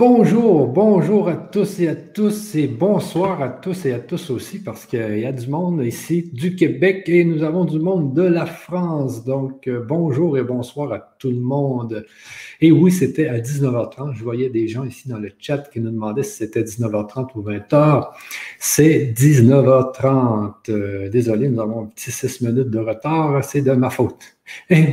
Bonjour, bonjour à tous et à tous et bonsoir à tous et à tous aussi parce qu'il y a du monde ici du Québec et nous avons du monde de la France. Donc euh, bonjour et bonsoir à tout le monde. Et oui, c'était à 19h30. Je voyais des gens ici dans le chat qui nous demandaient si c'était 19h30 ou 20h. C'est 19h30. Euh, désolé, nous avons un petit 6 minutes de retard. C'est de ma faute.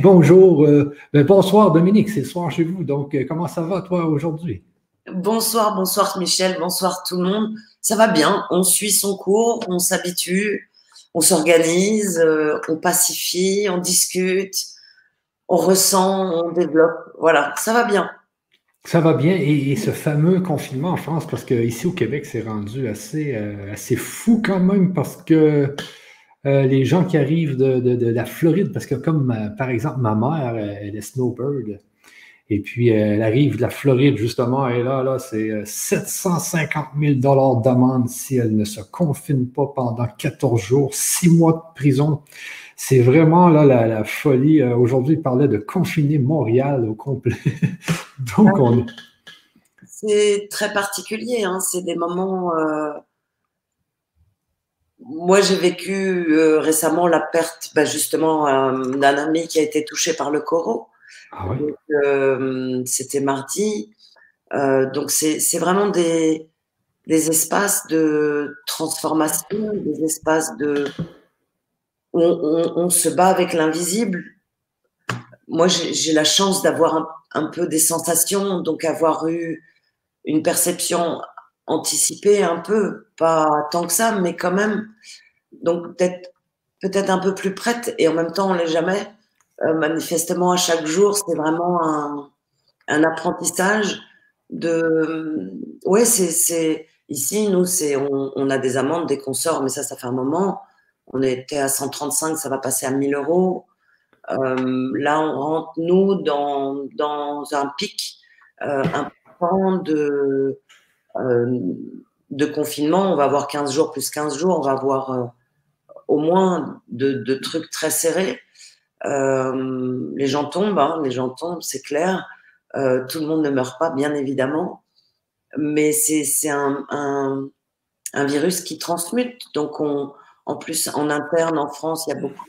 Bonjour, euh, ben, bonsoir Dominique, c'est le soir chez vous. Donc comment ça va toi aujourd'hui? Bonsoir, bonsoir Michel, bonsoir tout le monde. Ça va bien, on suit son cours, on s'habitue, on s'organise, euh, on pacifie, on discute, on ressent, on développe. Voilà, ça va bien. Ça va bien. Et, ce fameux confinement en France, parce qu'ici au Québec, c'est rendu assez, euh, assez fou quand même, parce que euh, les gens qui arrivent de, la Floride, parce que comme par exemple ma mère, elle est snowbird, et puis, elle arrive de la Floride, justement, et là, là, c'est 750 000 d'amende si elle ne se confine pas pendant 14 jours, 6 mois de prison. C'est vraiment là la, folie. Euh, aujourd'hui, il parlait de confiner Montréal au complet. Donc, ah on... C'est très particulier. Hein. C'est des moments. Euh, moi, j'ai vécu euh, récemment la perte, ben, justement, d'un ami qui a été touché par le coraux. Ah euh, c'était mardi. Euh, donc, c'est vraiment des, espaces de transformation, des espaces de. On, on, se bat avec l'invisible. Moi, j'ai la chance d'avoir un, peu des sensations, donc avoir eu une perception anticipée un peu, pas tant que ça, mais quand même. Donc, peut-être peut-être un peu plus prête et en même temps, on l'est jamais. Euh, manifestement à chaque jour, c'est vraiment un, un, apprentissage de. Ouais, c'est ici, nous, c'est on, on, a des amendes dès qu'on sort, mais ça, ça fait un moment. On était à 135, ça va passer à 1000 euros. Euh, là, on rentre, nous, dans, dans un pic euh, important de, euh, de confinement. On va avoir 15 jours plus 15 jours. On va avoir euh, au moins de, de, trucs très serrés. Euh, les gens tombent, hein, les gens tombent, c'est clair. Euh, tout le monde ne meurt pas, bien évidemment, mais c'est un, virus qui transmute. Donc, on, en plus, en interne, en France, il y a beaucoup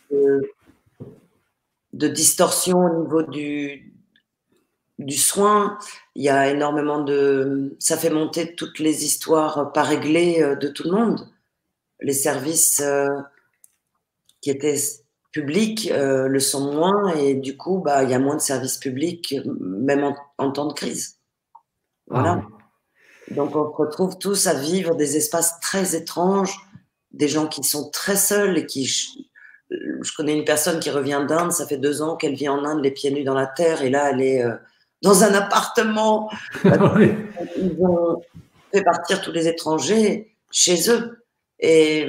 de, distorsions au niveau du, du soin. Il y a énormément de. Ça fait monter toutes les histoires pas réglées euh, de tout le monde. Les services qui étaient publics euh, le sont moins et du coup, bah, il y a moins de services publics, même en, temps de crise. Voilà. Ah Donc, on se retrouve tous à vivre des espaces très étranges, des gens qui sont très seuls et qui. Je, connais une personne qui revient d'Inde, ça fait deux ans qu'elle vit en Inde, les pieds nus dans la terre, et là, elle est euh, dans un appartement. Ils ont fait partir tous les étrangers chez eux. Et,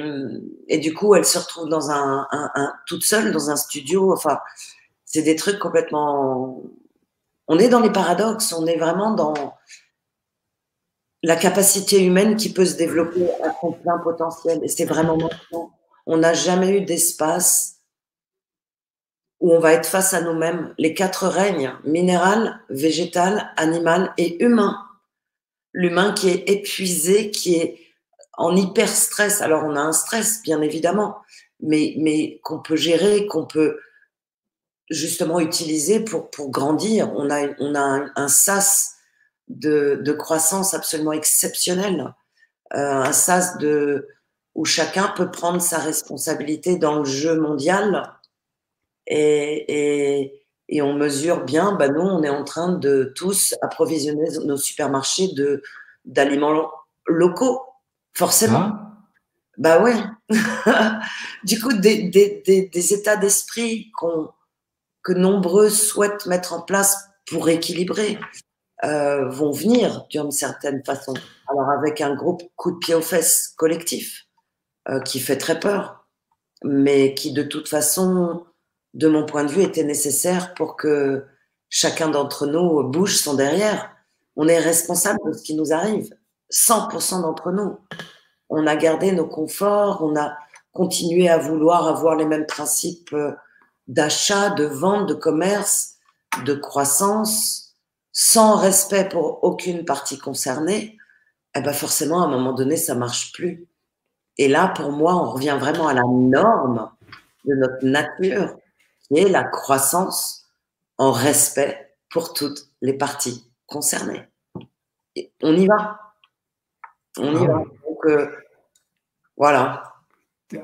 du coup, elle se retrouve dans un, toute seule dans un studio. Enfin, c'est des trucs complètement. On est dans les paradoxes. On est vraiment dans la capacité humaine qui peut se développer à son plein potentiel. Et c'est vraiment maintenant. On n'a jamais eu d'espace où on va être face à nous-mêmes. Les quatre règnes minéral, végétal, animal et humain. L'humain qui est épuisé, qui est en hyper stress. Alors on a un stress, bien évidemment, mais, qu'on peut gérer, qu'on peut justement utiliser pour, grandir. On a, a un, sas de, croissance absolument exceptionnel, euh, un sas de, où chacun peut prendre sa responsabilité dans le jeu mondial et, et, on mesure bien, bah nous, on est en train de tous approvisionner nos supermarchés d'aliments locaux Forcément. Ah. Bah ouais. du coup, des, des, des, états d'esprit que nombreux souhaitent mettre en place pour équilibrer euh, vont venir d'une certaine façon. Alors avec un groupe coup de pied aux fesses collectif euh, qui fait très peur, mais qui de toute façon, de mon point de vue, était nécessaire pour que chacun d'entre nous bouge son derrière. On est responsable de ce qui nous arrive. 100% d'entre nous. On a gardé nos conforts, on a continué à vouloir avoir les mêmes principes euh, d'achat, de vente, de commerce, de croissance, sans respect pour aucune partie concernée, eh ben forcément, à un moment donné, ça marche plus. Et là, pour moi, on revient vraiment à la norme de notre nature, qui est la croissance en respect pour toutes les parties concernées. Et on y va. On y ah va. Donc, euh, voilà.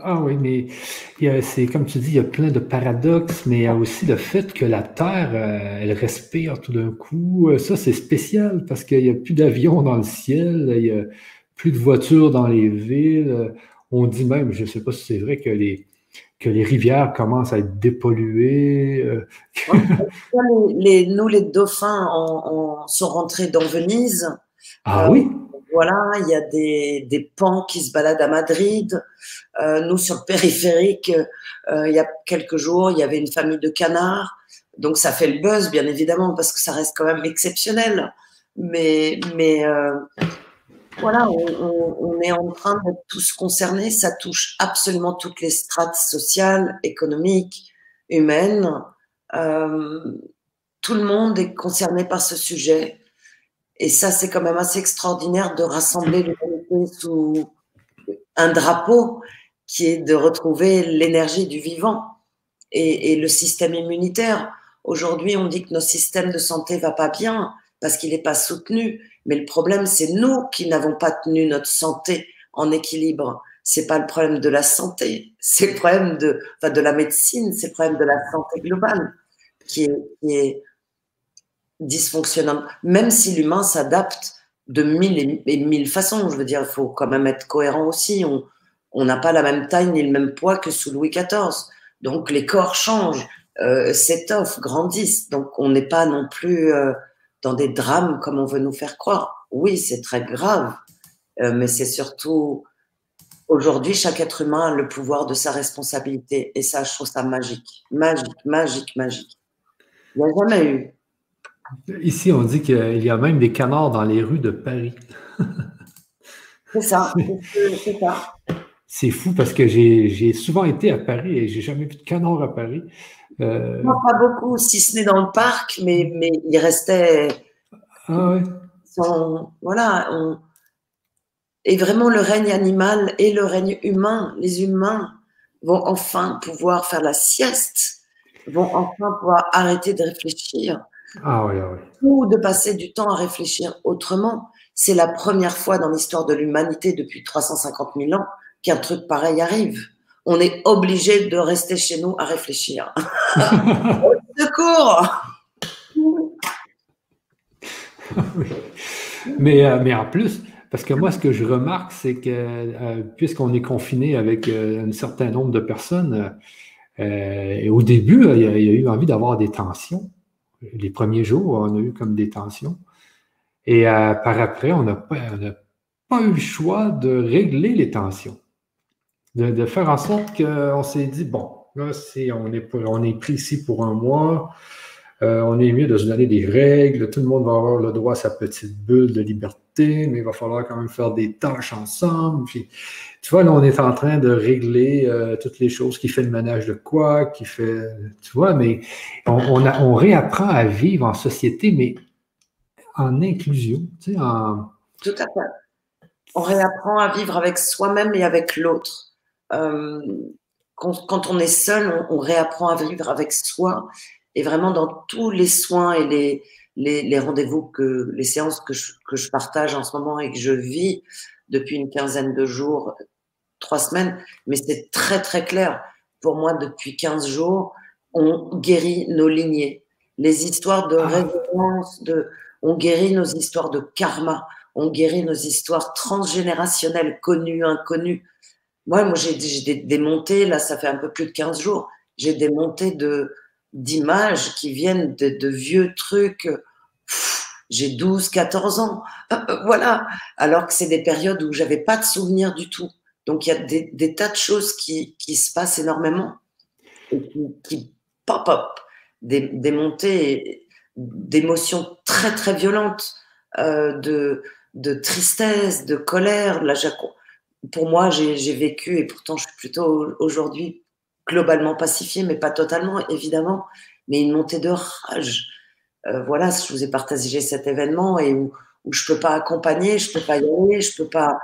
Ah oui, mais c'est comme tu dis, il y a plein de paradoxes, mais il y a aussi le fait que la Terre, euh, elle respire tout d'un coup. Euh, ça, c'est spécial parce qu'il n'y a plus d'avions dans le ciel, il n'y a plus de voitures dans les villes. On dit même, je ne sais pas si c'est vrai, que les, que les rivières commencent à être dépolluées. Les, nous, les dauphins, sont rentrés dans Venise. Ah oui? Voilà, il y a des, des pans qui se baladent à Madrid. Euh, nous, sur le périphérique, euh, il y a quelques jours, il y avait une famille de canards. Donc, ça fait le buzz, bien évidemment, parce que ça reste quand même exceptionnel. Mais, mais euh, voilà, on, est en train d'être tous concernés. Ça touche absolument toutes les strates sociales, économiques, humaines. tout le monde est concerné par ce sujet. Et ça, c'est quand même assez extraordinaire de rassembler l'humanité sous un drapeau qui est de retrouver l'énergie du vivant et, le système immunitaire. Aujourd'hui, on dit que notre système de santé va pas bien parce qu'il n'est pas soutenu. Mais le problème, c'est nous qui n'avons pas tenu notre santé en équilibre. C'est pas le problème de la santé, c'est le problème de, de la médecine, c'est le problème de la santé globale qui est dysfonctionnant, même si l'humain s'adapte de mille et mille façons. Je veux dire, il faut quand même être cohérent aussi. On n'a pas la même taille ni le même poids que sous Louis XIV. Donc les corps changent, euh, s'étoffent, grandissent. Donc on n'est pas non plus euh, dans des drames comme on veut nous faire croire. Oui, c'est très grave, euh, mais c'est surtout aujourd'hui chaque être humain a le pouvoir de sa responsabilité. Et ça, je trouve ça magique, magique, magique, magique. Il n'y a jamais eu Ici, on dit qu'il y a même des canards dans les rues de Paris. c'est ça, c'est ça. C'est fou parce que j'ai souvent été à Paris et j'ai jamais vu de canard à Paris. Euh... Non, pas beaucoup, si ce n'est dans le parc, mais, mais il restait. Ah ouais. voilà. Et vraiment, le règne animal et le règne humain, les humains vont enfin pouvoir faire la sieste, vont enfin pouvoir arrêter de réfléchir ah ou de passer du temps à réfléchir autrement. C'est la première fois dans l'histoire de l'humanité depuis 350 000 ans qu'un truc pareil arrive. On est obligé de rester chez nous à réfléchir. secours mais, euh, mais en plus, parce que moi, ce que je remarque, c'est que euh, puisqu'on est confiné avec euh, un certain nombre de personnes, au début, il y, a, eu envie d'avoir des tensions les premiers jours, on a eu comme des tensions. Et euh, par après, on n'a pas, eu le choix de régler les tensions. De, faire en sorte qu'on s'est dit, bon, là, on, est, pris ici pour un mois, euh, on est mieux de se donner des règles, tout le monde va avoir le droit à sa petite bulle de liberté, mais il va falloir quand même faire des tâches ensemble. Puis, tu vois, là, on est en train de régler euh, toutes les choses, qui fait le ménage de quoi, qui fait, tu vois, mais on, réapprend à vivre en société, mais en inclusion, tu sais, en... Tout à fait. On réapprend à vivre avec soi-même et avec l'autre. Euh, quand, on est seul, on, réapprend à vivre avec soi et vraiment dans tous les soins et les, les, rendez-vous, que, les séances que je, que je partage en ce moment et que je vis depuis une quinzaine de jours, trois semaines, mais c'est très très clair. Pour moi, depuis 15 jours, on guérit nos lignées. Les histoires de ah. résonance, de, on guérit nos histoires de karma, on guérit nos histoires transgénérationnelles, connues, inconnues. Moi, moi j'ai des, des montées, là, ça fait un peu plus de 15 jours, j'ai des montées de, d'images qui viennent de, vieux trucs. J'ai 12, 14 ans. Euh, euh, voilà. Alors que c'est des périodes où j'avais pas de souvenirs du tout. Donc il y a des, tas de choses qui, se passent énormément et qui, pop-up, des, montées d'émotions très très violentes, euh, de, de tristesse, de colère. Là, pour moi, j'ai vécu et pourtant je suis plutôt aujourd'hui globalement pacifié, mais pas totalement, évidemment, mais une montée de rage. Voilà, je vous ai partagé cet événement et où, où je peux pas accompagner, je peux pas y aller, je peux pas.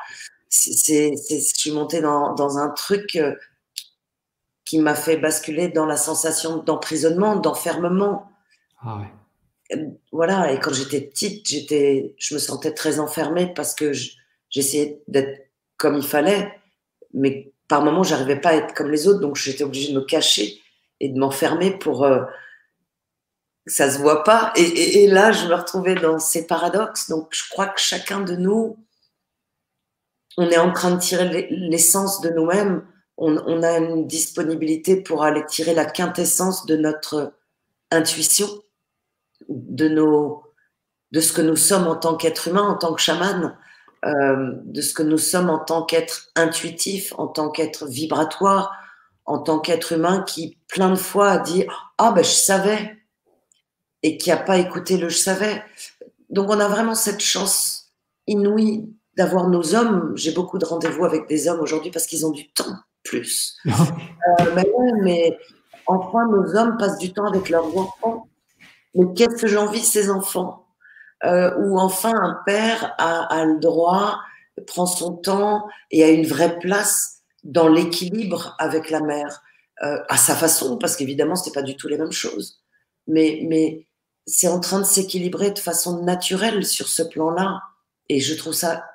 C'est, je suis montée dans, dans un truc qui m'a fait basculer dans la sensation d'emprisonnement, d'enfermement. Ah ouais voilà, et quand j'étais petite, j'étais, je me sentais très enfermée parce que j'essayais d'être comme il fallait, mais par moments, j'arrivais pas à être comme les autres, donc j'étais obligée de me cacher et de m'enfermer pour euh, ça se voit pas. Et, là, je me retrouvais dans ces paradoxes. Donc, je crois que chacun de nous, on est en train de tirer l'essence de nous-mêmes. On, a une disponibilité pour aller tirer la quintessence de notre intuition de, nos, de ce que nous sommes en tant qu'être humain, en tant que chaman, euh, de ce que nous sommes en tant qu'être intuitif, en tant qu'être vibratoire, en tant qu'être humain qui plein de fois a dit ah ben je savais et qui a pas écouté le je savais. Donc on a vraiment cette chance inouïe d'avoir nos hommes. J'ai beaucoup de rendez-vous avec des hommes aujourd'hui parce qu'ils ont du temps plus. euh, mais, mais enfin nos hommes passent du temps avec leurs enfants? Mais qu'est-ce que j'envie ces enfants? Euh, Ou enfin un père a, le droit, prend son temps et a une vraie place dans l'équilibre avec la mère, euh, à sa façon, parce qu'évidemment, ce n'est pas du tout les mêmes choses. Mais, mais c'est en train de s'équilibrer de façon naturelle sur ce plan-là. Et je trouve ça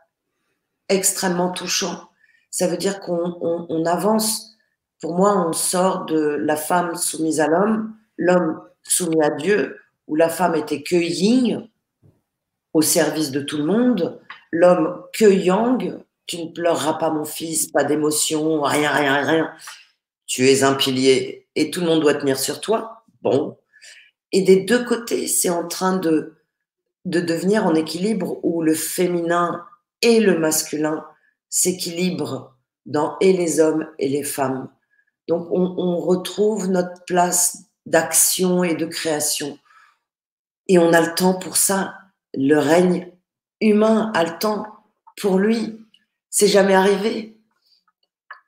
extrêmement touchant. Ça veut dire qu'on on avance. Pour moi, on sort de la femme soumise à l'homme, l'homme soumis à Dieu, où la femme était que au service de tout le monde, l'homme que yang, tu ne pleureras pas mon fils, pas d'émotion, rien, rien, rien. Tu es un pilier et tout le monde doit tenir sur toi. Bon. Et des deux côtés, c'est en train de, de devenir en équilibre où le féminin et le masculin s'équilibrent dans et les hommes et les femmes. Donc on, on retrouve notre place d'action et de création. Et on a le temps pour ça. Le règne humain a le temps pour lui. C'est jamais arrivé.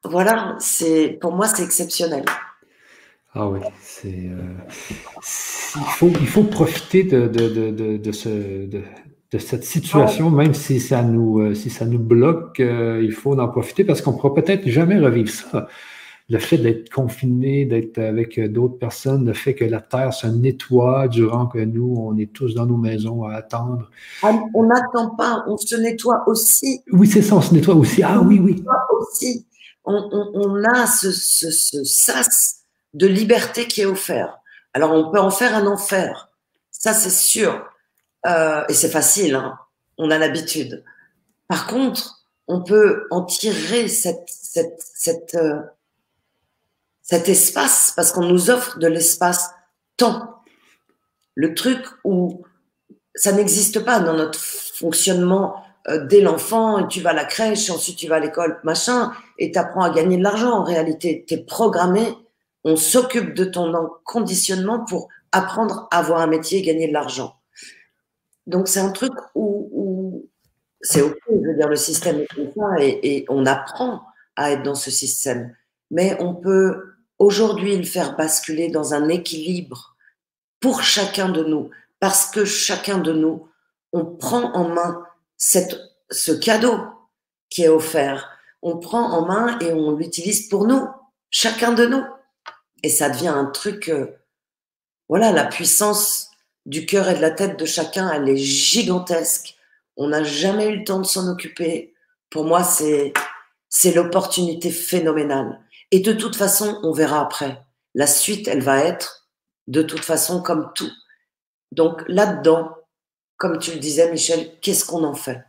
Voilà, c'est pour moi c'est exceptionnel. Ah oui, c'est euh, il, faut, il faut profiter de, de, de, de ce, de, cette situation, même si ça nous, euh, si ça nous bloque, euh, il faut en profiter parce qu'on ne pourra peut-être jamais revivre ça le fait d'être confiné, d'être avec d'autres personnes, le fait que la Terre se nettoie durant que nous, on est tous dans nos maisons à attendre. Ah, on n'attend pas, on se nettoie aussi. Oui, c'est ça, on se nettoie aussi. Ah oui, oui. aussi. On, a ce, sas de liberté qui est offert. Alors, on peut en faire un enfer. Ça, c'est sûr. Euh, et c'est facile, hein. on a l'habitude. Par contre, on peut en tirer cette, cette, cette euh, cet espace, parce qu'on nous offre de l'espace-temps. Le truc où ça n'existe pas dans notre fonctionnement euh, dès l'enfant, tu vas à la crèche, ensuite tu vas à l'école, machin, et tu apprends à gagner de l'argent. En réalité, tu es programmé, on s'occupe de ton conditionnement pour apprendre à avoir un métier et gagner de l'argent. Donc c'est un truc où, c'est ok, je veux dire, le système est comme ça et, et on apprend à être dans ce système. Mais on peut aujourd'hui le faire basculer dans un équilibre pour chacun de nous, parce que chacun de nous, on prend en main cette, ce cadeau qui est offert. On prend en main et on l'utilise pour nous, chacun de nous. Et ça devient un truc, euh, voilà, la puissance du cœur et de la tête de chacun, elle est gigantesque. On n'a jamais eu le temps de s'en occuper. Pour moi, c'est, c'est l'opportunité phénoménale. Et de toute façon, on verra après. La suite, elle va être de toute façon comme tout. Donc là-dedans, comme tu le disais, Michel, qu'est-ce qu'on en fait?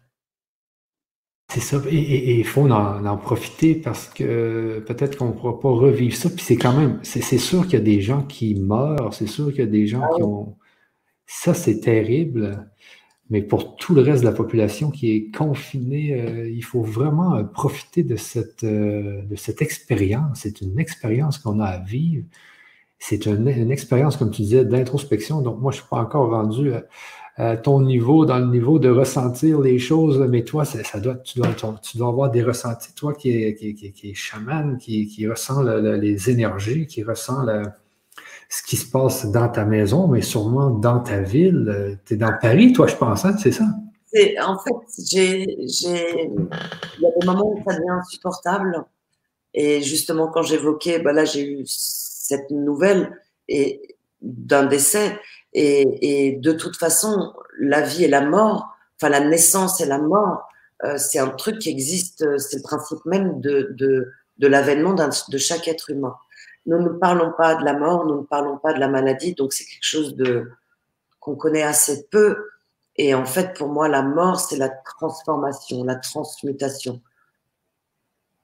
C'est ça, et il faut en, profiter parce que peut-être qu'on ne pourra pas revivre ça. Puis c'est quand même, c'est sûr qu'il y a des gens qui meurent, c'est sûr qu'il y a des gens ah qui ont. Ça, c'est terrible. Mais pour tout le reste de la population qui est confinée, euh, il faut vraiment euh, profiter de cette, euh, de cette expérience. C'est une expérience qu'on a à vivre. C'est une, expérience, comme tu disais, d'introspection. Donc, moi, je ne suis pas encore rendu à, ton niveau, dans le niveau de ressentir les choses, mais toi, ça, doit, tu, dois, tu dois avoir des ressentis. Toi qui es, qui, qui, qui est chaman, qui, qui ressent les énergies, qui ressent ce qui se passe dans ta maison, mais sûrement dans ta ville. Tu es dans Paris, toi, je pense, hein, c'est ça? En fait, il y a des moments où ça devient insupportable. Et justement, quand j'évoquais, bah là, j'ai eu cette nouvelle d'un décès. Et, et, de toute façon, la vie et la mort, enfin la naissance et la mort, euh, c'est un truc qui existe, euh, c'est le principe même de, de, de l'avènement de chaque être humain. Nous ne parlons pas de la mort, nous ne parlons pas de la maladie, donc c'est quelque chose qu'on connaît assez peu. Et en fait, pour moi, la mort, c'est la transformation, la transmutation.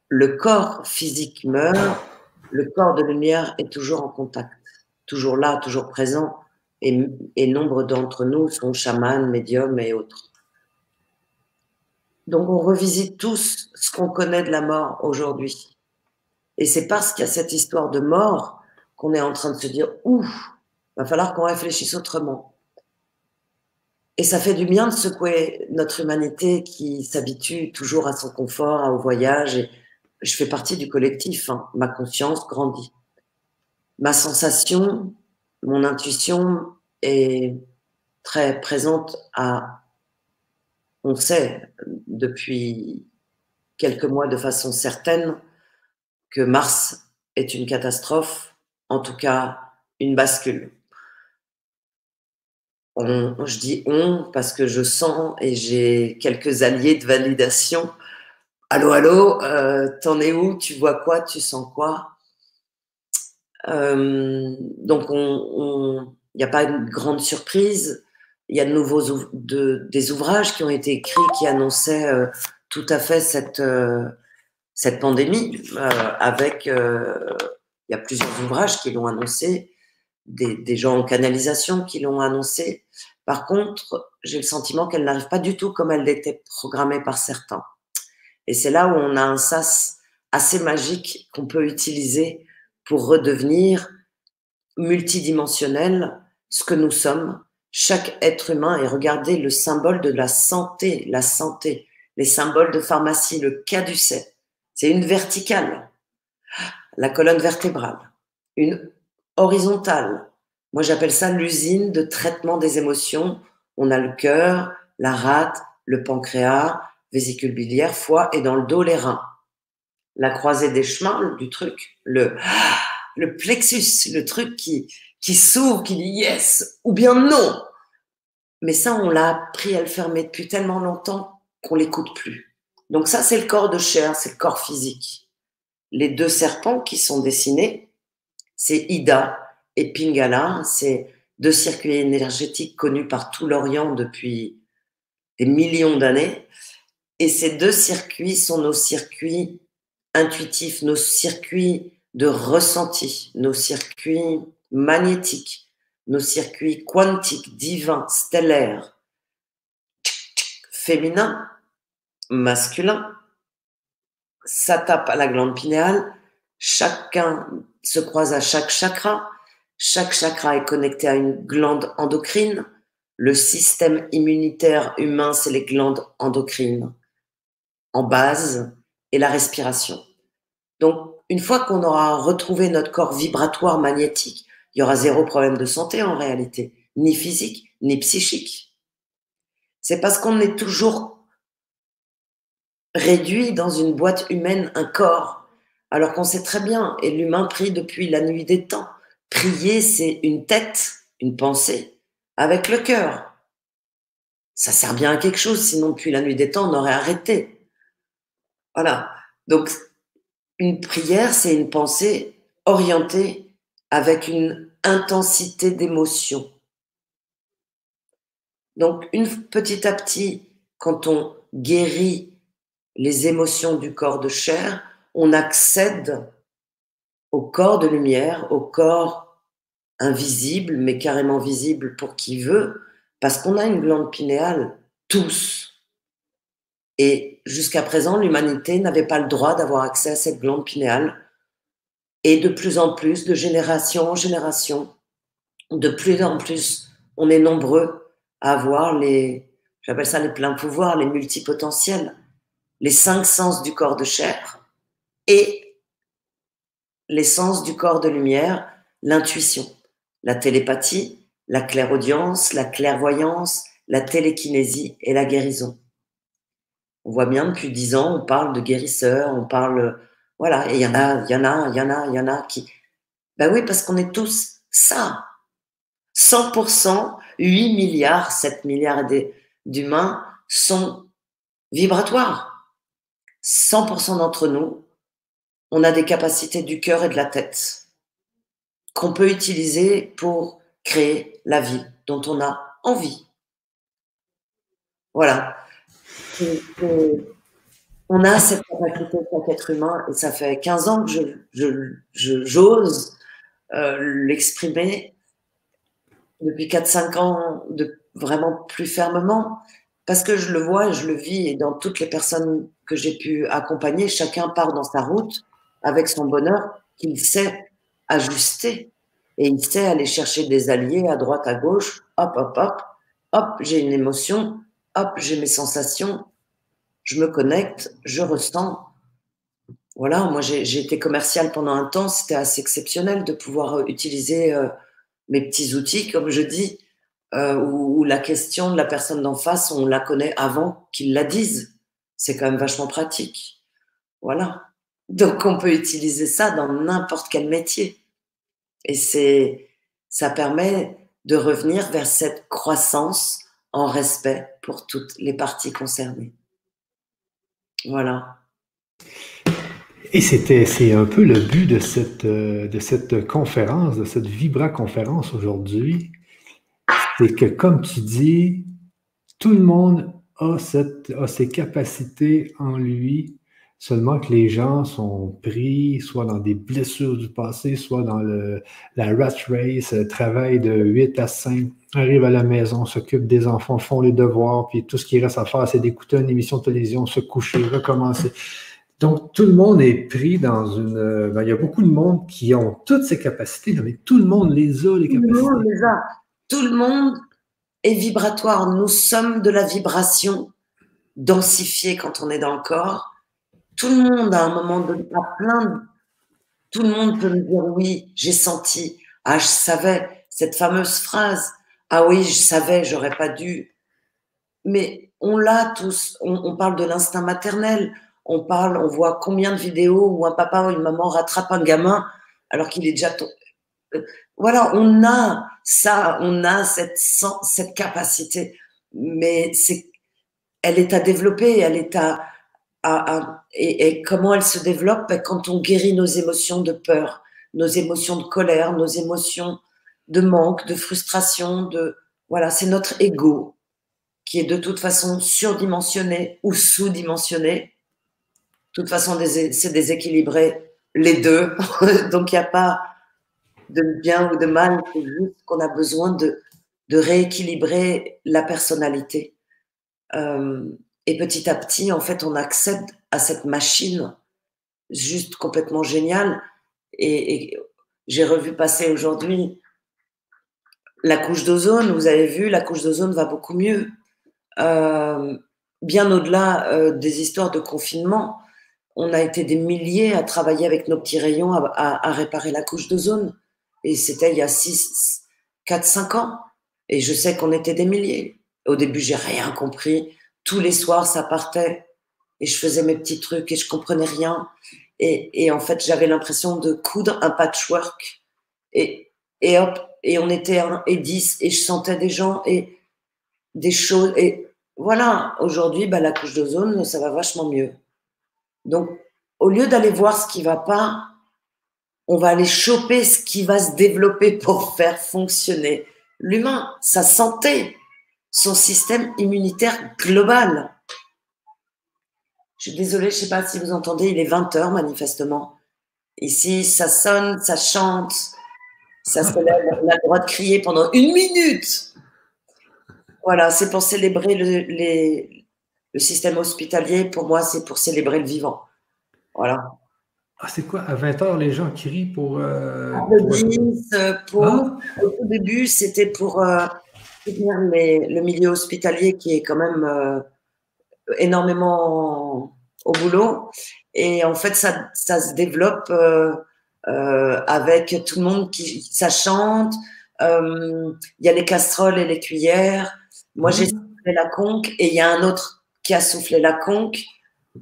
Le corps physique meurt, le corps de lumière est toujours en contact, toujours là, toujours présent, et, nombre d'entre nous sont chamans, médiums et autres. Donc on revisite tous ce qu'on connaît de la mort aujourd'hui. Et c'est parce qu'il y a cette histoire de mort qu'on est en train de se dire, ouf, va falloir qu'on réfléchisse autrement. Et ça fait du bien de secouer notre humanité qui s'habitue toujours à son confort, au voyage. Et je fais partie du collectif. Hein. Ma conscience grandit. Ma sensation, mon intuition est très présente à on sait depuis quelques mois de façon certaine que Mars est une catastrophe, en tout cas une bascule. je dis on parce que je sens et j'ai quelques alliés de validation. Allô, allô, euh, t'en es où? Tu vois quoi? Tu sens quoi? Donc, il n'y a pas une grande surprise il y a de nouveaux de, des ouvrages qui ont été écrits qui annonçaient euh, tout à fait cette, euh, cette pandémie. Euh, avec, il y a plusieurs ouvrages qui l'ont annoncé, des, des, gens en canalisation qui l'ont annoncé. Par contre, j'ai le sentiment qu'elle n'arrive pas du tout comme elle l'était programmée par certains. Et c'est là où on a un sas assez magique qu'on peut utiliser pour redevenir multidimensionnel ce que nous sommes chaque être humain et regardez le symbole de la santé, la santé, les symboles de pharmacie, le caducet. C'est une verticale, la colonne vertébrale, une horizontale. Moi, j'appelle ça l'usine de traitement des émotions. On a le cœur, la rate, le pancréas, vésicule biliaire, foie et dans le dos, les reins. La croisée des chemins du truc, le, le plexus, le truc qui, qui s'ouvre, qui dit yes ou bien non. Mais ça, on l'a appris à le fermer depuis tellement longtemps qu'on l'écoute plus. Donc ça, c'est le corps de chair, c'est le corps physique. Les deux serpents qui sont dessinés, c'est Ida et Pingala, c'est deux circuits énergétiques connus par tout l'Orient depuis des millions d'années. Et ces deux circuits sont nos circuits intuitifs, nos circuits de ressenti, nos circuits magnétiques, nos circuits quantiques, divins, stellaires, féminins, masculins, ça à la glande pinéale, chacun se croise à chaque chakra, chaque chakra est connecté à une glande endocrine, le système immunitaire humain, c'est les glandes endocrines. En base et la respiration. Donc, une fois qu'on aura retrouvé notre corps vibratoire magnétique, il y aura zéro problème de santé en réalité, ni physique, ni psychique. C'est parce qu'on est toujours réduit dans une boîte humaine, un corps, alors qu'on sait très bien, et l'humain prie depuis la nuit des temps. Prier, c'est une tête, une pensée, avec le cœur. Ça sert bien à quelque chose, sinon depuis la nuit des temps, on aurait arrêté. Voilà. Donc, une prière, c'est une pensée orientée avec une intensité d'émotion. Donc, une, petit à petit, quand on guérit les émotions du corps de chair, on accède au corps de lumière, au corps invisible, mais carrément visible pour qui veut, parce qu'on a une glande pinéale, tous. Et jusqu'à présent, l'humanité n'avait pas le droit d'avoir accès à cette glande pinéale et de plus en plus, de génération en génération, de plus en plus, on est nombreux à avoir les, j'appelle ça les pleins pouvoirs, les multipotentiels, les cinq sens du corps de chair et les sens du corps de lumière, l'intuition. la télépathie, la clairaudience, la clairvoyance, la télékinésie et la guérison. On voit bien depuis dix ans, on parle de guérisseurs, on parle, voilà, et il y en a, il y en a, il y en a, il y en a qui, ben oui, parce qu'on est tous ça. 100%, 8 milliards, 7 milliards d'humains sont vibratoires. 100% d'entre nous, on a des capacités du cœur et de la tête qu'on peut utiliser pour créer la vie dont on a envie. Voilà. On a cette capacité chaque être humain et ça fait 15 ans que je, j'ose euh, l'exprimer depuis 4-5 ans de vraiment plus fermement parce que je le vois et je le vis et dans toutes les personnes que j'ai pu accompagner, chacun part dans sa route avec son bonheur qu'il sait ajuster et il sait aller chercher des alliés à droite, à gauche, hop, hop, hop, hop, j'ai une émotion, hop, j'ai mes sensations, je me connecte, je ressens. Voilà, moi j'ai été commercial pendant un temps, c'était assez exceptionnel de pouvoir euh, utiliser euh, mes petits outils, comme je dis, euh, où, la question de la personne d'en face, on la connaît avant qu'il la dise. C'est quand même vachement pratique. Voilà. Donc on peut utiliser ça dans n'importe quel métier. Et ça permet de revenir vers cette croissance en respect pour toutes les parties concernées. Voilà. Et c'était, c'est un peu le but de cette, euh, de cette conférence, de cette Vibra conférence aujourd'hui. C'est que, comme tu dis, tout le monde a, cette, a ces capacités en lui Seulement que les gens sont pris soit dans des blessures du passé, soit dans le, la rat race, travail de 8 à 5, arrivent à la maison, s'occupent des enfants, font les devoirs, puis tout ce qui reste à faire, c'est d'écouter une émission de télévision, se coucher, recommencer. Donc, tout le monde est pris dans une. Ben, il y a beaucoup de monde qui ont toutes ces capacités, mais tout le monde les a, les capacités. Tout le monde les a. Tout le monde est vibratoire. Nous sommes de la vibration densifiée quand on est dans le corps tout le monde, à un moment donné, à plein tout le monde peut me dire oui, j'ai senti, ah, je savais, cette fameuse phrase, ah oui, je savais, j'aurais pas dû. Mais on l'a tous, on, parle de l'instinct maternel, on parle, on voit combien de vidéos où un papa ou une maman rattrape un gamin alors qu'il est déjà euh, voilà, on a ça, on a cette, cette capacité, mais c'est, elle est à développer, elle est à, et, comment elle se développe ben, Quand on guérit nos émotions de peur, nos émotions de colère, nos émotions de manque, de frustration, voilà, c'est notre ego qui est de toute façon surdimensionné ou sous-dimensionné. De toute façon, c'est déséquilibré les deux, donc il n'y a pas de bien ou de mal, qu'on a besoin de, de rééquilibrer la personnalité. Euh, et petit à petit, en fait, on accède à cette machine juste complètement géniale. Et, j'ai revu passer aujourd'hui la couche d'ozone. Vous avez vu, la couche d'ozone va beaucoup mieux. Euh, bien au-delà euh, des histoires de confinement, on a été des milliers à travailler avec nos petits rayons à, réparer la couche d'ozone. Et c'était il y a 6, 4, 5 ans. Et je sais qu'on était des milliers. Au début, j'ai rien compris tous les soirs, ça partait et je faisais mes petits trucs et je comprenais rien. Et, en fait, j'avais l'impression de coudre un patchwork. Et, et hop, et on était un et dix et je sentais des gens et des choses. Et voilà, aujourd'hui, bah, la couche d'ozone, ça va vachement mieux. Donc, au lieu d'aller voir ce qui va pas, on va aller choper ce qui va se développer pour faire fonctionner l'humain, sa santé, son système immunitaire global. Je suis désolée, je ne sais pas si vous entendez, il est 20h manifestement. Ici, ça sonne, ça chante, ça se lève, on a le droit de crier pendant une minute. Voilà, c'est pour célébrer le, système hospitalier. Pour moi, c'est pour célébrer le vivant. Voilà. Ah, c'est quoi À 20h, les gens crient pour. Euh, pour... Ah. Au début, c'était pour. Euh, le milieu hospitalier qui est quand même euh, énormément au boulot. Et en fait, ça, ça se développe euh, euh, avec tout le monde qui ça chante. il y a les casseroles et les cuillères. Moi, j'ai mmh. soufflé la conque et il y a un autre qui a soufflé la conque.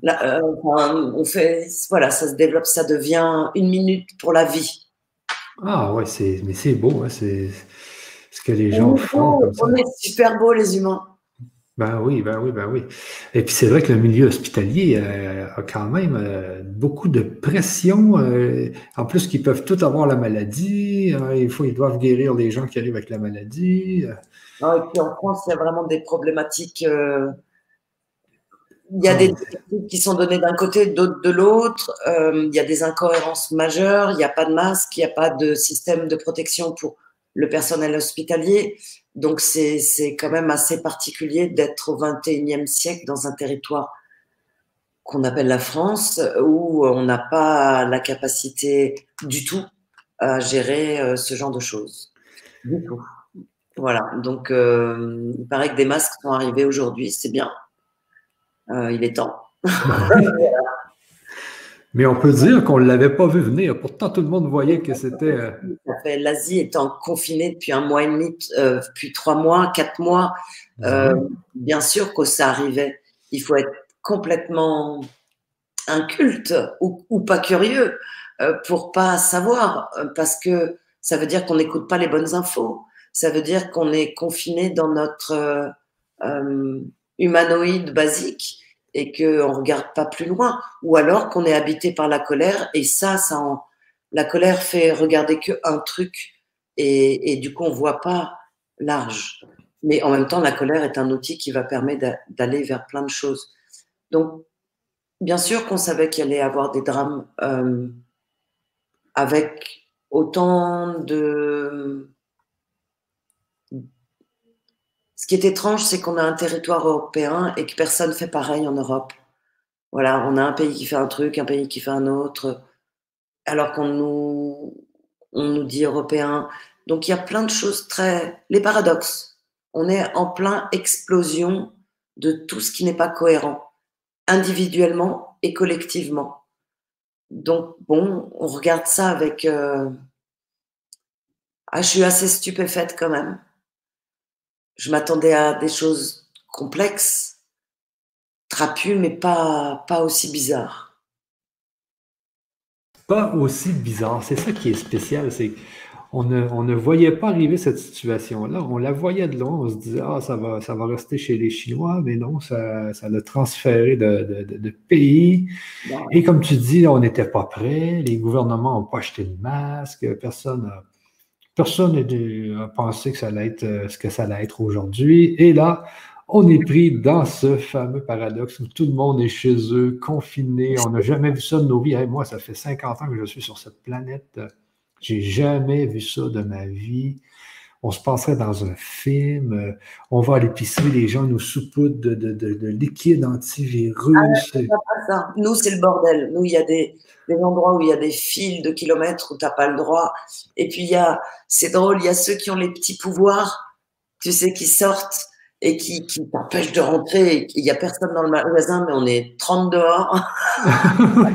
on fait, voilà, ça se développe, ça devient une minute pour la vie. Ah ouais, c'est, mais c'est beau, hein, c'est ce que les gens font. on est super beaux, les humains. Ben oui, ben oui, ben oui. Et puis c'est vrai que le milieu hospitalier euh, a quand même euh, beaucoup de pression. Euh, en plus qu'ils peuvent tous avoir la maladie. Hein, il faut, ils doivent guérir les gens qui arrivent avec la maladie. Ah, et puis en France, il y a vraiment des problématiques. il y a des directives qui sont données d'un côté, d'autres de l'autre. il y a des incohérences majeures. Il n'y a pas de masque, il n'y a pas de système de protection pour le personnel hospitalier. Donc c'est quand même assez particulier d'être au 21e siècle dans un territoire qu'on appelle la France, où on n'a pas la capacité du tout à gérer euh, ce genre de choses. Du tout. Voilà, donc euh, il paraît que des masques sont arrivés aujourd'hui, c'est bien. Euh, il est temps. Mais on peut dire qu'on ne l'avait pas vu venir. Pourtant, tout le monde voyait que c'était. Euh, L'Asie étant confinée depuis un mois et demi, euh, depuis trois mois, quatre mois, euh, bien sûr que ça arrivait. Il faut être complètement inculte ou, ou pas curieux pour pas savoir, parce que ça veut dire qu'on n'écoute pas les bonnes infos. Ça veut dire qu'on est confiné dans notre humanoïde basique et qu'on ne regarde pas plus loin, ou alors qu'on est habité par la colère, et ça, ça la colère fait regarder qu'un truc, et, du coup, on ne voit pas large. Mais en même temps, la colère est un outil qui va permettre d'aller vers plein de choses. Donc, bien sûr qu'on savait qu'il allait y avoir des drames euh, avec autant de Ce qui est étrange, c'est qu'on a un territoire européen et que personne ne fait pareil en Europe. Voilà, on a un pays qui fait un truc, un pays qui fait un autre, alors qu'on nous, on nous dit européen. Donc il y a plein de choses très. Les paradoxes. On est en plein explosion de tout ce qui n'est pas cohérent, individuellement et collectivement. Donc bon, on regarde ça avec. Euh, ah, je suis assez stupéfaite quand même je m'attendais à des choses complexes, trapues, mais pas, pas aussi bizarres. Pas aussi bizarre. C'est ça qui est spécial. C'est on ne, on ne voyait pas arriver cette situation-là. On la voyait de loin. On se disait, ah, ça va, ça va rester chez les Chinois, mais non, ça, ça l'a transféré de, de, de, pays. Et comme tu dis, on n'était pas prêts. Les gouvernements n'ont pas acheté de masques. Personne n'a Personne n'a pensé que ça allait être euh, ce que ça allait être aujourd'hui. Et là, on est pris dans ce fameux paradoxe où tout le monde est chez eux, confiné. On n'a jamais vu ça de nos vies. moi, ça fait 50 ans que je suis sur cette planète. J'ai jamais vu ça de ma vie. On se passerait dans un film. On va à l'épicerie, les gens nous saupoudrent de, de, de, liquide antivirus. Ah, Nous, c'est le bordel. Nous, il y a des, des endroits où il y a des fils de kilomètres où tu n'as pas le droit. Et puis, il y a, c'est drôle, il y a ceux qui ont les petits pouvoirs, tu sais, qui sortent et qui, qui t'empêchent de rentrer. Il n'y a personne dans le magasin, mais on est 30 dehors.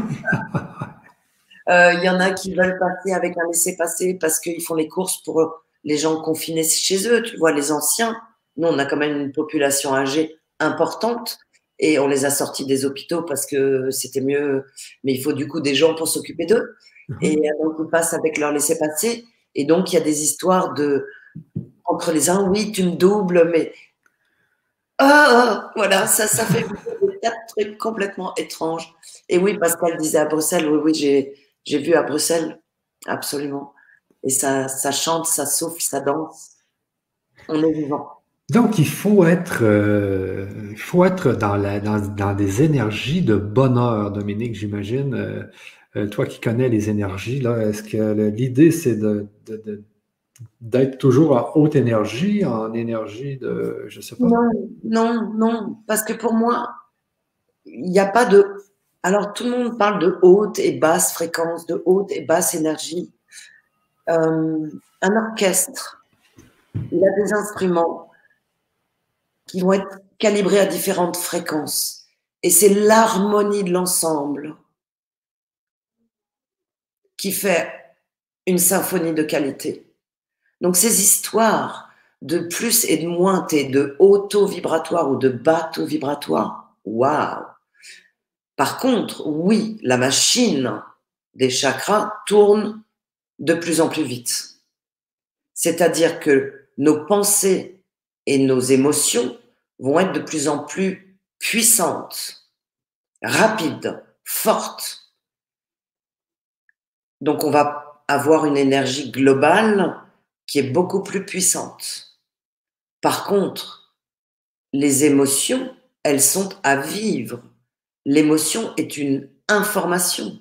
Euh, il y en a qui veulent passer avec un laissez-passer parce qu'ils font les courses pour les gens confinés chez eux, tu vois, les anciens. Nous, on a quand même une population âgée importante et on les a sortis des hôpitaux parce que c'était mieux, mais il faut du coup des gens pour s'occuper d'eux. Mhm. Et donc ils passent avec leur laisser-passer. Et donc il y a des histoires de entre les uns, oui, tu me doubles, mais ah, voilà, ça, ça fait des trucs complètement étranges. Et oui, Pascal disait à Bruxelles, oui, oui, j'ai vu à Bruxelles, absolument. Et ça, ça chante, ça souffle, ça danse. On est vivant. Donc, il faut être, euh, il faut être dans, la, dans, dans, des énergies de bonheur, Dominique, j'imagine. Euh, euh, toi qui connais les énergies, là, est-ce que l'idée, c'est de, d'être toujours en haute énergie, en énergie de, je sais pas. Non, non, non, parce que pour moi, il n'y a pas de. Alors, tout le monde parle de haute et basse fréquence, de haute et basse énergie. Un orchestre, il a des instruments qui vont être calibrés à différentes fréquences. Et c'est l'harmonie de l'ensemble qui fait une symphonie de qualité. Donc ces histoires de plus et de moins, de haut taux vibratoire ou de bas taux vibratoire, waouh Par contre, oui, la machine des chakras tourne de plus en plus vite. C'est-à-dire que nos pensées et nos émotions vont être de plus en plus puissantes, rapides, fortes. Donc on va avoir une énergie globale qui est beaucoup plus puissante. Par contre, les émotions, elles sont à vivre. L'émotion est une information.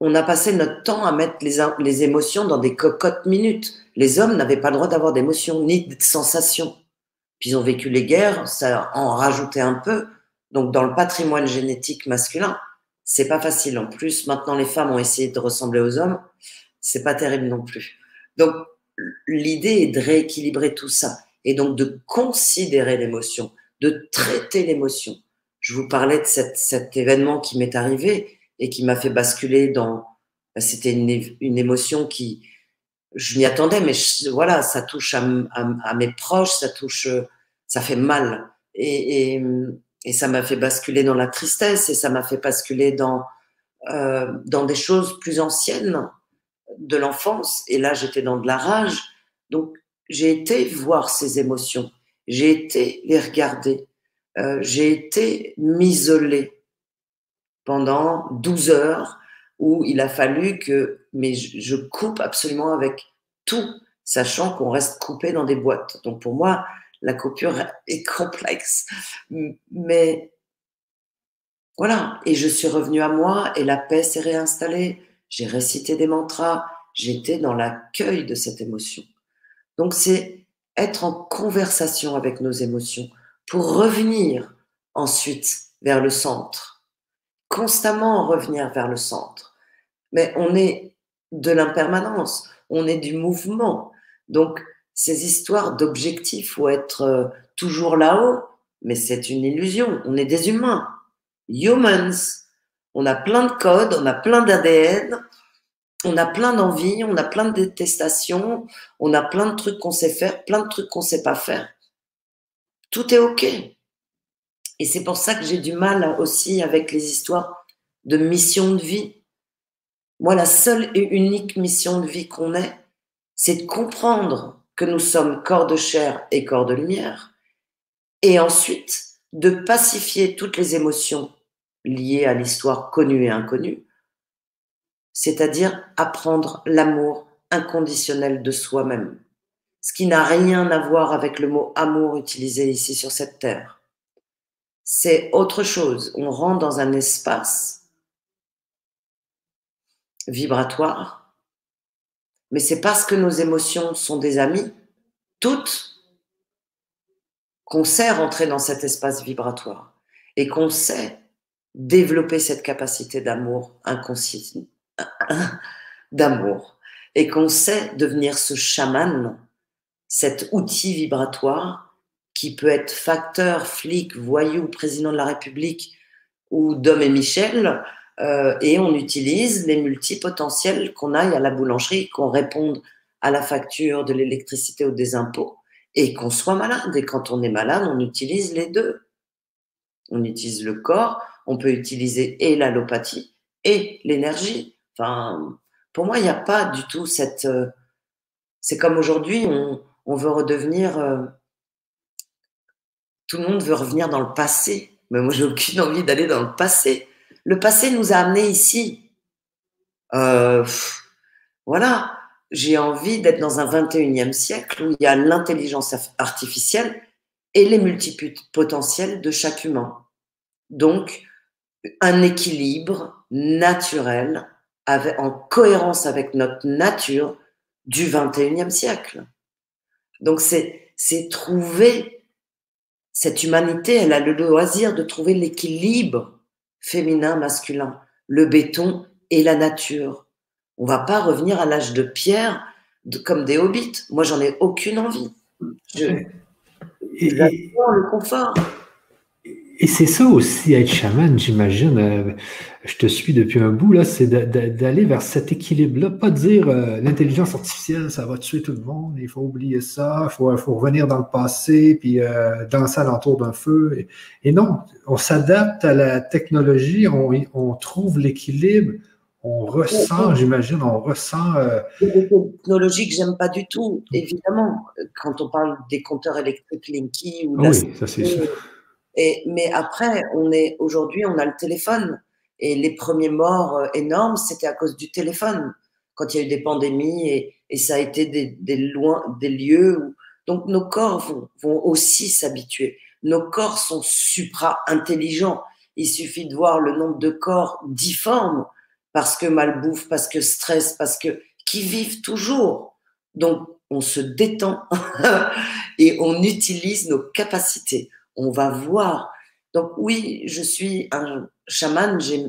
On a passé notre temps à mettre les, émotions dans des cocottes minutes. Les hommes n'avaient pas le droit d'avoir d'émotions ni de sensations. Puis ils ont vécu les guerres, ça en rajoutait un peu. Donc dans le patrimoine génétique masculin, c'est pas facile. En plus, maintenant les femmes ont essayé de ressembler aux hommes, c'est pas terrible non plus. Donc l'idée est de rééquilibrer tout ça et donc de considérer l'émotion, de traiter l'émotion. Je vous parlais de cet événement qui m'est arrivé et qui m'a fait basculer dans. Bah, c'était une, émotion qui. Je m'y attendais, mais voilà, ça touche à, mes proches, ça touche. Ça fait mal. Et, et, ça m'a fait basculer dans la tristesse et ça m'a fait basculer dans, euh, dans des choses plus anciennes de l'enfance. Et là, j'étais dans de la rage. Donc, j'ai été voir ces émotions. J'ai été les regarder. Euh, j'ai été m'isoler pendant 12 heures où il a fallu que mais je coupe absolument avec tout, sachant qu'on reste coupé dans des boîtes. Donc pour moi, la coupure est complexe. Mais voilà, et je suis revenue à moi et la paix s'est réinstallée j'ai récité des mantras, j'étais dans l'accueil de cette émotion. Donc c'est être en conversation avec nos émotions pour revenir ensuite vers le centre, constamment revenir vers le centre. Mais on est de l'impermanence, on est du mouvement. Donc ces histoires d'objectifs ou être euh, toujours là-haut, mais c'est une illusion, on est des humains, humans, on a plein de codes, on a plein d'ADN, on a plein d'envies, on a plein de détestations, on a plein de trucs qu'on sait faire, plein de trucs qu'on sait pas faire. Tout est OK. Et c'est pour ça que j'ai du mal aussi avec les histoires de mission de vie. Moi, la seule et unique mission de vie qu'on ait, c'est de comprendre que nous sommes corps de chair et corps de lumière, et ensuite de pacifier toutes les émotions liées à l'histoire connue et inconnue, c'est-à-dire apprendre l'amour inconditionnel de soi-même, ce qui n'a rien à voir avec le mot amour utilisé ici sur cette terre. C'est autre chose. On rentre dans un espace vibratoire, mais c'est parce que nos émotions sont des amis, toutes, qu'on sait rentrer dans cet espace vibratoire et qu'on sait développer cette capacité d'amour inconscient, d'amour et qu'on sait devenir ce chaman, cet outil vibratoire qui peut être facteur, flic, voyou, président de la République ou Dom et Michel, euh, et on utilise les multipotentiels qu'on aille à la boulangerie, qu'on réponde à la facture de l'électricité ou des impôts, et qu'on soit malade. Et quand on est malade, on utilise les deux. On utilise le corps, on peut utiliser et l'allopathie et l'énergie. Enfin, pour moi, il n'y a pas du tout cette. Euh, c'est comme aujourd'hui, on, veut redevenir. Euh, tout le monde veut revenir dans le passé. Mais moi, j'ai aucune envie d'aller dans le passé. Le passé nous a amenés ici. Euh, voilà. J'ai envie d'être dans un 21e siècle où il y a l'intelligence artificielle et les multipotentiels de chaque humain. Donc, un équilibre naturel en cohérence avec notre nature du 21e siècle. Donc c'est, c'est trouver cette humanité, elle a le loisir de trouver l'équilibre féminin-masculin, le béton et la nature. On va pas revenir à l'âge de pierre comme des hobbits. Moi, j'en ai aucune envie. Je, et, le confort. Et c'est ça aussi, être chaman, j'imagine. Euh, je te suis depuis un bout, là, c'est d'aller vers cet équilibre-là. Pas dire euh, l'intelligence artificielle, ça va tuer tout le monde, il faut oublier ça, il faut, faut, revenir dans le passé, puis euh, danser alentour d'un feu. Et, non, on s'adapte à la technologie, on, on trouve l'équilibre, on ressent, j'imagine, on ressent. Euh... Des technologies que j'aime pas du tout, évidemment. Quand on parle des compteurs électriques Linky ou ah Oui, ça c'est sûr mais après, on est aujourd'hui, on a le téléphone. Et les premiers morts euh, énormes, c'était à cause du téléphone, quand il y a eu des pandémies et, ça a été des, loin, des lieux où. Donc nos corps vont, aussi s'habituer. Nos corps sont supra-intelligents. Il suffit de voir le nombre de corps difformes parce que malbouffe, parce que stress, parce que qui vivent toujours. Donc on se détend et on utilise nos capacités on va voir. Donc oui, je suis un chaman, j'ai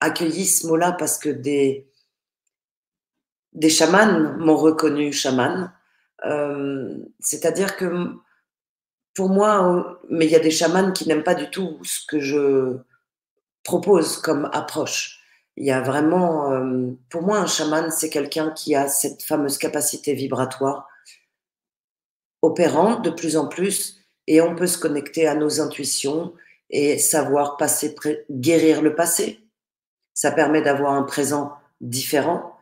accueilli ce mot-là parce que des, des chamans m'ont reconnu chaman. Euh, c'est-à-dire que pour moi, mais il y a des chamans qui n'aiment pas du tout ce que je propose comme approche. Il y a vraiment, euh, pour moi, un chaman, c'est quelqu'un qui a cette fameuse capacité vibratoire opérante de plus en plus et on peut se connecter à nos intuitions et savoir passer, guérir le passé. Ça permet d'avoir un présent différent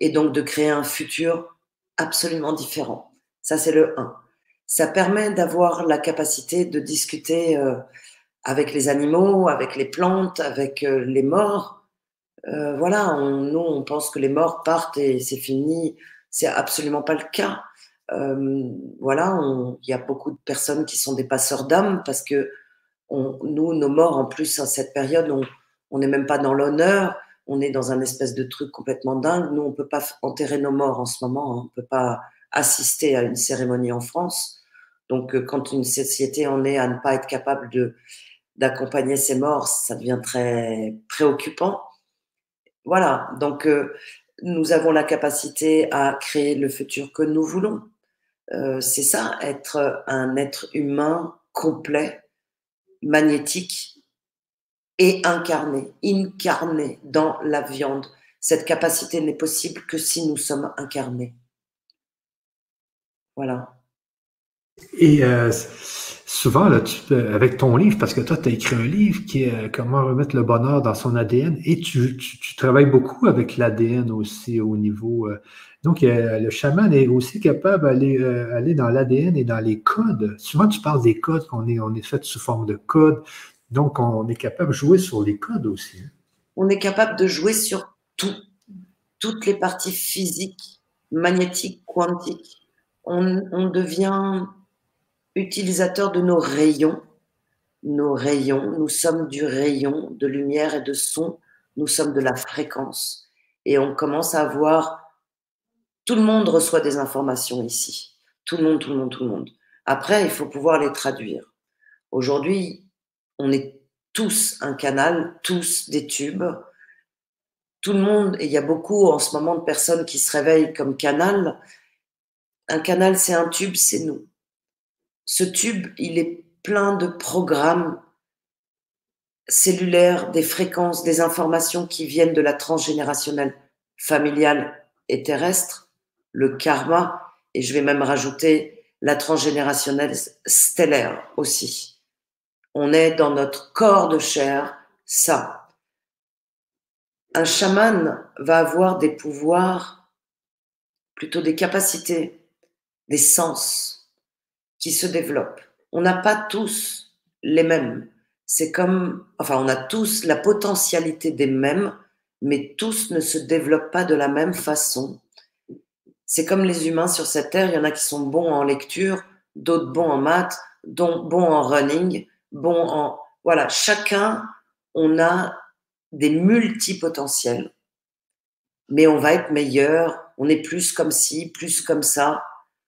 et donc de créer un futur absolument différent. Ça, c'est le 1. Ça permet d'avoir la capacité de discuter euh, avec les animaux, avec les plantes, avec euh, les morts. Euh, voilà, nous, on pense que les morts partent et c'est fini. C'est absolument pas le cas. Euh, voilà, il y a beaucoup de personnes qui sont des passeurs d'âmes parce que nous, nos morts, en plus, à cette période, on n'est même pas dans l'honneur, on est dans un espèce de truc complètement dingue. Nous, on ne peut pas enterrer nos morts en ce moment, hein. on ne peut pas assister à une cérémonie en France. Donc, euh, quand une société en est à ne pas être capable d'accompagner ses morts, ça devient très préoccupant. Voilà, donc euh, nous avons la capacité à créer le futur que nous voulons. Euh, c'est ça, être un être humain complet, magnétique et incarné, incarné dans la viande. Cette capacité n'est possible que si nous sommes incarnés. Voilà. Et euh, souvent, avec ton livre, parce que toi, tu as écrit un livre qui est euh, Comment remettre le bonheur dans son ADN, et tu, travailles beaucoup avec l'ADN aussi au niveau. Donc, le chaman est aussi capable d'aller aller dans l'ADN et dans les codes. Souvent, tu parles des codes, qu'on est, on est fait sous forme de codes. Donc, on est capable de jouer sur les codes aussi. Hein. On est capable de jouer sur tout, toutes les parties physiques, magnétiques, quantiques. On, on devient utilisateur de nos rayons. Nos rayons, nous sommes du rayon de lumière et de son, nous sommes de la fréquence. Et on commence à voir, tout le monde reçoit des informations ici. Tout le monde, tout le monde, tout le monde. Après, il faut pouvoir les traduire. Aujourd'hui, on est tous un canal, tous des tubes. Tout le monde, et il y a beaucoup en ce moment de personnes qui se réveillent comme canal. Un canal, c'est un tube, c'est nous ce tube, il est plein de programmes cellulaires, des fréquences, des informations qui viennent de la transgénérationnelle familiale et terrestre, le karma, et je vais même rajouter la transgénérationnelle stellaire aussi. On est dans notre corps de chair, ça. Un chaman va avoir des pouvoirs, plutôt des capacités, des sens, qui se développent. On n'a pas tous les mêmes. C'est comme, enfin, on a tous la potentialité des mêmes, mais tous ne se développent pas de la même façon. C'est comme les humains sur cette terre, il y en a qui sont bons en lecture, d'autres bons en maths, d'autres bons en running, bons en... Voilà, chacun, on a des multipotentiels, mais on va être meilleur, on est plus comme ci, plus comme ça,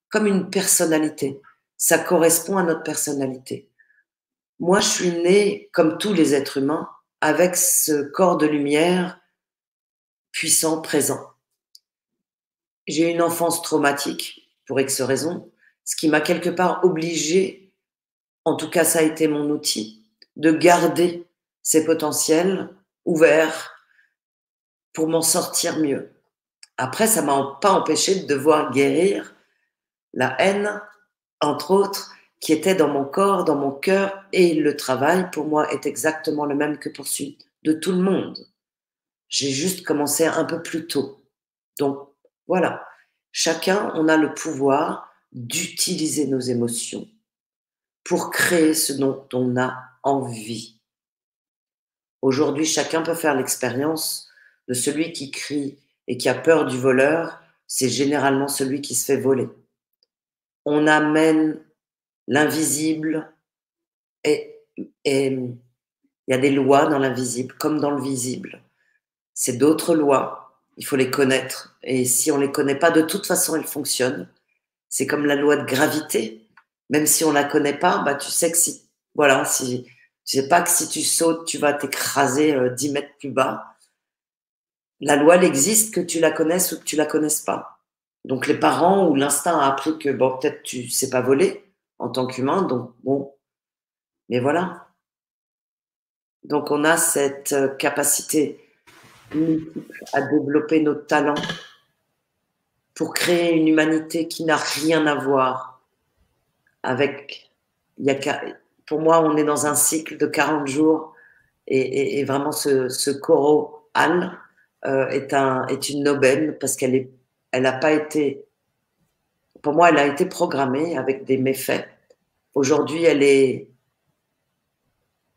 comme une personnalité ça correspond à notre personnalité. Moi, je suis née, comme tous les êtres humains, avec ce corps de lumière puissant, présent. J'ai une enfance traumatique, pour X raisons, ce qui m'a quelque part obligé, en tout cas ça a été mon outil, de garder ces potentiels ouverts pour m'en sortir mieux. Après, ça m'a pas empêché de devoir guérir la haine, entre autres, qui était dans mon corps, dans mon cœur, et le travail, pour moi, est exactement le même que pour celui de tout le monde. J'ai juste commencé un peu plus tôt. Donc, voilà. Chacun, on a le pouvoir d'utiliser nos émotions pour créer ce dont on a envie. Aujourd'hui, chacun peut faire l'expérience de celui qui crie et qui a peur du voleur, c'est généralement celui qui se fait voler. On amène l'invisible et il y a des lois dans l'invisible comme dans le visible. C'est d'autres lois, il faut les connaître. Et si on ne les connaît pas, de toute façon, elles fonctionnent. C'est comme la loi de gravité. Même si on ne la connaît pas, bah, tu sais que si, voilà, si, tu sais pas que si tu sautes, tu vas t'écraser euh, 10 mètres plus bas. La loi, elle existe, que tu la connaisses ou que tu la connaisses pas. Donc les parents ou l'instinct a appris que bon, peut-être tu sais pas voler en tant qu'humain, donc bon. Mais voilà. Donc on a cette à développer nos talents pour créer une humanité qui n'a rien à voir avec. Pour moi, on est dans un cycle de 40 jours et, vraiment ce, ce Coro Anne euh, est, un, est une Nobel parce qu'elle n'a pas été, pour moi, elle a été programmée avec des méfaits. Aujourd'hui, elle est,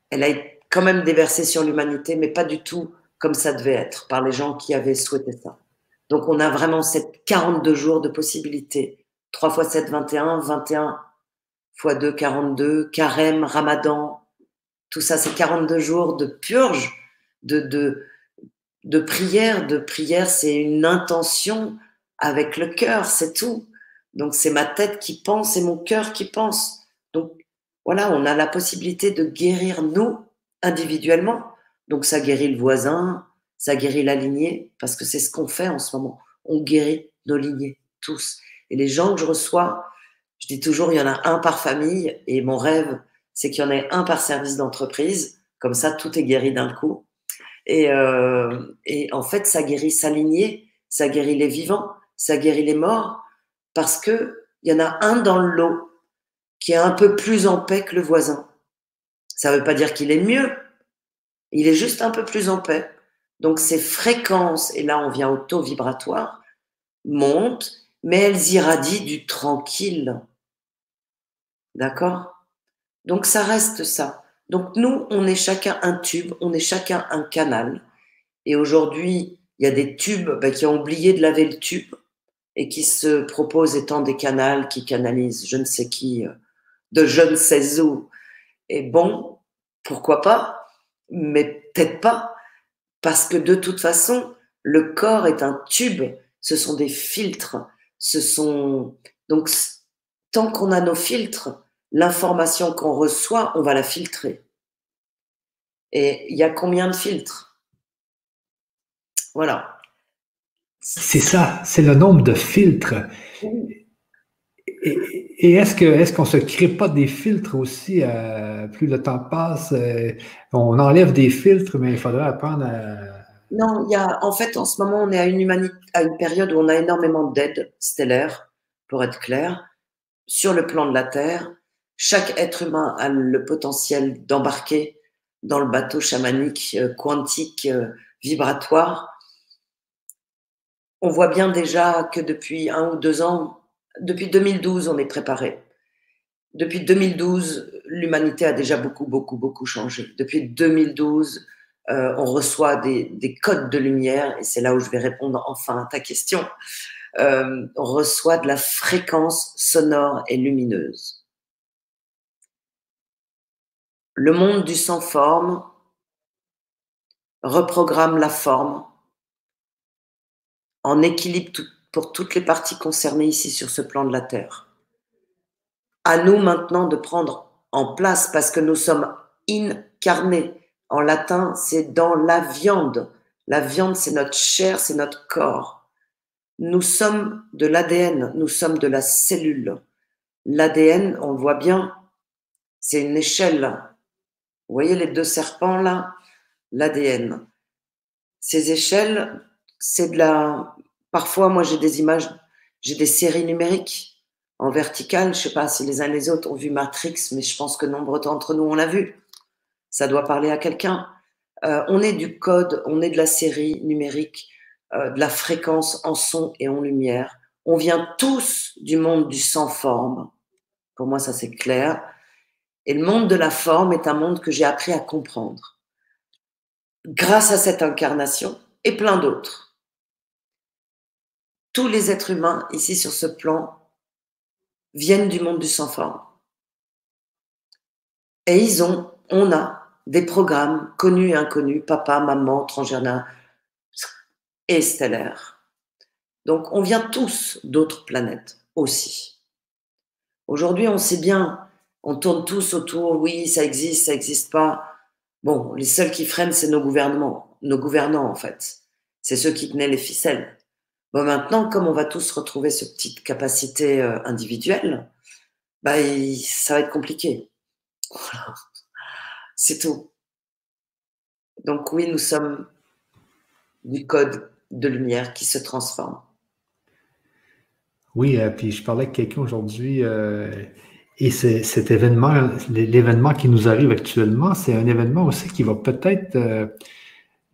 elle a quand même déversée sur l'humanité, mais pas du tout comme ça devait être par les gens qui avaient souhaité ça. Donc on a vraiment cette 42 jours de possibilités. 3 fois 7, 21, 21 fois 2, 42, carême, ramadan, tout ça, c'est 42 jours de purge, de, de, de prière. De prière, c'est une intention avec le cœur, c'est tout. Donc c'est ma tête qui pense et mon cœur qui pense. Donc voilà, on a la possibilité de guérir nous individuellement donc ça guérit le voisin, ça guérit la lignée, parce que c'est ce qu'on fait en ce moment. On guérit nos lignées, tous. Et les gens que je reçois, je dis toujours, il y en a un par famille, et mon rêve, c'est qu'il y en ait un par service d'entreprise. Comme ça, tout est guéri d'un coup. Et, euh, et en fait, ça guérit sa lignée, ça guérit les vivants, ça guérit les morts, parce que il y en a un dans le lot qui est un peu plus en paix que le voisin. Ça ne veut pas dire qu'il est mieux, il est juste un peu plus en paix. Donc ces fréquences, et là on vient au taux vibratoire, montent, mais elles irradient du tranquille. D'accord? Donc ça reste ça. Donc nous, on est chacun un tube, on est chacun un canal. Et aujourd'hui, il y a des tubes ben, qui ont oublié de laver le tube et qui se proposent étant des canals qui canalisent je ne sais qui, euh, de je ne sais. Et bon, pourquoi pas? Mais peut-être pas, parce que de toute façon, le corps est un tube, ce sont des filtres, ce sont donc tant qu'on a nos filtres, l'information qu'on reçoit, on va la filtrer. Et il y a combien de filtres? Voilà. C'est ça, c'est le nombre de filtres. Et, est-ce que est-ce qu'on se crée pas des filtres aussi euh, plus le temps passe euh, On enlève des filtres, mais il faudrait apprendre à. Non, y a en fait en ce moment on est à une humanité, à une période où on a énormément d'aide stellaire, pour être clair, sur le plan de la Terre. Chaque être humain a le potentiel d'embarquer dans le bateau chamanique, euh, quantique, vibratoire. On voit bien déjà que depuis un ou deux ans, depuis 2012, on est préparé. Depuis 2012, l'humanité a déjà beaucoup, beaucoup, beaucoup changé. Depuis 2012, euh, on reçoit des, codes de lumière, et c'est là où je vais répondre enfin à ta question. Euh, on reçoit de la fréquence sonore et lumineuse. Le monde du sans-forme reprogramme la forme en équilibre tout, pour toutes les parties concernées ici sur ce plan de la Terre. À nous maintenant de prendre en place parce que nous sommes incarnés. En latin, c'est dans la viande. La viande, c'est notre chair, c'est notre corps. Nous sommes de l'ADN, nous sommes de la cellule. L'ADN, on voit bien, c'est une échelle. Vous voyez les deux serpents là? L'ADN. Ces échelles, c'est de la. Parfois, moi, j'ai des images, j'ai des séries numériques en verticale. Je ne sais pas si les uns les autres ont vu Matrix, mais je pense que nombre d'entre nous on l'a vu. Ça doit parler à quelqu'un. Euh, on est du code, on est de la série numérique, euh, de la fréquence en son et en lumière. On vient tous du monde du sans forme. Pour moi, ça c'est clair. Et le monde de la forme est un monde que j'ai appris à comprendre. Grâce à cette incarnation et plein d'autres. Tous les êtres humains ici sur ce plan viennent du monde du sans forme. Et ils ont, on a des programmes connus et inconnus, papa, maman, transgéna et stellaire. Donc on vient tous d'autres planètes aussi. Aujourd'hui, on sait bien, on tourne tous autour, oui, ça existe, ça n'existe pas. Bon, les seuls qui freinent, c'est nos gouvernements, nos gouvernants en fait. C'est ceux qui tenaient les ficelles. Bon, maintenant, comme on va tous retrouver cette petite capacité euh, individuelle, bah, ça va être compliqué. C'est tout. Donc oui, nous sommes du code de lumière qui se transforme. Oui, euh, puis je parlais avec quelqu'un aujourd'hui euh, et cet événement, l'événement qui nous arrive actuellement, c'est un événement aussi qui va peut-être euh,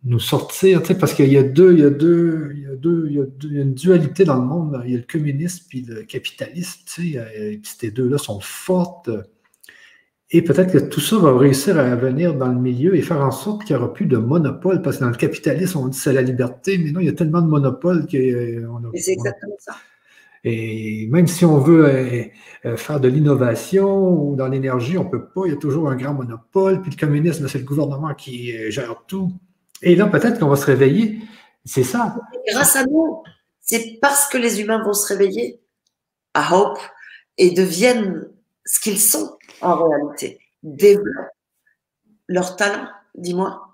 nous sortir, parce qu'il y a deux, il y a deux, il y a deux, il y a, une dualité dans le monde. Il y a le communisme puis le capitalisme, tu sais, et ces deux-là sont fortes. Et peut-être que tout ça va réussir à venir dans le milieu et faire en sorte qu'il n'y aura plus de monopole, parce que dans le capitalisme, on dit c'est la liberté, mais non, il y a tellement de monopoles qu'on a. C'est exactement ça. Et même si on veut euh, euh, faire de l'innovation ou dans l'énergie, on ne peut pas, il y a toujours un grand monopole, puis le communisme, c'est le gouvernement qui euh, gère tout. Et là, peut-être qu'on va se réveiller. C'est ça. Grâce à nous, c'est parce que les humains vont se réveiller, à Hope, et deviennent ce qu'ils sont en réalité, développent leur talent, dis-moi.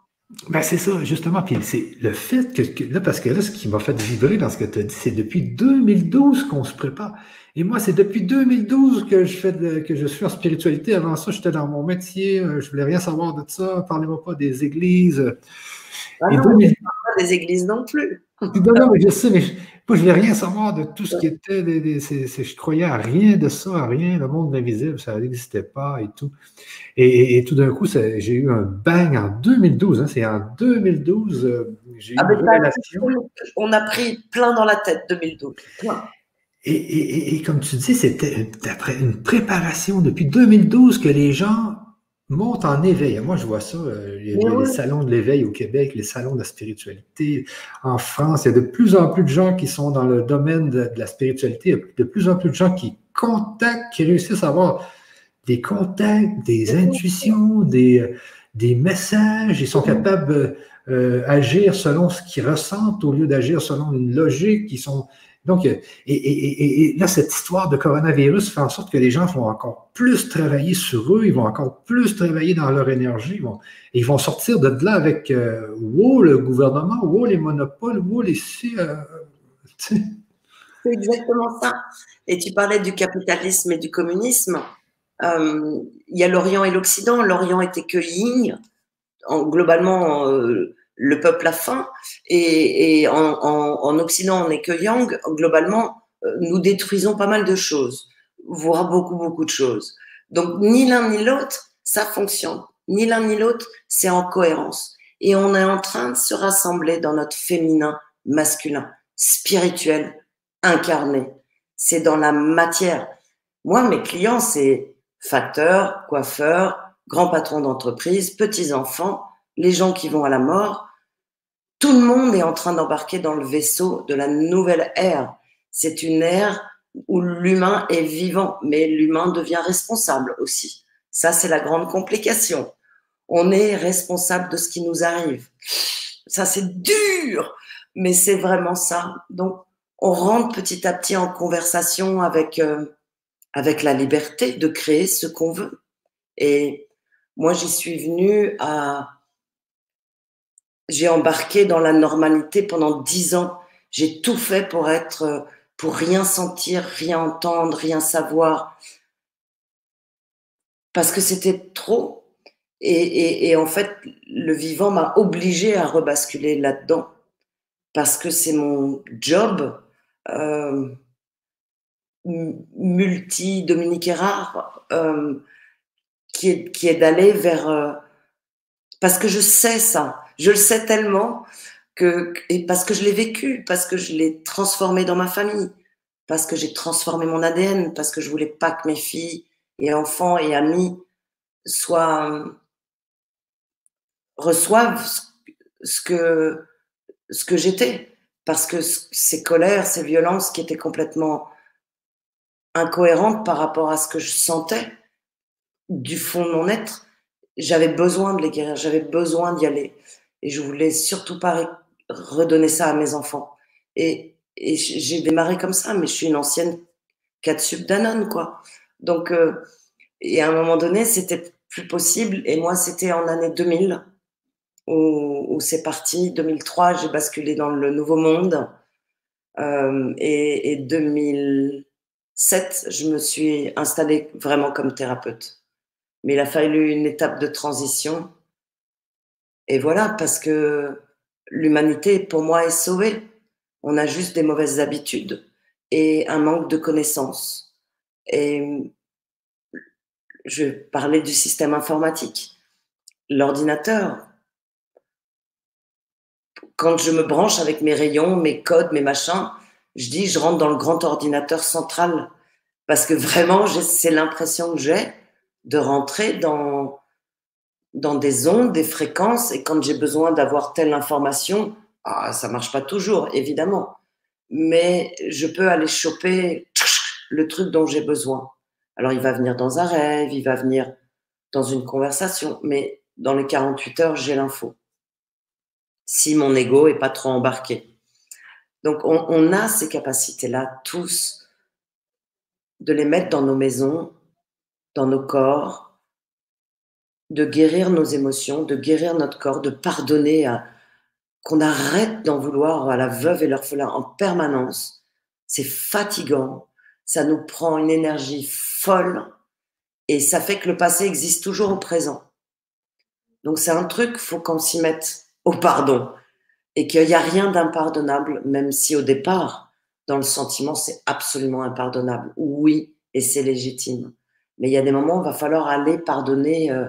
Ben c'est ça, justement. Puis c'est le fait que, là, parce que là, ce qui m'a fait vibrer dans ce que tu as dit, c'est depuis 2012 qu'on se prépare. Et moi, c'est depuis 2012 que je fais que je suis en spiritualité. Avant ça, j'étais dans mon métier, euh, je voulais rien savoir de ça. Parlez-moi pas des églises. Ah non, pas des églises non plus. non, non, mais je sais, mais moi, je ne voulais rien savoir de tout ce qui était. Des, je croyais à rien de ça, à rien. Le monde invisible, ça n'existait pas et tout. Et, tout d'un coup, j'ai eu un bang en 2012. Hein, c'est en 2012, euh, j'ai eu ah, une relation. On a pris plein dans la tête, 2012. Et, et, comme tu dis, c'était une préparation depuis 2012 que les gens monte en éveil. Moi, je vois ça. Euh, il y a les salons de l'éveil au Québec, les salons de la spiritualité. En France, il y a de plus en plus de gens qui sont dans le domaine de, la spiritualité. Il y a de plus en plus de gens qui contactent, qui réussissent à avoir des contacts, des intuitions, des, des messages. Ils sont capables d'agir euh, selon ce qu'ils ressentent au lieu d'agir selon une logique. Ils sont donc, euh, et, là, cette histoire de coronavirus fait en sorte que les gens vont encore plus travailler sur eux, ils vont encore plus travailler dans leur énergie, ils vont, ils vont sortir de là avec euh, wow, le gouvernement, wow, les monopoles, wow, les. Euh, C'est exactement ça. Et tu parlais du capitalisme et du communisme. il y a l'Orient et l'Occident. L'Orient était que yin. En, globalement, le peuple a faim et, en, Occident on n'est que yang. Globalement, euh, nous détruisons pas mal de choses, voire beaucoup beaucoup de choses. Donc ni l'un ni l'autre ça fonctionne, ni l'un ni l'autre c'est en cohérence et on est en train de se rassembler dans notre féminin masculin, spirituel, incarné. C'est dans la matière. Moi mes clients c'est facteurs, coiffeurs, grands patrons d'entreprise, petits enfants, les gens qui vont à la mort tout le monde est en train d'embarquer dans le vaisseau de la nouvelle ère. C'est une ère où l'humain est vivant, mais l'humain devient responsable aussi. Ça, c'est la grande complication. On est responsable de ce qui nous arrive. Ça, c'est dur, mais c'est vraiment ça. Donc, on rentre petit à petit en conversation avec, euh, avec la liberté de créer ce qu'on veut. Et moi, j'y suis venue à j'ai embarqué dans la normalité pendant dix ans. J'ai tout fait pour être, pour rien sentir, rien entendre, rien savoir. Parce que c'était trop. Et, en fait, le vivant m'a obligé à rebasculer là-dedans parce que c'est mon job euh, multi Dominique rare euh, qui est, qui est d'aller vers euh, parce que je sais ça, je le sais tellement que et parce que je l'ai vécu, parce que je l'ai transformé dans ma famille, parce que j'ai transformé mon ADN, parce que je voulais pas que mes filles et enfants et amis soient reçoivent ce que, ce que j'étais. Parce que ces colères, ces violences qui étaient complètement incohérentes par rapport à ce que je sentais du fond de mon être, j'avais besoin de les guérir, j'avais besoin d'y aller. Et je voulais surtout pas redonner ça à mes enfants. Et, j'ai démarré comme ça, mais je suis une ancienne 4 sub Danone, quoi. Donc, euh, et à un moment donné, c'était plus possible. Et moi, c'était en année 2000 où, c'est parti. 2003, j'ai basculé dans le nouveau monde. Euh, et, 2007, je me suis installée vraiment comme thérapeute. Mais il a fallu une étape de transition. Et voilà, parce que l'humanité, pour moi, est sauvée. On a juste des mauvaises habitudes et un manque de connaissances. Et je parlais du système informatique. L'ordinateur, quand je me branche avec mes rayons, mes codes, mes machins, je dis, je rentre dans le grand ordinateur central. Parce que vraiment, c'est l'impression que j'ai de rentrer dans, dans des ondes, des fréquences. Et quand j'ai besoin d'avoir telle information, ah, ça marche pas toujours, évidemment. Mais je peux aller choper le truc dont j'ai besoin. Alors, il va venir dans un rêve, il va venir dans une conversation, mais dans les 48 heures, j'ai l'info si mon ego est pas trop embarqué. Donc, on, a ces capacités-là, tous, de les mettre dans nos maisons, dans nos corps, de guérir nos émotions, de guérir notre corps, de pardonner, à, qu'on arrête d'en vouloir à la veuve et l'orphelin en permanence. C'est fatigant, ça nous prend une énergie folle et ça fait que le passé existe toujours au présent. Donc c'est un truc, faut qu'on s'y mette au pardon et qu'il n'y a rien d'impardonnable, même si au départ, dans le sentiment, c'est absolument impardonnable. Oui, et c'est légitime. Mais il y a des moments où il va falloir aller pardonner euh,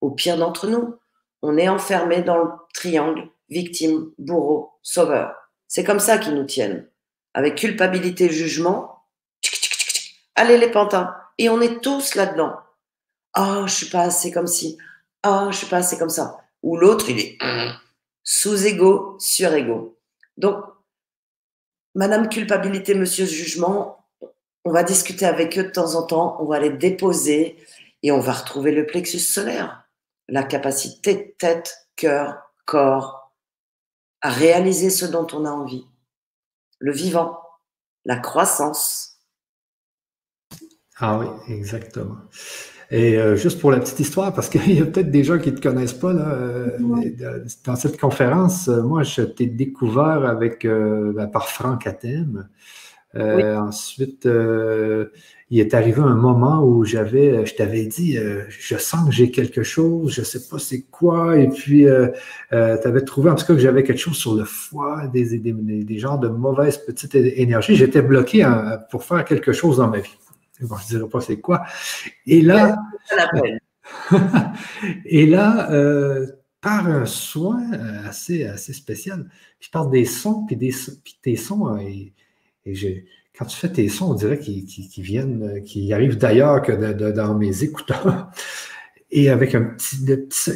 au pire d'entre nous. On est enfermé dans le triangle victime, bourreau, sauveur. C'est comme ça qu'ils nous tiennent. Avec culpabilité, jugement, allez les pantins. Et on est tous là-dedans. Ah, oh, je suis pas assez comme ci. Ah, oh, je suis pas assez comme ça. Ou l'autre, il est sous-ego, sur-ego. Donc, Madame culpabilité, Monsieur jugement, on va discuter avec eux de temps en temps, on va les déposer et on va retrouver le plexus solaire, la capacité tête, cœur, corps à réaliser ce dont on a envie, le vivant, la croissance. Ah oui, exactement. Et euh, juste pour la petite histoire, parce qu'il y a peut-être des gens qui ne te connaissent pas, là, euh, dans cette conférence, euh, moi, je t'ai découvert avec, ben, par Franck Athènes. Ensuite, il est arrivé un moment où j'avais, je t'avais dit, je sens que j'ai quelque chose, je ne sais pas c'est quoi, et puis tu avais trouvé en tout cas que j'avais quelque chose sur le foie, des, des, des genres de mauvaises petites énergies. J'étais bloqué pour faire quelque chose dans ma vie je ne dirai pas c'est quoi. Et là, et là euh, par un soin euh, assez, assez spécial, je parle des sons, puis, des, tes sons, euh, et, quand tu fais tes sons, on dirait qu'ils viennent, qu'ils arrivent d'ailleurs que dans mes écouteurs. Et avec un petit,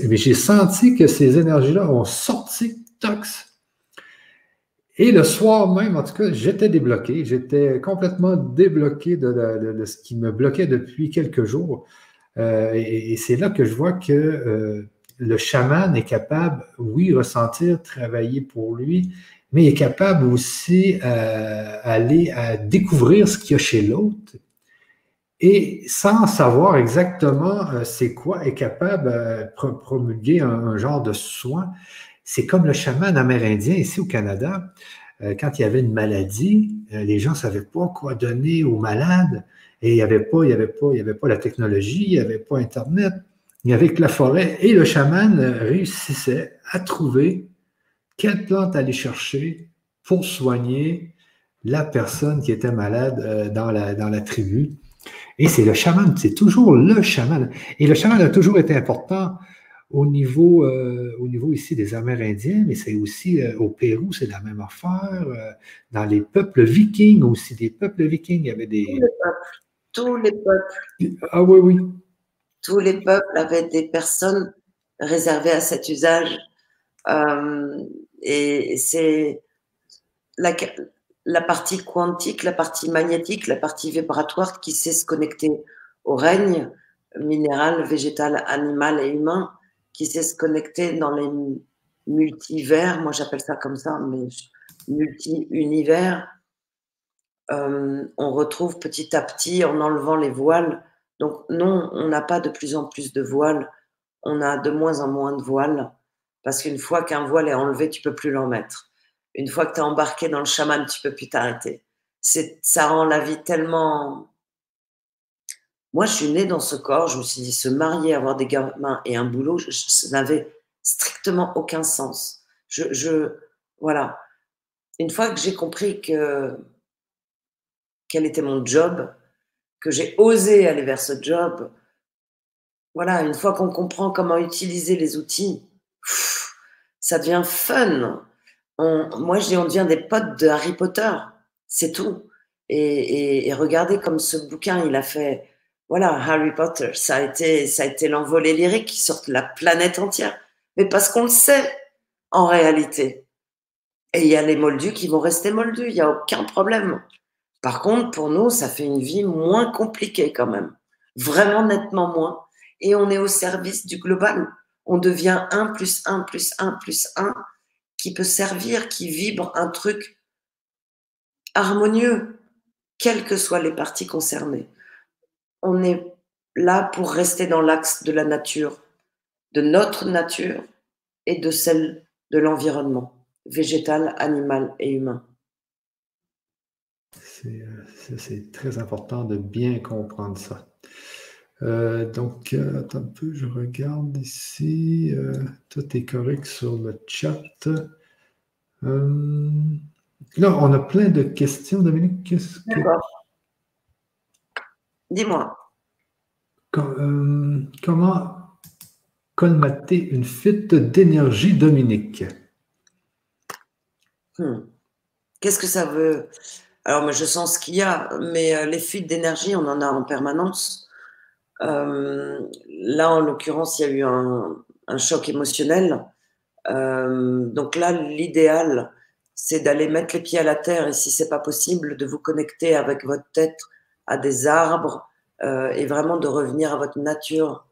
mais j'ai senti que ces énergies-là ont sorti tox et le soir même, en tout cas, j'étais débloqué. J'étais complètement débloqué de, ce qui me bloquait depuis quelques jours. Euh, et, c'est là que je vois que euh, le chaman est capable, oui, ressentir, travailler pour lui, mais il est capable aussi d'aller euh, à découvrir ce qu'il y a chez l'autre. Et sans savoir exactement c'est quoi, est capable de promulguer un genre de soin. C'est comme le chaman amérindien ici au Canada. Euh, quand il y avait une maladie, euh, les gens ne savaient pas quoi donner aux malades et il n'y avait il avait il avait pas la technologie, il n'y avait pas Internet. avec la forêt et le chaman réussissait à trouver quelle plante aller chercher pour soigner la personne qui était malade euh, dans, la, dans la tribu? Et c'est le chaman, c'est toujours le chaman. Et le chaman a toujours été important au niveau, euh, au niveau ici des Amérindiens, mais c'est aussi euh, au Pérou, c'est la même affaire. dans les peuples vikings aussi, des peuples vikings, il y avait des. Tous les peuples. Tous les peuples. Ah oui, oui. Tous les peuples avaient des personnes réservées à cet usage. Et c'est la, la partie quantique, la partie magnétique, la partie vibratoire qui sait se connecter au règne minéral, végétal, animal et humain, qui sait se connecter dans les multivers, moi j'appelle ça comme ça, mais multi-univers, euh, on retrouve petit à petit en enlevant les voiles. Donc non, on n'a pas de plus en plus de voiles, on a de moins en moins de voiles, parce qu'une fois qu'un voile est enlevé, tu peux plus l'en mettre. Une fois que tu es embarqué dans le chaman, tu peux plus t'arrêter. Ça rend la vie tellement. Moi, je suis née dans ce corps, je me suis dit, se marier, avoir des gamins et un boulot, ça n'avait strictement aucun sens. Je, voilà. Une fois que j'ai compris que quel était mon job, que j'ai osé aller vers ce job, voilà, une fois qu'on comprend comment utiliser les outils, ça devient fun moi, je dis, on devient des potes de Harry Potter. C'est tout. Et, regardez comme ce bouquin, il a fait, voilà, Harry Potter, ça a été, ça a été l'envolée lyrique qui sort de la planète entière. Mais parce qu'on le sait, en réalité. Et il y a les moldus qui vont rester moldus, il n'y a aucun problème. Par contre, pour nous, ça fait une vie moins compliquée quand même. Vraiment nettement moins. Et on est au service du global. On devient 1 plus 1 plus 1 plus 1 qui peut servir, qui vibre un truc harmonieux, quelles que soient les parties concernées. On est là pour rester dans l'axe de la nature, de notre nature et de celle de l'environnement, végétal, animal et humain. C'est euh, très important de bien comprendre ça. Euh, donc, euh, attends un peu, je regarde ici. Euh, tout est correct sur le chat. là, on a plein de questions. Dominique, qu'est-ce que. Dis-moi. comment colmater une fuite d'énergie, Dominique? Hmm. Qu'est-ce que ça veut? Alors, je sens ce qu'il y a, mais les fuites d'énergie, on en a en permanence. Euh, là, en l'occurrence, il y a eu un, choc émotionnel. Euh, donc là, l'idéal, c'est d'aller mettre les pieds à la terre et si c'est pas possible, de vous connecter avec votre tête à des arbres euh, et vraiment de revenir à votre nature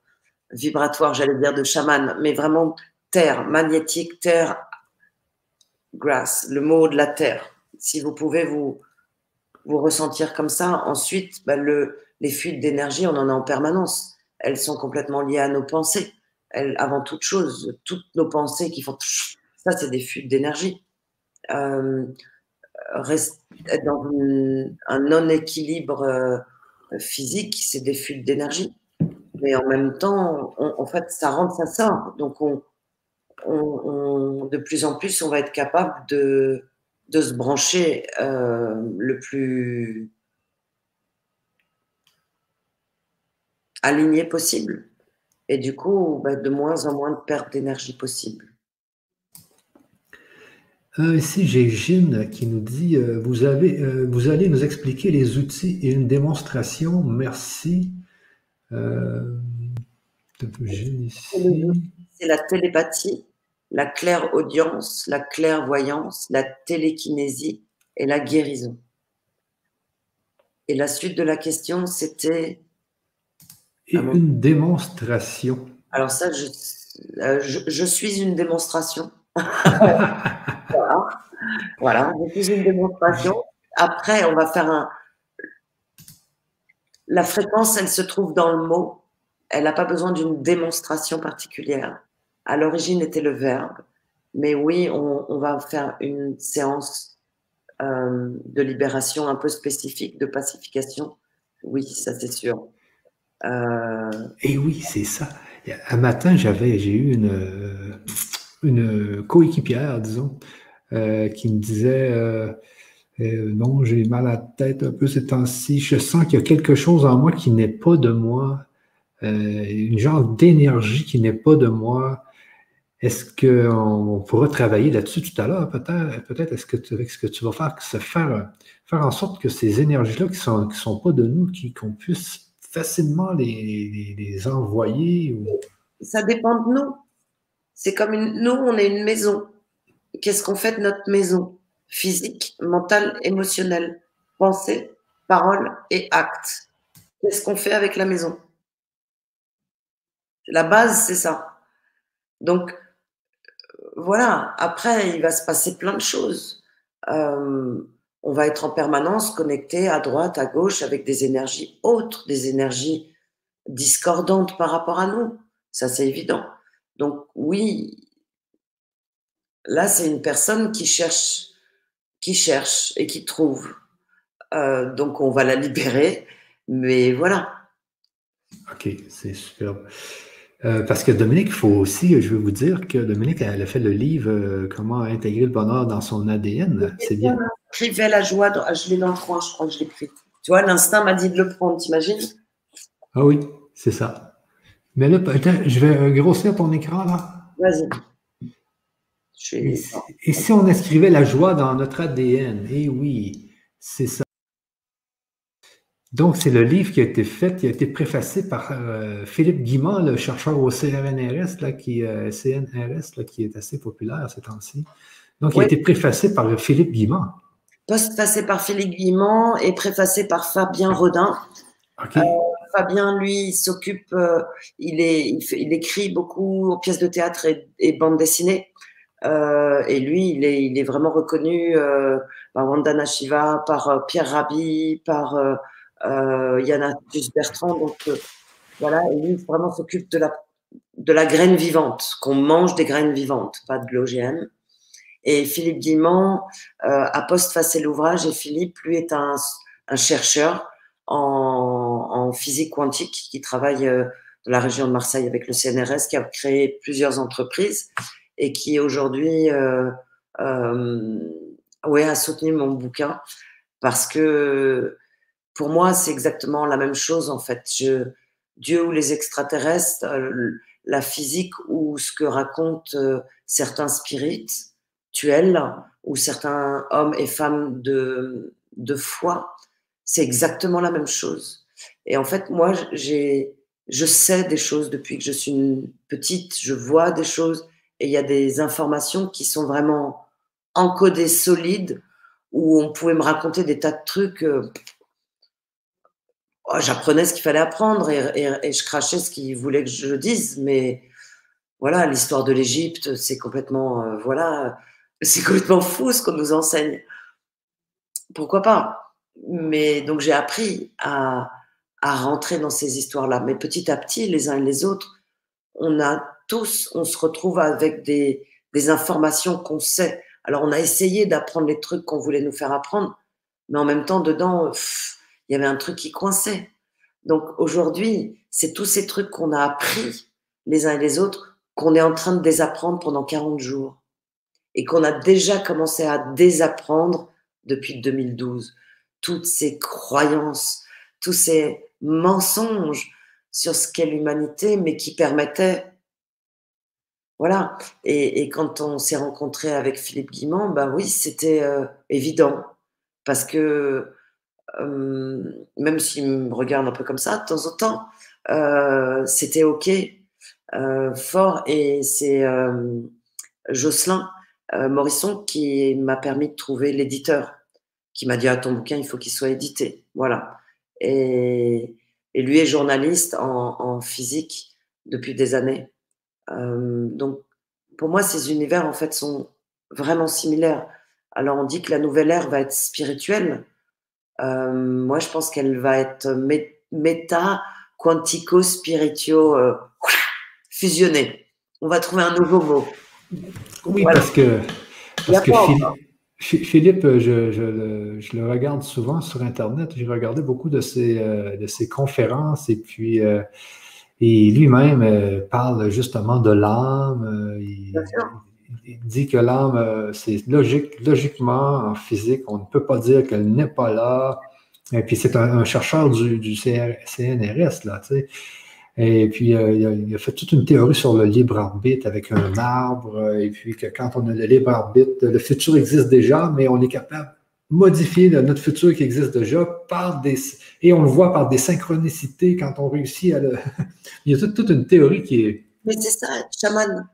vibratoire, j'allais dire de chaman, mais vraiment terre, magnétique, terre, grass, le mot de la terre. Si vous pouvez vous, ressentir comme ça, ensuite, bah, le, les fuites d'énergie, on en a en permanence. Elles sont complètement liées à nos pensées. Elles, avant toute chose, toutes nos pensées qui font ça, c'est des fuites d'énergie. Euh, être dans un non-équilibre euh, physique, c'est des fuites d'énergie. Mais en même temps, en fait, ça rentre, ça sort. Donc, on, de plus en plus, on va être capable de, de se brancher euh, le plus aligné possible. Et du coup, bah, de moins en moins de perte d'énergie possible. Euh, ici, j'ai Gine qui nous dit euh, vous, avez, euh, vous allez nous expliquer les outils et une démonstration. Merci. C'est la télépathie, la claire audience, la clairvoyance, la télékinésie et la guérison. Et la suite de la question, c'était et une démonstration. Alors ça, je, euh, je, suis une démonstration. voilà. voilà, je suis une démonstration. Après, on va faire un... La fréquence, elle se trouve dans le mot. Elle n'a pas besoin d'une démonstration particulière. À l'origine était le verbe. Mais oui, on, on va faire une séance euh, de libération un peu spécifique, de pacification. Oui, ça c'est sûr. Euh, et oui, c'est ça. Un matin, j'avais, j'ai eu une, une coéquipière, disons, euh, qui me disait euh, euh, Non, j'ai mal à la tête un peu ces temps-ci. Je sens qu'il y a quelque chose en moi qui n'est pas de moi, une genre d'énergie qui n'est pas de moi. Est-ce qu'on pourra travailler là-dessus tout à l'heure, peut-être? Peut-être est-ce que tu, ce que tu vas faire, faire, faire en sorte que ces énergies-là qui ne sont, qui sont pas de nous, qu'on puisse facilement les, les, envoyer? Ça dépend de nous. C'est comme une, nous, on est une maison. Qu'est-ce qu'on fait de notre maison? Physique, mentale, émotionnelle, pensée, parole et acte. Qu'est-ce qu'on fait avec la maison? La base, c'est ça. Donc, voilà. Après, il va se passer plein de choses. Euh, on va être en permanence connecté à droite, à gauche, avec des énergies autres, des énergies discordantes par rapport à nous. Ça, c'est évident. Donc oui, là, c'est une personne qui cherche, qui cherche et qui trouve. Euh, donc on va la libérer, mais voilà. Ok, c'est super. Euh, parce que Dominique, il faut aussi, je veux vous dire que Dominique, elle a fait le livre euh, Comment intégrer le bonheur dans son ADN. C'est bien. Écrivait la joie, je l'ai dans le coin, je crois que je l'ai pris. Tu vois, l'instinct m'a dit de le prendre, t'imagines? Ah oui, c'est ça. Mais là, je vais euh, grossir ton écran là. Vas-y. Et, si on inscrivait la joie dans notre ADN? Eh oui, c'est ça. Donc, c'est le livre qui a été fait, qui a été préfacé par euh, Philippe Guimand, le chercheur au CNRS, là, qui, euh, CNRS, là, qui est assez populaire ces temps-ci. Donc, il a été préfacé par Philippe Guimand. Postfacé par Philippe Guimand et préfacé par Fabien Rodin. OK. Fabien, lui, s'occupe, euh, il, il, écrit beaucoup pièces de théâtre et, bandes dessinées. Euh, et lui, il est, il est vraiment reconnu euh, par Wanda Shiva, par Pierre Rabhi, par Yana Bertrand. Donc voilà, et lui, vraiment s'occupe de la, de la graine vivante, qu'on mange des graines vivantes, pas de l'OGM. Et Philippe Guimand a postfacé l'ouvrage et Philippe, lui, est un, un chercheur en, physique quantique qui travaille euh, dans la région de Marseille avec le CNRS, qui a créé plusieurs entreprises et qui aujourd'hui euh, euh, ouais, a soutenu mon bouquin parce que pour moi, c'est exactement la même chose en fait. Je, Dieu ou les extraterrestres, la physique ou ce que racontent certains ou certains hommes et femmes de, de foi, c'est exactement la même chose. Et en fait, moi, j'ai, je sais des choses depuis que je suis petite, je vois des choses et il y a des informations qui sont vraiment encodées, solides, où on pouvait me raconter des tas de trucs. Euh, oh, j'apprenais ce qu'il fallait apprendre et, je crachais ce qu'il voulait que je dise, mais voilà, l'histoire de l'Égypte, c'est complètement, euh, voilà, c'est complètement fou ce qu'on nous enseigne. Pourquoi pas? Mais donc j'ai appris à, à, rentrer dans ces histoires-là. Mais petit à petit, les uns et les autres, on a tous, on se retrouve avec des, des informations qu'on sait. Alors on a essayé d'apprendre les trucs qu'on voulait nous faire apprendre, mais en même temps, dedans, il y avait un truc qui coinçait. Donc aujourd'hui, c'est tous ces trucs qu'on a appris les uns et les autres qu'on est en train de désapprendre pendant 40 jours et qu'on a déjà commencé à désapprendre depuis 2012 toutes ces croyances, tous ces mensonges sur ce qu'est l'humanité, mais qui permettaient. Voilà. Et, quand on s'est rencontré avec Philippe Guimand, ben oui, c'était euh, évident. Parce que euh, même s'il me regarde un peu comme ça de temps en temps, euh, c'était OK, fort. Et c'est Jocelyn Morisson qui m'a permis de trouver l'éditeur qui m'a dit à ah, ton bouquin, il faut qu'il soit édité. Voilà. Et, lui est journaliste en, physique depuis des années. Euh, donc, pour moi, ces univers, en fait, sont vraiment similaires. Alors, on dit que la nouvelle ère va être spirituelle. Euh, moi, je pense qu'elle va être méta, quantico, spiritio, euh, fusionnée. On va trouver un nouveau mot. Oui, parce que, parce que Philippe, je, le, regarde souvent sur Internet. J'ai regardé beaucoup de ses, euh, de ses conférences et puis euh, Et lui-même parle justement de l'âme. il, dit que l'âme, c'est logique, logiquement, en physique, on ne peut pas dire qu'elle n'est pas là. Et puis c'est un, chercheur du, du CNRS, là, tu sais. Et puis, euh, il, a, fait toute une théorie sur le libre arbitre avec un arbre. Et puis, que quand on a le libre arbitre, le futur existe déjà, mais on est capable de modifier notre futur qui existe déjà par des. Et on le voit par des synchronicités quand on réussit à le. il y a toute, toute une théorie qui est. Mais c'est ça, chaman.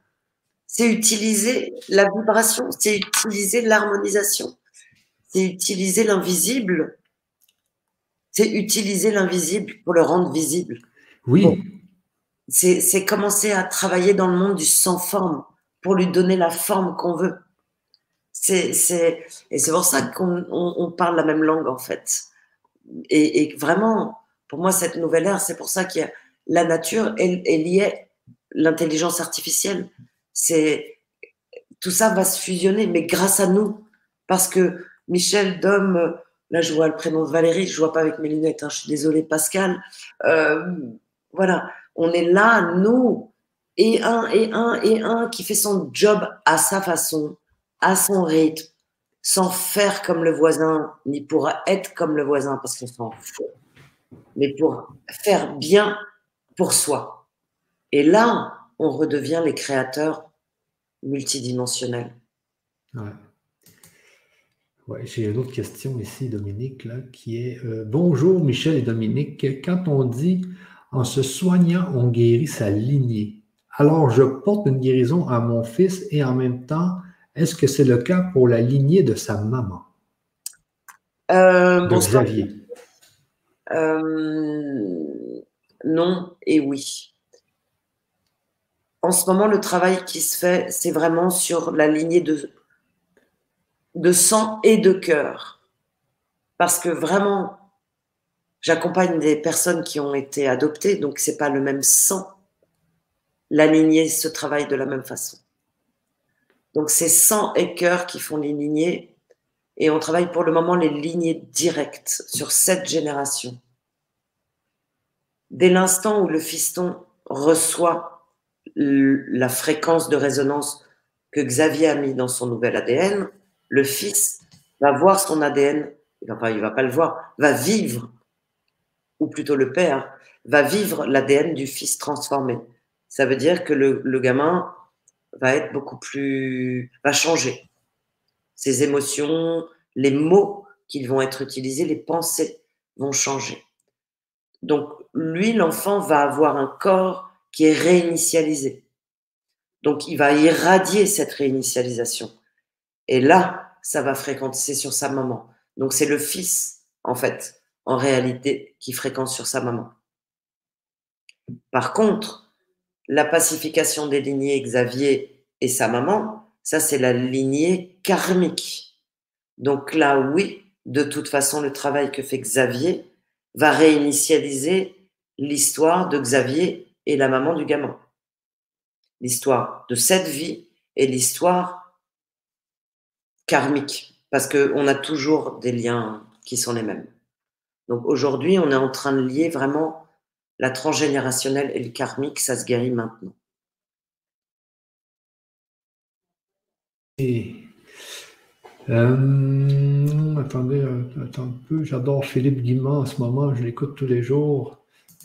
C'est utiliser la vibration, c'est utiliser l'harmonisation, c'est utiliser l'invisible, c'est utiliser l'invisible pour le rendre visible. Oui. c'est commencer à travailler dans le monde du sans forme pour lui donner la forme qu'on veut. C'est, et c'est pour ça qu'on parle la même langue, en fait. Et, vraiment, pour moi, cette nouvelle ère, c'est pour ça que la nature est, est l'intelligence artificielle. C'est tout ça va se fusionner, mais grâce à nous, parce que Michel Dom, là je vois le prénom de Valérie, je vois pas avec mes lunettes, hein, je suis désolée Pascal. Euh, voilà, on est là, nous, et un, et un, et un qui fait son job à sa façon, à son rythme, sans faire comme le voisin, ni pour être comme le voisin, parce qu'on s'en fout, mais pour faire bien pour soi. Et là, on redevient les créateurs multidimensionnels. Ouais. j'ai une autre question ici, Dominique, là, qui est euh, Bonjour Michel et Dominique. Quand on dit en se soignant, on guérit sa lignée. Alors, je porte une guérison à mon fils et en même temps, est-ce que c'est le cas pour la lignée de sa maman? Euh, Xavier. Euh, non et oui. En ce moment, le travail qui se fait, c'est vraiment sur la lignée de, de sang et de cœur. Parce que vraiment, J'accompagne des personnes qui ont été adoptées, donc c'est pas le même sang. La lignée se travaille de la même façon. Donc c'est sang et cœur qui font les lignées, et on travaille pour le moment les lignées directes sur cette génération. Dès l'instant où le fiston reçoit la fréquence de résonance que Xavier a mis dans son nouvel ADN, le fils va voir son ADN, enfin il va pas le voir, va vivre ou plutôt le père, va vivre l'ADN du fils transformé. Ça veut dire que le, gamin va être beaucoup plus. va changer. Ses émotions, les mots qui vont être utilisés, les pensées vont changer. Donc, lui, l'enfant, va avoir un corps qui est réinitialisé. Donc, il va irradier cette réinitialisation. Et là, ça va fréquenter sur sa maman. Donc, c'est le fils, en fait, en réalité qui fréquente sur sa maman. Par contre, la pacification des lignées Xavier et sa maman, ça c'est la lignée karmique. Donc là, oui, de toute façon, le travail que fait Xavier va réinitialiser l'histoire de Xavier et la maman du gamin. L'histoire de cette vie et l'histoire karmique, parce qu'on a toujours des liens qui sont les mêmes. Donc aujourd'hui, on est en train de lier vraiment la transgénérationnelle et le karmique, ça se guérit maintenant. Euh, attendez, euh, attends un peu, j'adore Philippe Guimard en ce moment, je l'écoute tous les jours.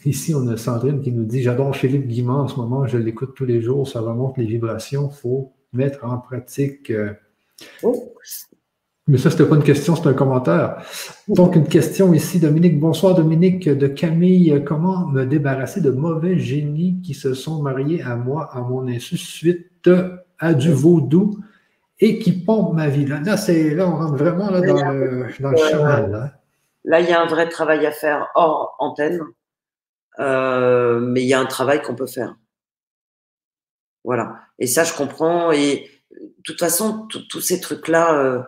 Ici, on a Sandrine qui nous dit J'adore Philippe Guimard en ce moment, je l'écoute tous les jours, ça remonte les vibrations, il faut mettre en pratique. Euh, oh. Mais ça, c'était pas une question, c'est un commentaire. Donc, une question ici, Dominique. Bonsoir, Dominique, de Camille. Comment me débarrasser de mauvais génies qui se sont mariés à moi à mon insu suite à du vaudou et qui pompent ma vie? Là, là, là on rentre vraiment là, dans, le, dans le chemin. Là. il y a un vrai travail à faire hors antenne, euh, mais il y a un travail qu'on peut faire. Voilà. Et ça, je comprends. Et de toute façon, tous ces trucs-là, euh,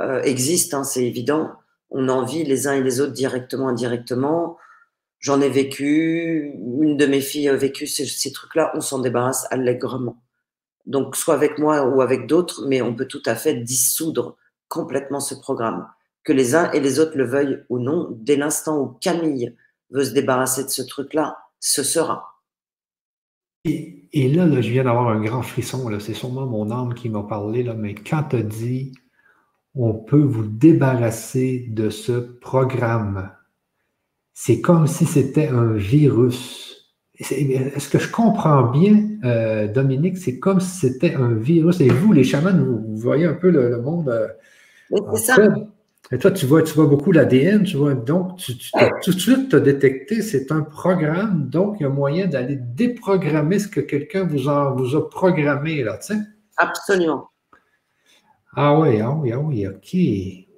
euh, existe, hein, c'est évident. On en vit les uns et les autres directement, indirectement. J'en ai vécu, une de mes filles a vécu ces, trucs-là, on s'en débarrasse allègrement. Donc, soit avec moi ou avec d'autres, mais on peut tout à fait dissoudre complètement ce programme. Que les uns et les autres le veuillent ou non, dès l'instant où Camille veut se débarrasser de ce truc-là, ce sera. Et, là, je viens d'avoir un grand frisson. C'est sûrement mon âme qui m'a parlé, là, mais quand tu as dit on peut vous débarrasser de ce programme, c'est comme si c'était un virus. Est-ce que je comprends bien, euh, Dominique? C'est comme si c'était un virus. Et vous, les chamans, vous, voyez un peu le, monde. Euh, c'est ça. Et toi, tu vois, tu vois beaucoup l'ADN, tu vois, donc tu, tout de suite tu as détecté, c'est un programme, donc il y a moyen d'aller déprogrammer ce que quelqu'un vous, vous a programmé, là, tu sais. Absolument. Ah oui, ah oui, ah oui, OK.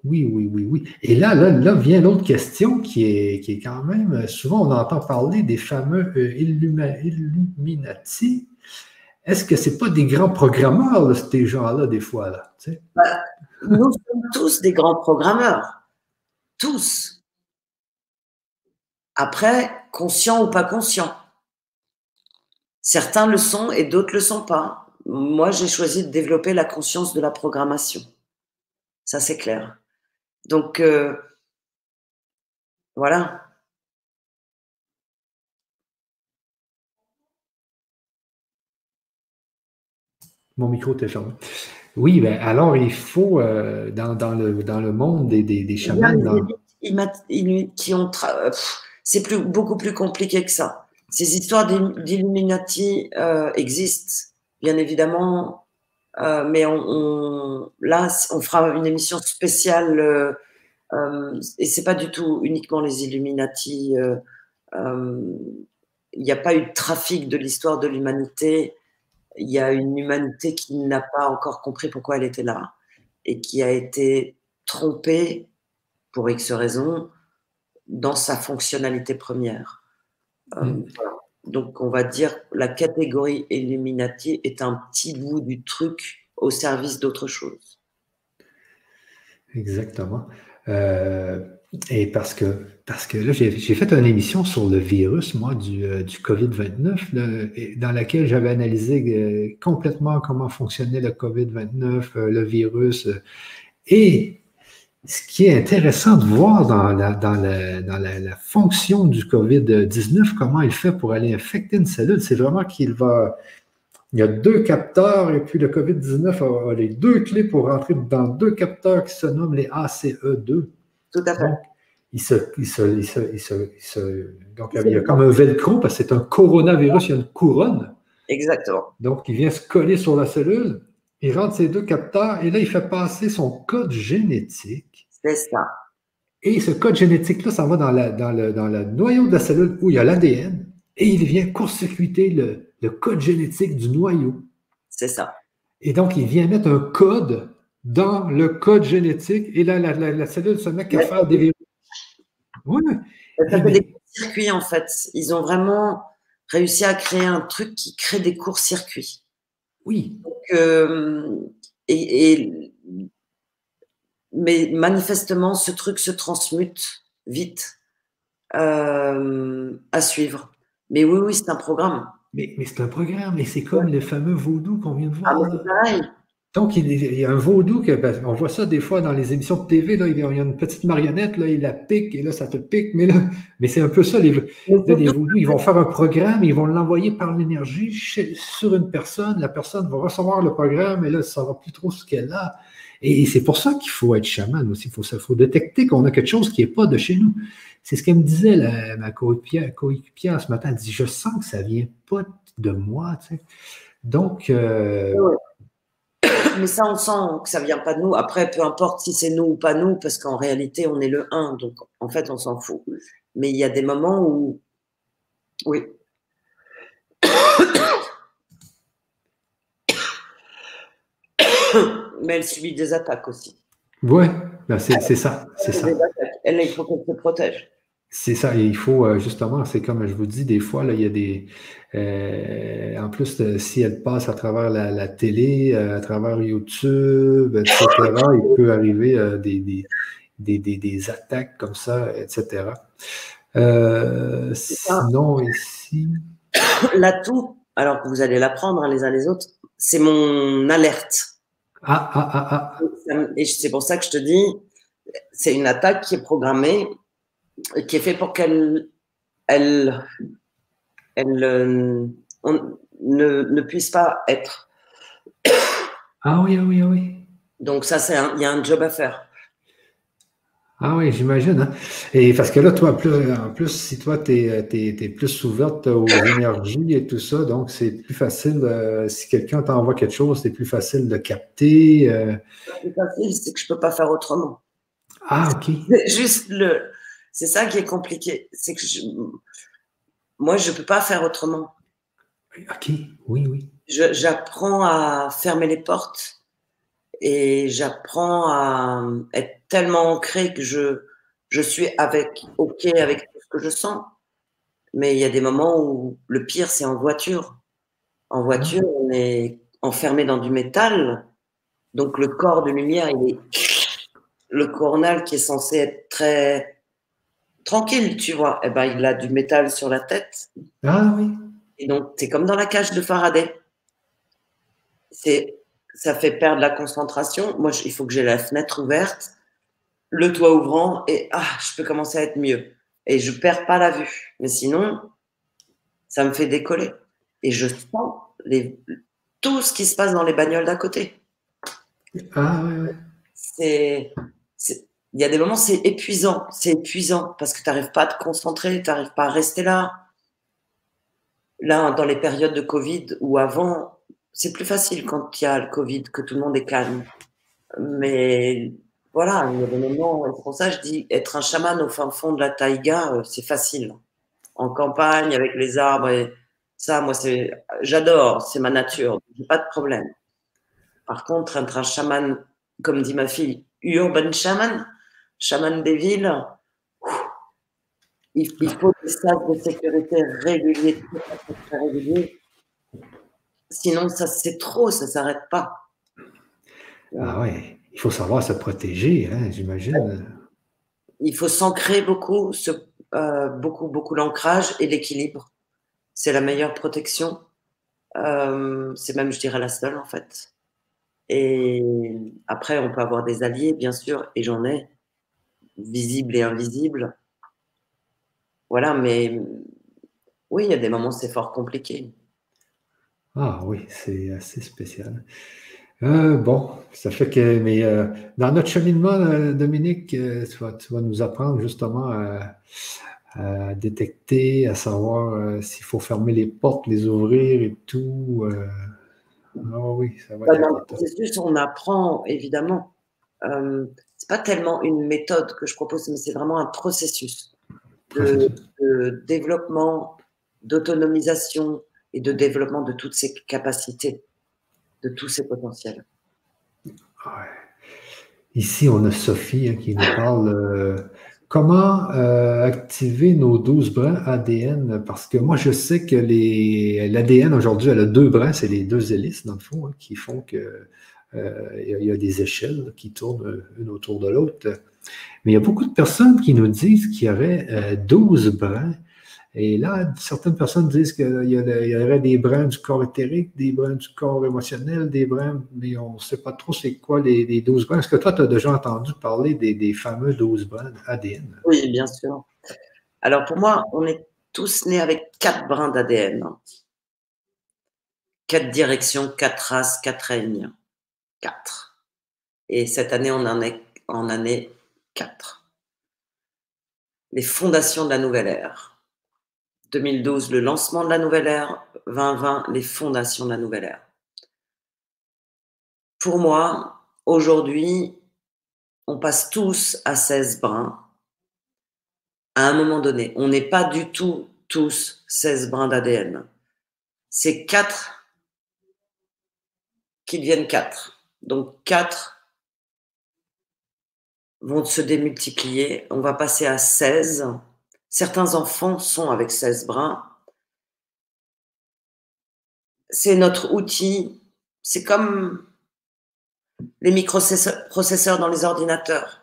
Oui, oui, oui, oui. Et là, là, vient l'autre question qui est, qui quand même, souvent on entend parler des fameux euh, Illuminati. Est-ce que ce n'est pas des grands programmeurs, ces gens-là, des fois, là? Ben, nous sommes tous des grands programmeurs. Tous. Après, conscients ou pas conscients. Certains le sont et d'autres le sont pas. Moi, j'ai choisi de développer la conscience de la programmation. Ça, c'est clair. Donc, euh, voilà. Mon micro était fermé. Oui, ben, alors il faut, euh, dans, le, dans le monde des, des, chamans. qui ont c'est plus, beaucoup plus compliqué que ça. Ces histoires d'Illuminati euh, existent, bien évidemment, euh, mais on, là, on fera une émission spéciale, euh, et c'est pas du tout uniquement les Illuminati. Il n'y a pas eu de trafic de l'histoire de l'humanité il y a une humanité qui n'a pas encore compris pourquoi elle était là et qui a été trompée pour X raisons dans sa fonctionnalité première. Euh, mm. Donc on va dire la catégorie Illuminati est un petit bout du truc au service d'autre chose. Exactement. Euh, et parce que, parce que là, j'ai fait une émission sur le virus, moi, du, euh, du COVID-29, dans laquelle j'avais analysé euh, complètement comment fonctionnait le COVID-29, euh, le virus. et ce qui est intéressant de voir dans la, dans la, dans la, fonction du COVID-19, comment il fait pour aller infecter une cellule, c'est vraiment qu'il va. Il y a deux capteurs et puis le COVID-19 a, les deux clés pour rentrer dans deux capteurs qui se nomment les ACE2. Tout à fait. Donc, il se, il se, donc, il y a comme un velcro parce que c'est un coronavirus, il y a une couronne. Exactement. Donc, il vient se coller sur la cellule, il rentre ses deux capteurs et là, il fait passer son code génétique. C'est ça. Et ce code génétique-là, ça va dans, la, dans, le, dans le noyau de la cellule où il y a l'ADN et il vient court-circuiter le, le code génétique du noyau. C'est ça. Et donc, il vient mettre un code dans le code génétique et là, la, cellule se met à faire des virus. Oui. Ça fait des courts-circuits, en fait. Ils ont vraiment réussi à créer un truc qui crée des courts-circuits. Oui. Euh, et, mais manifestement, ce truc se transmute vite euh, à suivre. Mais oui, oui, c'est un programme. Mais, mais c'est un programme, et c'est comme le fameux vaudou qu'on vient de voir. Ah, pareil. Donc, il y a un vaudou, que, on voit ça des fois dans les émissions de TV, là, il y a une petite marionnette, là, il la pique, et là, ça te pique, mais là, mais c'est un peu ça, les, les vaudous, ils vont faire un programme, ils vont l'envoyer par l'énergie sur une personne, la personne va recevoir le programme, et là, ça ne saura plus trop ce qu'elle a. Et c'est pour ça qu'il faut être chaman aussi, il faut, faut détecter qu'on a quelque chose qui n'est pas de chez nous. C'est ce qu'elle me disait, ma coéquipière, ce matin, elle dit, je sens que ça ne vient pas de moi, tu sais. Donc, euh, mais ça, on sent que ça vient pas de nous. Après, peu importe si c'est nous ou pas nous, parce qu'en réalité, on est le 1, donc en fait, on s'en fout. Mais il y a des moments où. Oui. Mais elle subit des attaques aussi. Ouais, ben, c'est ça. C'est ça. Elle, il faut qu'elle se protège. C'est ça, il faut euh, justement, c'est comme je vous dis, des fois, là, il y a des. Euh, en plus, euh, si elle passe à travers la, télé, à travers YouTube, etc., il peut arriver des, des, attaques comme ça, etc. sinon, ici. L'atout, alors que vous allez l'apprendre hein, les uns les autres, c'est mon alerte. Ah, ah, ah, ah. Et c'est pour ça que je te dis, c'est une attaque qui est programmée qui est fait pour qu'elle, elle, elle, euh, on ne, ne puisse pas être. Ah oui, ah oui, ah oui. Donc ça, c'est il y a un job à faire. Ah oui, j'imagine. Hein. Et parce que là, toi, en plus, si toi, tu es, plus ouverte aux énergies et tout ça, donc c'est plus facile, si quelqu'un t'envoie quelque chose, c'est plus facile de capter. Euh... C'est facile, c'est que je ne peux pas faire autrement. Ah, OK. Juste le. C'est ça qui est compliqué. C'est que je... moi, je ne peux pas faire autrement. OK, oui, oui. J'apprends à fermer les portes et j'apprends à être tellement ancré que je, je suis avec, OK avec tout ce que je sens. Mais il y a des moments où le pire, c'est en voiture. En voiture, on est enfermé dans du métal. Donc le corps de lumière, il est le coronal qui est censé être très tranquille, tu vois. Eh ben, il a du métal sur la tête. Ah oui. Et donc, c'est comme dans la cage de Faraday. C'est, ça fait perdre la concentration. Moi, il faut que j'ai la fenêtre ouverte le toit ouvrant et ah, je peux commencer à être mieux. Et je perds pas la vue. Mais sinon, ça me fait décoller. Et je sens les, tout ce qui se passe dans les bagnoles d'à côté. Ah ouais, ouais. C'est, il y a des moments, c'est épuisant. C'est épuisant parce que tu n'arrives pas à te concentrer, tu n'arrives pas à rester là. Là, dans les périodes de Covid ou avant, c'est plus facile quand il y a le Covid, que tout le monde est calme. Mais voilà, il y a des moments, c'est pour ça je dis, être un chaman au fin fond de la taïga, euh, c'est facile. En campagne, avec les arbres, et ça, moi, c'est, j'adore, c'est ma nature, j'ai pas de problème. Par contre, être un chaman, comme dit ma fille, urban chaman, chaman des villes, il, faut des stades de sécurité réguliers, réguliers. Sinon, ça c'est trop, ça s'arrête pas. Ah ouais. Il faut savoir se protéger, hein, j'imagine. Il faut s'ancrer beaucoup, euh, beaucoup, beaucoup l'ancrage et l'équilibre. C'est la meilleure protection. Euh, c'est même, je dirais, la seule en fait. Et après, on peut avoir des alliés, bien sûr, et j'en ai, visibles et invisibles. Voilà, mais oui, il y a des moments où c'est fort compliqué. Ah oui, c'est assez spécial. Euh, bon, ça fait que, mais euh, dans notre cheminement, euh, Dominique, tu vas, nous apprendre justement à, détecter, à savoir s'il faut fermer les portes, les ouvrir et tout. Ah oui, ça va. Dans le processus, on apprend évidemment. C'est pas tellement une méthode que je propose, mais c'est vraiment un processus de développement, d'autonomisation et de développement de toutes ces capacités de tous ses potentiels. Ici, on a Sophie hein, qui nous parle euh, comment euh, activer nos 12 brins ADN. Parce que moi, je sais que l'ADN aujourd'hui, elle a deux brins, c'est les deux hélices, dans le fond, hein, qui font que il y, a des échelles qui tournent une autour de l'autre. Mais il y a beaucoup de personnes qui nous disent qu'il y aurait 12 brins et là, certaines personnes disent qu'il y, aurait des brins du corps éthérique, des brins du corps émotionnel, des brins, mais on ne sait pas trop c'est quoi les, les 12 brins. Est-ce que toi, tu as déjà entendu parler des, fameux 12 brins ADN? Oui, bien sûr. Alors pour moi, on est tous nés avec quatre brins d'ADN. Quatre directions, quatre races, quatre règnes. Quatre. Et cette année, on en est en année quatre. Les fondations de la nouvelle ère 2012, le lancement de la nouvelle ère, 2020, les fondations de la nouvelle ère. Pour moi, aujourd'hui, on passe tous à 16 brins à un moment donné. On n'est pas du tout tous 16 brins d'ADN. C'est 4 qui deviennent 4. Donc 4 vont se démultiplier. On va passer à 16 Certains enfants sont avec 16 brins. C'est notre outil. C'est comme les microprocesseurs dans les ordinateurs.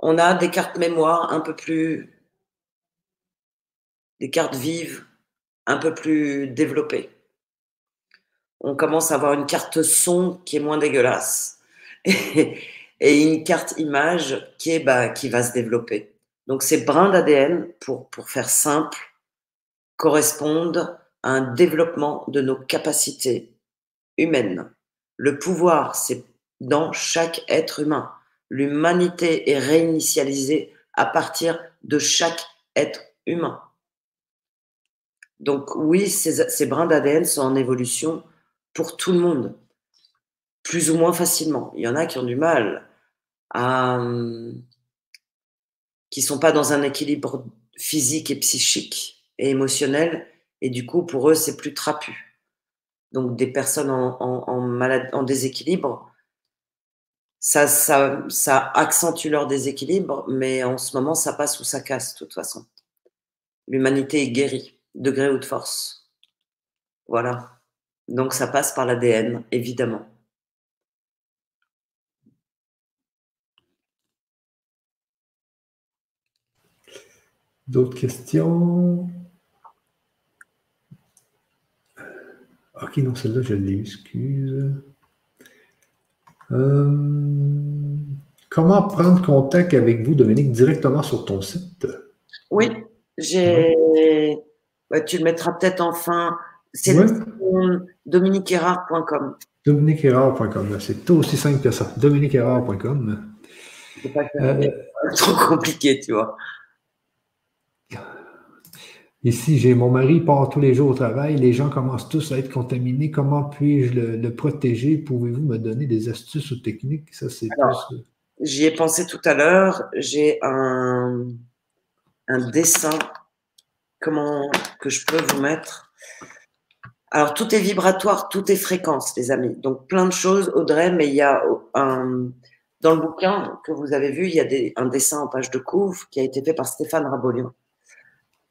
On a des cartes mémoire un peu plus, des cartes vives un peu plus développées. On commence à avoir une carte son qui est moins dégueulasse et, une carte image qui, est, bah, qui va se développer. Donc, ces brins d'ADN, pour, pour faire simple, correspondent à un développement de nos capacités humaines. Le pouvoir, c'est dans chaque être humain. L'humanité est réinitialisée à partir de chaque être humain. Donc oui, ces, ces brins d'ADN sont en évolution pour tout le monde, plus ou moins facilement. Il y en a qui ont du mal à... qui sont pas dans un équilibre physique et psychique et émotionnel, et du coup, pour eux, c'est plus trapu. Donc des personnes en, en, en déséquilibre, ça, ça, ça accentue leur déséquilibre, mais en ce moment, ça passe ou ça casse, de toute façon. L'humanité est guérie, de gré ou de force. Voilà. Donc ça passe par l'ADN, évidemment. D'autres questions? Ok, non, celle-là, je l'ai, excuse. Euh, comment prendre contact avec vous, Dominique, directement sur ton site? Oui, j'ai. tu le mettras peut-être en fin. C'est ouais. dominiquerard.com. Dominiquerard.com, c'est tout aussi simple que ça. Dominiquerard.com. C'est pas euh, trop compliqué, tu vois. Ici, j'ai mon mari part tous les jours au travail. Les gens commencent tous à être contaminés. Comment puis-je le, protéger? Pouvez-vous me donner des astuces ou techniques? Ça, c'est J'y ai pensé tout à l'heure. J'ai un, un dessin comment, que je peux vous mettre? Alors, tout est vibratoire, tout est fréquence, les amis. Donc, plein de choses, Audrey, mais il y a un, dans le bouquin que vous avez vu, il y a des, un dessin en page de couvre qui a été fait par Stéphane Rabolion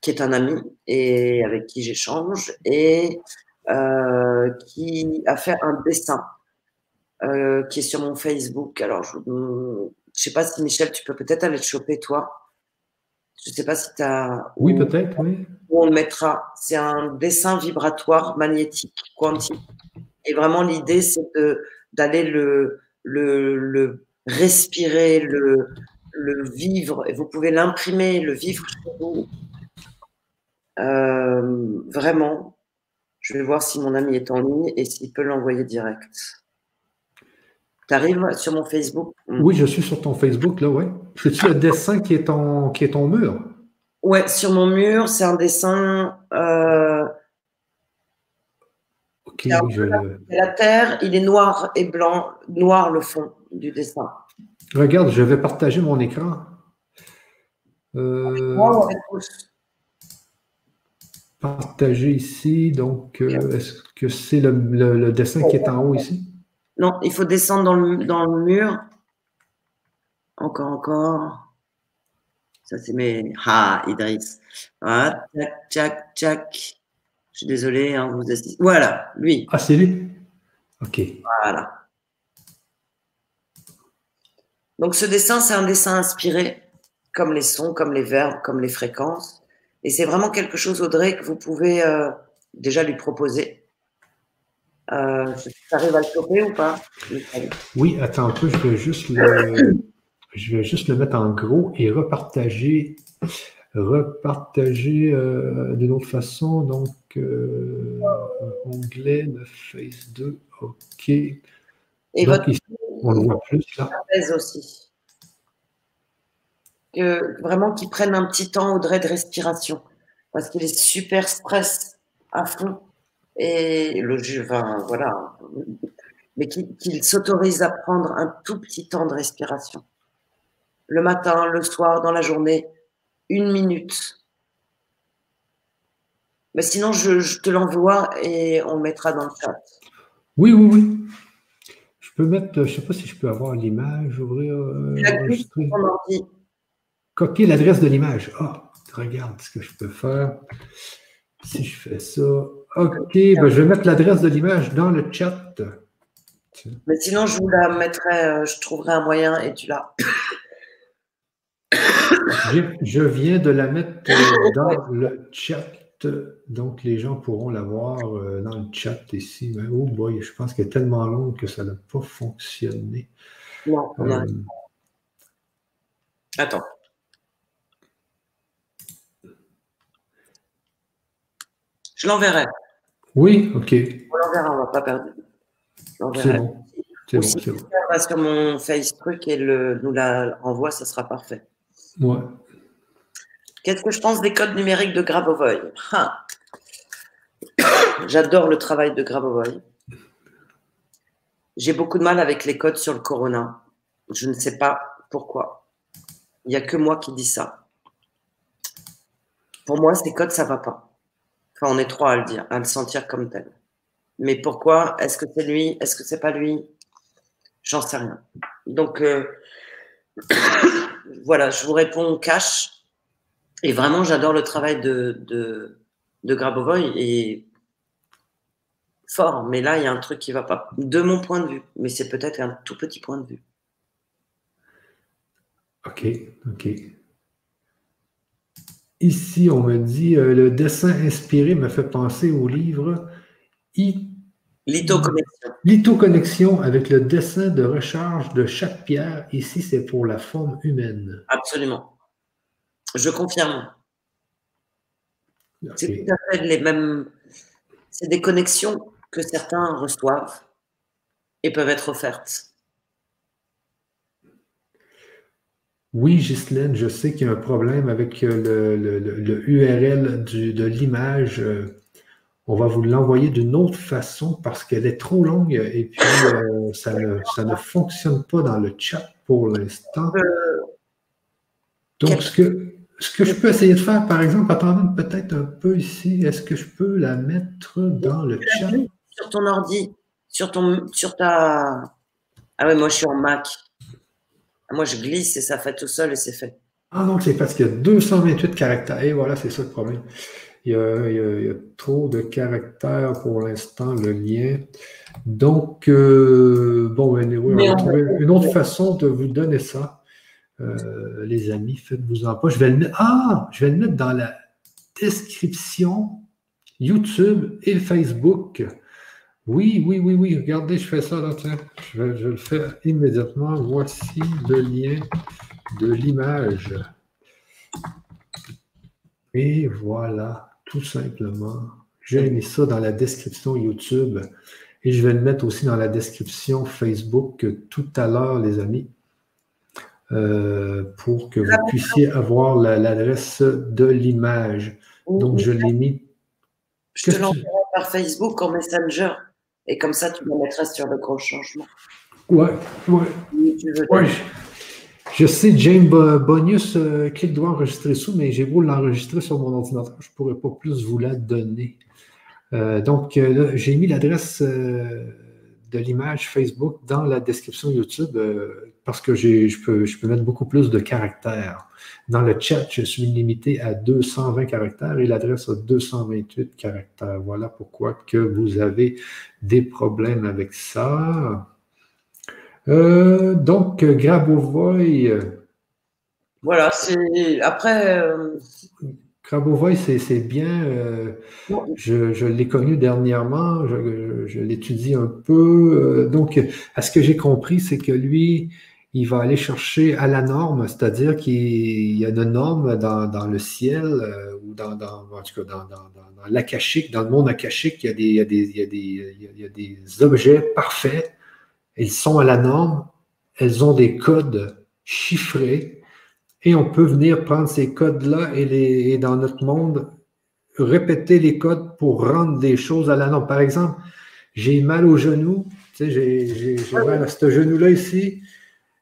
qui est un ami et avec qui j'échange et euh, qui a fait un dessin euh, qui est sur mon Facebook. Alors, je ne sais pas si Michel, tu peux peut-être aller le choper, toi. Je ne sais pas si tu as. Oui, peut-être, oui. Où on le mettra. C'est un dessin vibratoire magnétique, quantique. Et vraiment, l'idée, c'est d'aller le, respirer, le, vivre. Et vous pouvez l'imprimer, le vivre chez vous euh, vraiment, je vais voir si mon ami est en ligne et s'il peut l'envoyer direct. Tu arrives sur mon Facebook? Oui, je suis sur ton Facebook, là, ouais. C'est-tu le dessin qui est ton, qui est ton mur Ouais, sur mon mur, c'est un dessin. Euh, ok, je... La terre, il est noir et blanc, noir le fond du dessin. Regarde, je vais partager mon écran. Euh partager ici. Donc, euh, est-ce que c'est le, dessin qui est en haut ici? Non, il faut descendre dans le, dans le mur. Encore, encore. Ça, c'est mes. Ah, Idriss. Ah, tchac, tchac, tchac. Je suis désolé, hein, vous assistez. Voilà, lui. Ah, c'est lui? OK. Voilà. Donc, ce dessin, c'est un dessin inspiré, comme les sons, comme les verbes, comme les fréquences. Et c'est vraiment quelque chose, Audrey, que vous pouvez euh, déjà lui proposer. Euh, tu arrives à le choper ou pas Oui, attends un peu, je vais juste le, je vais juste le mettre en gros et repartager, repartager euh, d'une autre façon. Donc, euh, onglet de Face 2, OK. Et votre on le voit plus là. aussi que vraiment qu'ils prennent un petit temps Audrey de respiration parce qu'il est super stress à fond et le enfin, voilà mais qu'il s'autorise à prendre un tout petit temps de respiration le matin le soir dans la journée une minute mais sinon je, je te l'envoie et on le mettra dans le chat oui oui oui je peux mettre je sais pas si je peux avoir l'image ouvrir euh, Copier l'adresse de l'image. Ah, regarde ce que je peux faire. Si je fais ça. OK, ben, je vais mettre l'adresse de l'image dans le chat. Mais sinon, je vous la mettrai, euh, je trouverai un moyen et tu l'as. Je viens de la mettre euh, dans le chat. Donc, les gens pourront la voir euh, dans le chat ici. Mais oh boy, je pense qu'elle est tellement longue que ça n'a pas fonctionné. Non, non. Attends. Je l'enverrai. Oui, ok. On l'enverra, on ne va pas perdre. C'est bon. C'est bon, c'est bon. va sur mon Facebook et le, nous la envoie, ça sera parfait. Qu'est-ce que je pense des codes numériques de Grabovoi? Ah. J'adore le travail de Grabovoi. J'ai beaucoup de mal avec les codes sur le corona. Je ne sais pas pourquoi. Il n'y a que moi qui dis ça. Pour moi, ces codes, ça ne va pas. Enfin, on est trois à le dire, à le sentir comme tel. Mais pourquoi? Est-ce que c'est lui? Est-ce que c'est pas lui? J'en sais rien. Donc, euh, voilà, je vous réponds cash. Et vraiment, j'adore le travail de, de, Grabovoy et fort. Mais là, il y a un truc qui va pas. De mon point de vue. Mais c'est peut-être un tout petit point de vue. OK, OK. Ici, on me dit euh, le dessin inspiré me fait penser au livre Lithoconnexion. Lithoconnexion avec le dessin de recharge de chaque pierre. Ici, c'est pour la forme humaine. Absolument. Je confirme. C'est tout à fait les mêmes. C'est des connexions que certains reçoivent et peuvent être offertes. Oui, Ghislaine, je sais qu'il y a un problème avec euh, le, URL de l'image. Euh, on va vous l'envoyer d'une autre façon parce qu'elle est trop longue et puis euh, ça, ne, fonctionne pas dans le chat pour l'instant. Donc, ce que, ce que je peux essayer de faire, par exemple, attendez peut-être un peu ici, est-ce que je peux la mettre dans le chat? Sur ton ordi, sur, ton, sur ta... Ah ouais, moi je suis en Mac. Moi, je glisse et ça fait tout seul et c'est fait. Ah non, c'est parce qu'il y a 228 caractères. Et voilà, c'est ça le problème. Il y, a, trop de caractères pour l'instant, le lien. Donc, euh, bon, ben, on va trouver une autre façon de vous donner ça. Euh, les amis, faites-vous en pas. Je vais le mettre, ah, je vais le mettre dans la description YouTube et Facebook. Oui, oui, oui, oui. Regardez, je fais ça là, tiens. Je vais, le faire immédiatement. Voici le lien de l'image. Et voilà, tout simplement. J'ai mis ça dans la description YouTube et je vais le mettre aussi dans la description Facebook tout à l'heure, les amis, euh, pour que vous puissiez avoir l'adresse de l'image. Donc, je l'ai mis. Je te l'enverrai par Facebook en Messenger. Et comme ça, tu me mettras sur le gros changement. Ouais, ouais. Je sais, James Bonius euh, doit enregistrer ça, mais j'ai beau l'enregistrer sur mon ordinateur, je ne pourrais pas plus vous la donner. Euh, donc, euh, j'ai mis l'adresse de l'image Facebook dans la description YouTube parce que je peux, mettre beaucoup plus de caractères. Dans le chat, je suis limité à 220 caractères et l'adresse a 228 caractères. Voilà pourquoi que vous avez des problèmes avec ça. Euh, donc, Grabovoy. Voilà, c'est après. Euh... Grabovoy, c'est bien. Euh, je, l'ai connu dernièrement, je, je l'étudie un peu. Donc, à ce que j'ai compris, c'est que lui, il va aller chercher à la norme, c'est-à-dire qu'il y a une norme dans, le ciel euh, ou dans, dans, en tout cas dans, dans, l'akashique, dans le monde akashique, il y, a des, il, y a des, il, y a des, il y a des objets parfaits, ils sont à la norme, elles ont des codes chiffrés et on peut venir prendre ces codes-là et, les, et dans notre monde répéter les codes pour rendre des choses à la norme. Par exemple, j'ai mal au genou, tu sais, j'ai mal à ce genou-là ici.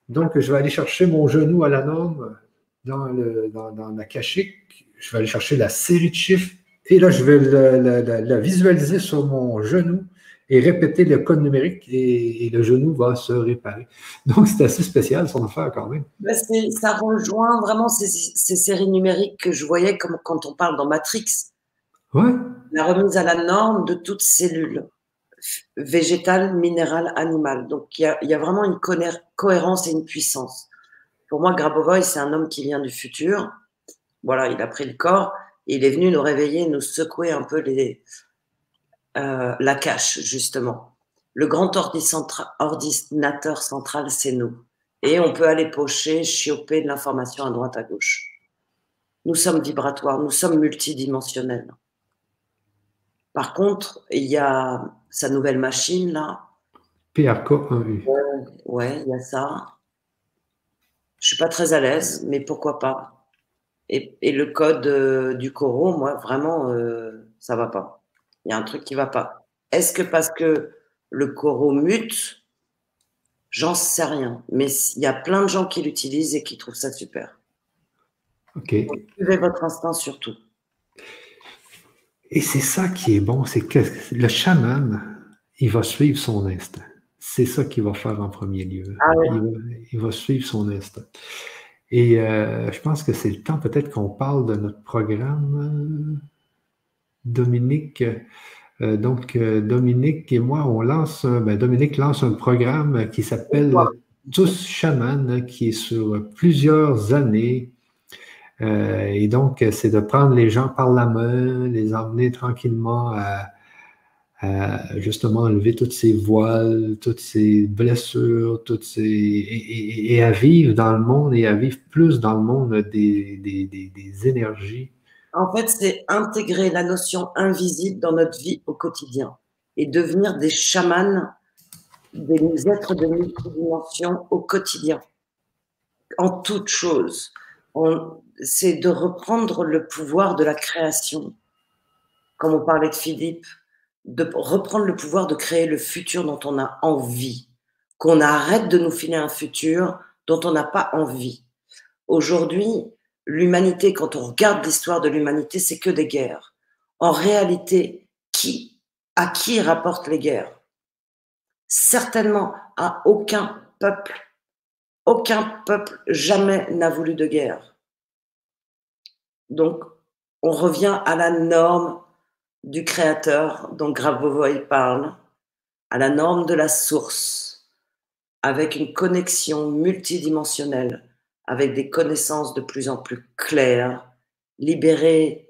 Donc, je vais aller chercher mon genou à la norme dans, le, dans, dans la cachique. Je vais aller chercher la série de chiffres et là, je vais la, visualiser sur mon genou et répéter le code numérique et, le genou va se réparer. Donc, c'est assez spécial son affaire quand même. Ben, ça rejoint vraiment ces, ces, séries numériques que je voyais comme quand on parle dans Matrix. Ouais. La remise à la norme de toute cellule végétal, minéral, animal. Donc il y a, vraiment une cohérence et une puissance. Pour moi, Grabovoy, c'est un homme qui vient du futur. Voilà, il a pris le corps et il est venu nous réveiller, nous secouer un peu les, euh, la cache, justement. Le grand ordinateur central, c'est nous. Et on peut aller pocher, chioper de l'information à droite, à gauche. Nous sommes vibratoires, nous sommes multidimensionnels. Par contre, il y a sa nouvelle machine là. PRK1U. Ouais, il y a ça. Je suis pas très à l'aise, mais pourquoi pas. Et, le code euh, du coro, moi, vraiment, euh, ça va pas. Il y a un truc qui va pas. Est-ce que parce que le coro mute J'en sais rien. Mais il y a plein de gens qui l'utilisent et qui trouvent ça super. Ok. suivez votre instinct surtout. Et c'est ça qui est bon, c'est que le chaman, il va suivre son instinct. C'est ça qu'il va faire en premier lieu. Ah il, va, suivre son instinct. Et euh, je pense que c'est le temps peut-être qu'on parle de notre programme. Dominique, euh, donc euh, Dominique et moi, on lance, ben, Dominique lance un programme qui s'appelle Tous Chaman, qui est sur plusieurs années. et donc, c'est de prendre les gens par la main, les emmener tranquillement à, à justement enlever toutes ces voiles, toutes ces blessures, toutes ces et, à vivre dans le monde et à vivre plus dans le monde des, des, des, énergies. En fait, c'est intégrer la notion invisible dans notre vie au quotidien et devenir des chamans, des êtres de multidimension au quotidien, en toute chose. C'est de reprendre le pouvoir de la création, comme on parlait de Philippe, de reprendre le pouvoir de créer le futur dont on a envie, qu'on arrête de nous filer un futur dont on n'a pas envie. Aujourd'hui, l'humanité, quand on regarde l'histoire de l'humanité, c'est que des guerres. En réalité, qui, à qui rapportent les guerres? Certainement à aucun peuple. Aucun peuple jamais n'a voulu de guerre. Donc, on revient à la norme du créateur dont Gravovoy parle, à la norme de la source, avec une connexion multidimensionnelle, avec des connaissances de plus en plus claires, libérer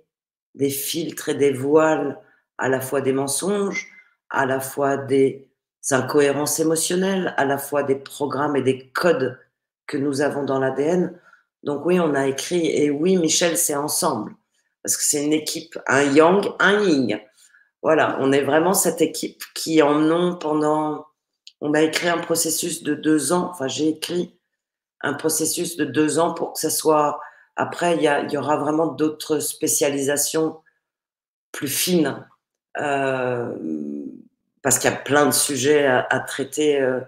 des filtres et des voiles, à la fois des mensonges, à la fois des incohérences émotionnelles, à la fois des programmes et des codes que nous avons dans l'ADN. Donc oui, on a écrit, et oui, Michel, c'est ensemble parce que c'est une équipe, un yang, un yin. Voilà, on est vraiment cette équipe qui en pendant. On a écrit un processus de deux ans. Enfin, j'ai écrit un processus de deux ans pour que ça soit. Après, il y, aura vraiment d'autres spécialisations plus fines. Euh, parce qu'il y a plein de sujets à, traiter euh,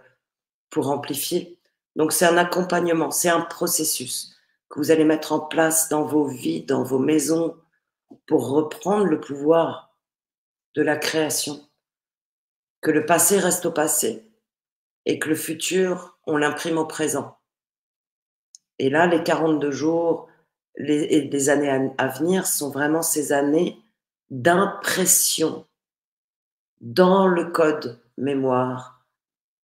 pour amplifier. Donc, c'est un accompagnement, c'est un processus que vous allez mettre en place dans vos vies, dans vos maisons, pour reprendre le pouvoir de la création. Que le passé reste au passé et que le futur, on l'imprime au présent. Et là, les 42 jours et les années à, venir sont vraiment ces années d'impression dans le code mémoire,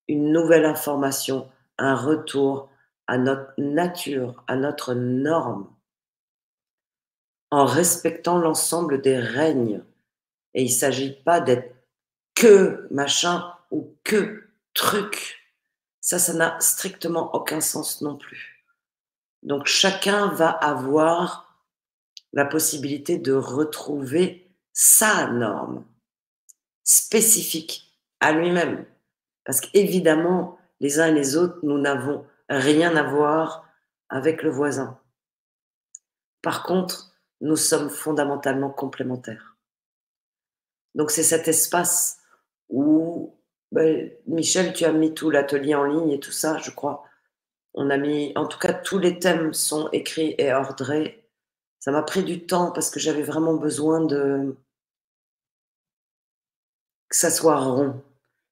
une nouvelle information, un retour à notre nature, à notre norme en respectant l'ensemble des règnes. Et il ne s'agit pas d'être que machin ou que truc. Ça, ça n'a strictement aucun sens non plus. Donc chacun va avoir la possibilité de retrouver sa norme spécifique à lui-même. Parce qu'évidemment, les uns et les autres, nous n'avons rien à voir avec le voisin. Par contre, nous sommes fondamentalement complémentaires. Donc c'est cet espace où, ben, Michel, tu as mis tout l'atelier en ligne et tout ça, je crois. On a mis, en tout cas, tous les thèmes sont écrits et ordrés. Ça m'a pris du temps parce que j'avais vraiment besoin de que ça soit rond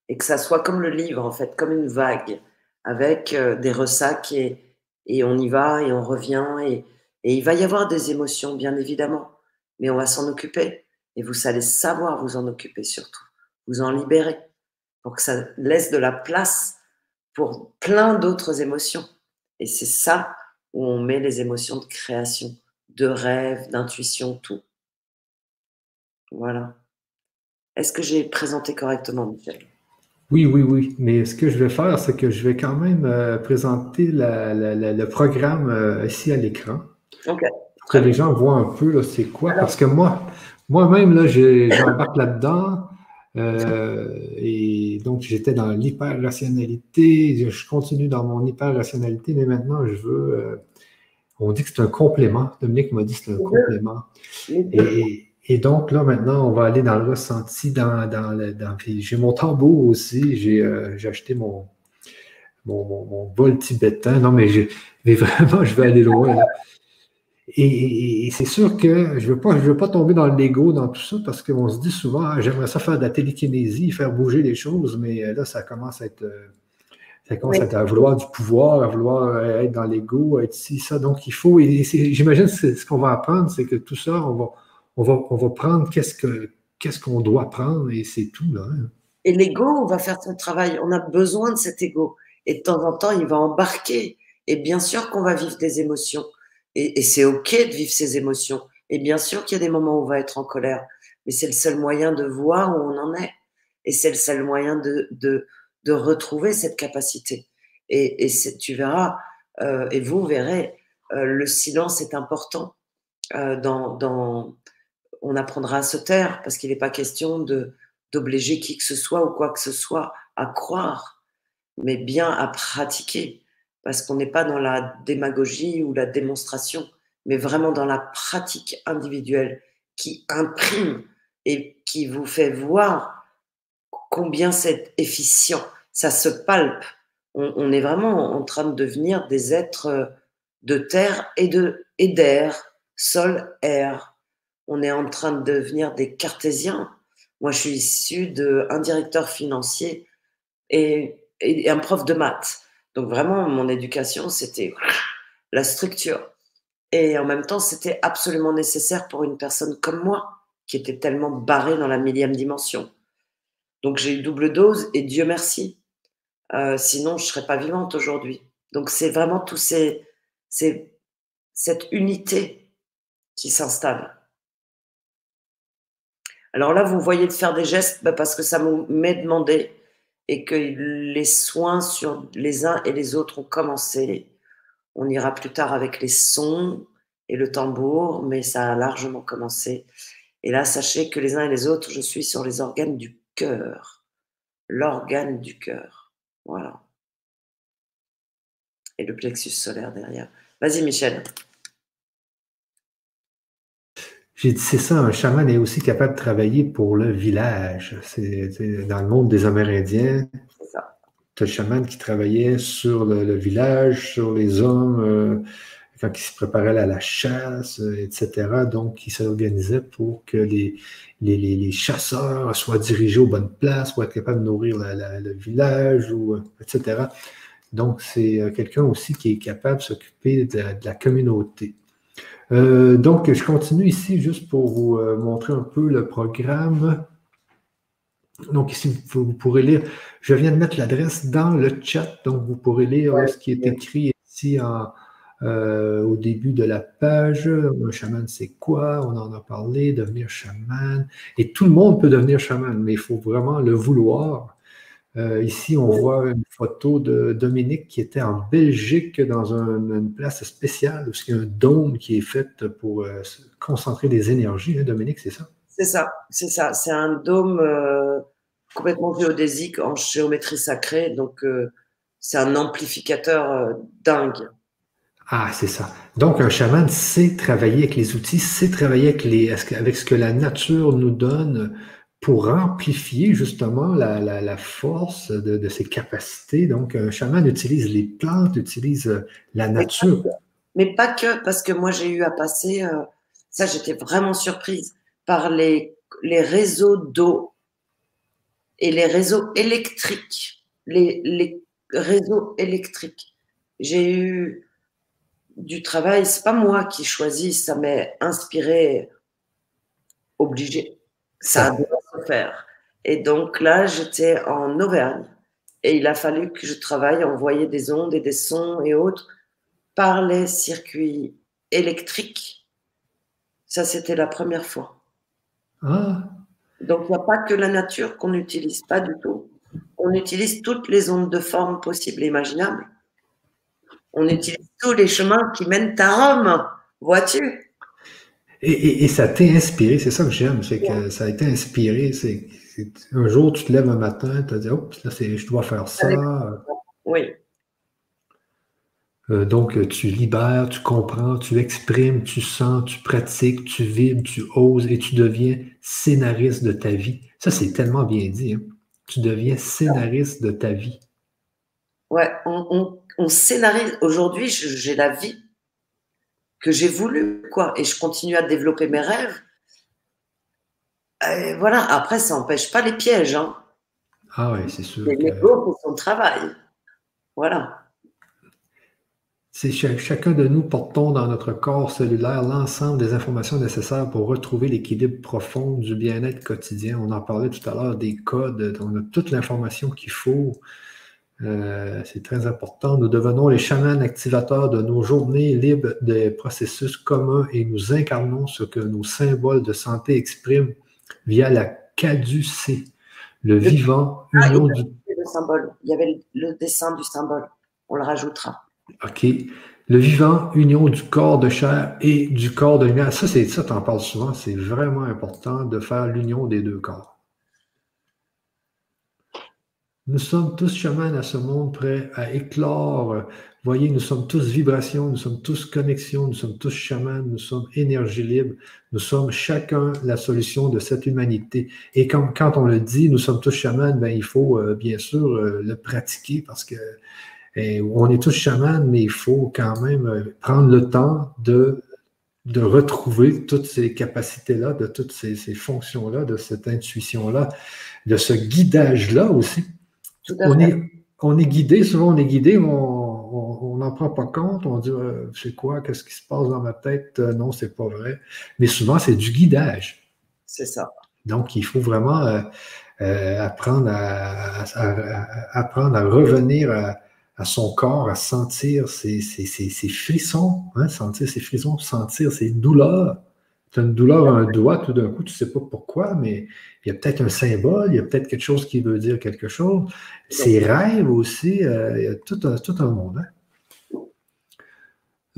et que ça soit comme le livre en fait, comme une vague avec euh, des ressacs et, et on y va et on revient et, et il va y avoir des émotions, bien évidemment, mais on va s'en occuper. Et vous allez savoir vous en occuper surtout, vous en libérer, pour que ça laisse de la place pour plein d'autres émotions. Et c'est ça où on met les émotions de création, de rêve, d'intuition, tout. Voilà. Est-ce que j'ai présenté correctement, Michel? Oui, oui, oui. Mais ce que je vais faire, c'est que je vais quand même euh, présenter le programme euh, ici à l'écran. Pour que les gens voient un peu c'est quoi. Parce que moi, moi-même, là, j'embarque là-dedans. Euh, et donc, j'étais dans l'hyper-rationalité. Je continue dans mon hyper-rationalité, mais maintenant, je veux. Euh, on dit que c'est un complément. Dominique m'a dit que c'est un complément. Et, donc, là, maintenant, on va aller dans le ressenti. Dans, dans, j'ai mon tambour aussi. J'ai euh, acheté mon, mon, mon, vol tibétain. Non, mais, mais vraiment, je vais aller loin. Et, c'est sûr que je ne veux, pas, veux pas tomber dans le l'ego, dans tout ça, parce qu'on se dit souvent, ah, j'aimerais ça faire de la télékinésie, faire bouger les choses, mais euh, là, ça commence à être. Euh, ça commence à, vouloir du pouvoir, à vouloir euh, être dans l'ego, être ci, ça. Donc, il faut. J'imagine que ce qu'on va apprendre, c'est que tout ça, on va, on va, on va prendre qu'est-ce qu'on ce qu'on doit prendre et c'est tout. Là, hein. Et l'ego, on va faire son travail. On a besoin de cet ego. Et de temps en temps, il va embarquer. Et bien sûr qu'on va vivre des émotions. Et, c'est OK de vivre ces émotions. Et bien sûr qu'il y a des moments où on va être en colère, mais c'est le seul moyen de voir où on en est. Et c'est le seul moyen de, de, de, retrouver cette capacité. Et, et tu verras, euh, et vous verrez, euh, le silence est important. Euh, dans, dans, on apprendra à se taire parce qu'il n'est pas question de d'obliger qui que ce soit ou quoi que ce soit à croire, mais bien à pratiquer parce qu'on n'est pas dans la démagogie ou la démonstration, mais vraiment dans la pratique individuelle qui imprime et qui vous fait voir combien c'est efficient. Ça se palpe. On, est vraiment en train de devenir des êtres de terre et de et d'air, sol, air. On est en train de devenir des cartésiens. Moi, je suis issu d'un directeur financier et un prof de maths. Donc vraiment, mon éducation, c'était la structure. Et en même temps, c'était absolument nécessaire pour une personne comme moi, qui était tellement barrée dans la millième dimension. Donc j'ai eu double dose et Dieu merci. Euh, sinon, je ne serais pas vivante aujourd'hui. Donc c'est vraiment tout cette unité qui s'installe. Alors là, vous voyez de faire des gestes bah, parce que ça m'est demandé et que les soins sur les uns et les autres ont commencé. On ira plus tard avec les sons et le tambour, mais ça a largement commencé. Et là, sachez que les uns et les autres, je suis sur les organes du cœur. L'organe du cœur. Voilà. Et le plexus solaire derrière. Vas-y, Michel. J'ai dit, c'est ça, un chaman est aussi capable de travailler pour le village. C'est, dans le monde des Amérindiens, tu as le chaman qui travaillait sur le, village, sur les hommes, euh, quand ils se préparaient à la chasse, euh, etc. Donc, ils s'organisaient pour que les, les, chasseurs soient dirigés aux bonnes places pour être capables de nourrir le village, ou, euh, etc. Donc, c'est quelqu'un aussi qui est capable de s'occuper de la communauté. Euh, donc, je continue ici juste pour vous euh, montrer un peu le programme. Donc, ici, vous, pourrez lire, je viens de mettre l'adresse dans le chat, donc vous pourrez lire ce qui est écrit ici euh, au début de la page. Un chaman, c'est quoi? On en a parlé, devenir chaman. Et tout le monde peut devenir chaman, mais il faut vraiment le vouloir. Euh, ici, on voit une photo de Dominique qui était en Belgique dans une place spéciale, parce qu'il y a un dôme qui est fait pour euh, concentrer des énergies. Hein, Dominique, c'est ça? C'est ça, c'est ça. C'est un dôme euh, complètement géodésique en géométrie sacrée. Donc, c'est un amplificateur dingue. Ah, c'est ça. Donc, un chaman sait travailler avec les outils, sait travailler avec, les, avec ce que la nature nous donne pour amplifier justement la, force de, ses capacités. Donc, un chaman utilise les plantes, utilise euh, la nature. Mais pas que, parce que moi, j'ai eu à passer, euh, ça, j'étais vraiment surprise par les, les réseaux d'eau et les réseaux électriques. Les, les réseaux électriques. J'ai eu du travail, c'est pas moi qui choisis, ça m'est inspiré, obligé. Ça doit se faire. Et donc là, j'étais en Auvergne. Et il a fallu que je travaille, envoyer des ondes et des sons et autres par les circuits électriques. Ça, c'était la première fois. Ah. Donc, il n'y a pas que la nature qu'on n'utilise pas du tout. On utilise toutes les ondes de forme possibles et imaginables. On utilise tous les chemins qui mènent à Rome. Vois-tu? Et, ça t'a inspiré, c'est ça que j'aime, c'est que ça a été inspiré. C'est, un jour, tu te lèves un matin, tu te dis, oups, là, je dois faire ça. Oui. Euh, donc, tu libères, tu comprends, tu exprimes, tu sens, tu pratiques, tu vibres, tu oses et tu deviens scénariste de ta vie. Ça, c'est tellement bien dit. Hein. Tu deviens scénariste de ta vie. Ouais, on, on scénarise. Aujourd'hui, j'ai la vie que j'ai voulu, quoi. Et je continue à développer mes rêves. Et voilà, après, ça n'empêche pas les pièges. Hein. Ah oui, c'est sûr. Que... l'ego son travail. Voilà. C'est chacun de nous portons dans notre corps cellulaire l'ensemble des informations nécessaires pour retrouver l'équilibre profond du bien-être quotidien. On en parlait tout à l'heure des codes, on a toute l'information qu'il faut euh, c'est très important. Nous devenons les chamans activateurs de nos journées libres des processus communs et nous incarnons ce que nos symboles de santé expriment via la caducée, le, vivant, ah, union du. Le symbole. Il y avait le dessin du symbole. On le rajoutera. OK. Le vivant, union du corps de chair et du corps de lumière. Ça, c'est ça, tu en parles souvent. C'est vraiment important de faire l'union des deux corps. Nous sommes tous chamans à ce monde prêt à éclore. Voyez, nous sommes tous vibrations, nous sommes tous connexions, nous sommes tous chamans, nous sommes énergie libre, nous sommes chacun la solution de cette humanité. Et quand, on le dit, nous sommes tous chamans, ben, il faut euh, bien sûr euh, le pratiquer parce que eh, on est tous chamans, mais il faut quand même euh, prendre le temps de, de retrouver toutes ces capacités-là, de toutes ces fonctions-là, de cette intuition-là, de ce guidage-là aussi on, est, on est guidé, souvent on est guidé, on n'en prend pas compte, on dit euh, c'est quoi, qu'est-ce qui se passe dans ma tête, euh, non, c'est pas vrai. Mais souvent, c'est du guidage. C'est ça. Donc, il faut vraiment euh, apprendre, à, apprendre à revenir à, son corps, à sentir ses, frissons, hein, sentir ses frissons, sentir ses douleurs tu as une douleur à un doigt, tout d'un coup, tu ne sais pas pourquoi, mais il y a peut-être un symbole, il y a peut-être quelque chose qui veut dire quelque chose. Ces rêves aussi, euh, il y a tout un, tout un monde. Hein.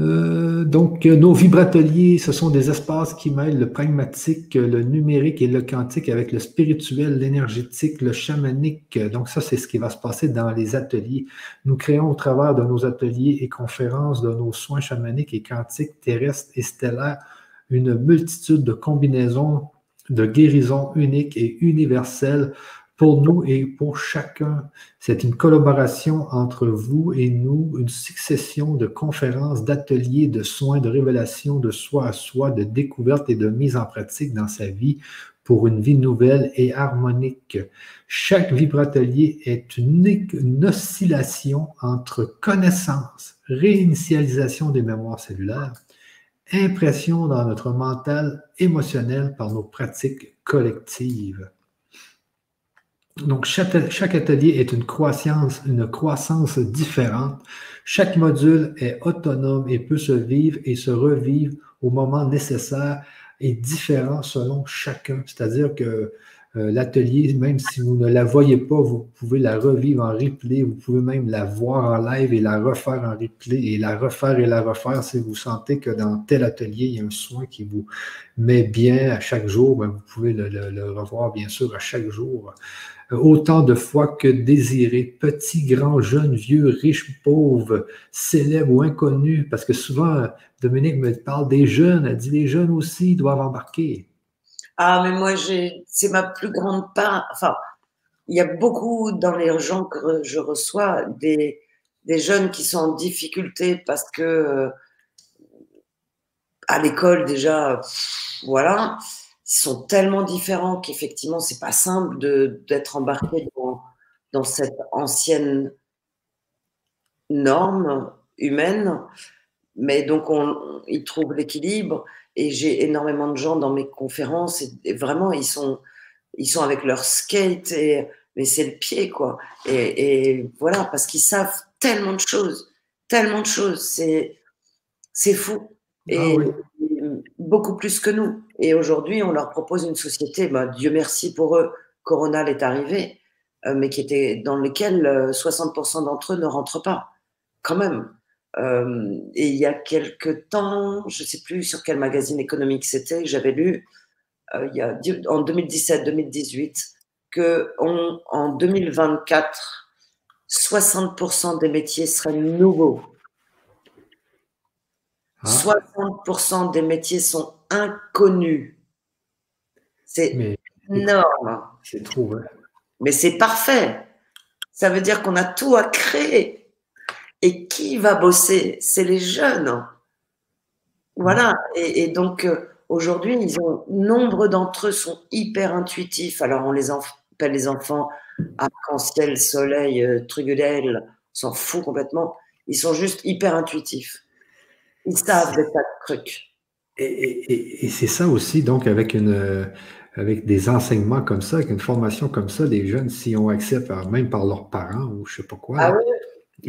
Euh, donc, nos vibrateliers, ce sont des espaces qui mêlent le pragmatique, le numérique et le quantique avec le spirituel, l'énergétique, le chamanique. Donc, ça, c'est ce qui va se passer dans les ateliers. Nous créons au travers de nos ateliers et conférences, de nos soins chamaniques et quantiques terrestres et stellaires une multitude de combinaisons de guérisons uniques et universelles pour nous et pour chacun. C'est une collaboration entre vous et nous, une succession de conférences, d'ateliers, de soins, de révélations de soi à soi, de découvertes et de mise en pratique dans sa vie pour une vie nouvelle et harmonique. Chaque vibratelier est une, une oscillation entre connaissance, réinitialisation des mémoires cellulaires, impression dans notre mental émotionnel par nos pratiques collectives. Donc, chaque, atelier est une croissance, une croissance différente. Chaque module est autonome et peut se vivre et se revivre au moment nécessaire et différent selon chacun. C'est-à-dire que euh, l'atelier, même si vous ne la voyez pas, vous pouvez la revivre en replay, vous pouvez même la voir en live et la refaire en replay et la refaire et la refaire si vous sentez que dans tel atelier, il y a un soin qui vous met bien à chaque jour, ben, vous pouvez le, revoir bien sûr à chaque jour. Euh, autant de fois que désiré, petit, grand, jeune, vieux, riche, pauvre, célèbre ou inconnu, parce que souvent, Dominique me parle des jeunes, elle dit les jeunes aussi doivent embarquer. Ah, mais moi, c'est ma plus grande part. Enfin, il y a beaucoup dans les gens que je reçois des, des jeunes qui sont en difficulté parce que euh, à l'école déjà, voilà, ils sont tellement différents qu'effectivement, c'est pas simple d'être embarqué dans, dans, cette ancienne norme humaine. Mais donc, on, ils trouvent l'équilibre et j'ai énormément de gens dans mes conférences et, vraiment ils sont ils sont avec leur skate et mais c'est le pied quoi. Et, voilà parce qu'ils savent tellement de choses tellement de choses. C'est c'est fou. Et, ah beaucoup plus que nous. Et aujourd'hui on leur propose une société bah, Dieu merci pour eux Coronal est arrivé euh, mais qui était dans lequel 60% euh, d'entre eux ne rentrent pas. Quand même et il y a quelque temps, je ne sais plus sur quel magazine économique c'était, j'avais lu il y a, en 2017-2018 que en 2024, 60% des métiers seraient nouveaux. 60% ah. des métiers sont inconnus. C'est énorme. C'est trop, Mais c'est parfait. Ça veut dire qu'on a tout à créer. Et qui va bosser? C'est les jeunes. Voilà. Et, donc, euh, aujourd'hui, ils ont, nombre d'entre eux sont hyper intuitifs. Alors, on les appelle les enfants arc-en-ciel, soleil, euh, on s'en fout complètement. Ils sont juste hyper intuitifs. Ils savent des tas de trucs. Et, c'est ça aussi, donc, avec, une, avec des enseignements comme ça, avec une formation comme ça, les jeunes, s'ils ont accès, même par leurs parents ou je ne sais pas quoi, ah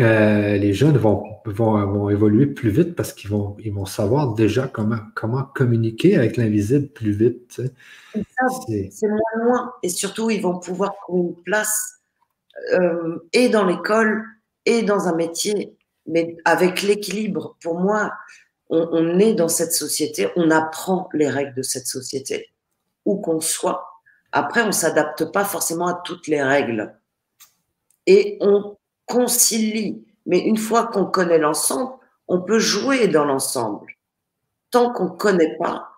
euh, les jeunes vont, vont, évoluer plus vite parce qu'ils vont, ils vont savoir déjà comment, comment communiquer avec l'invisible plus vite. C'est moins loin. Et surtout, ils vont pouvoir trouver une place euh, et dans l'école et dans un métier mais avec l'équilibre. Pour moi, on, est dans cette société, on apprend les règles de cette société, où qu'on soit. Après, on ne s'adapte pas forcément à toutes les règles. Et on concilie. Mais une fois qu'on connaît l'ensemble, on peut jouer dans l'ensemble. Tant qu'on ne connaît pas,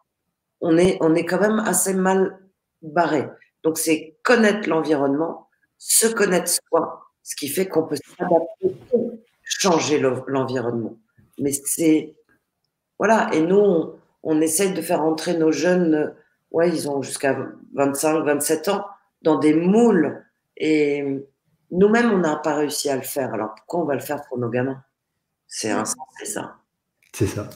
on est, on est quand même assez mal barré. Donc, c'est connaître l'environnement, se connaître soi, ce qui fait qu'on peut s'adapter changer l'environnement. Mais c'est. Voilà. Et nous, on, essaie de faire entrer nos jeunes, ouais, ils ont jusqu'à 25, 27 ans, dans des moules. Et nous-mêmes, on n'a pas réussi à le faire. Alors pourquoi on va le faire pour nos gamins? C'est insensé, ça. C'est ça.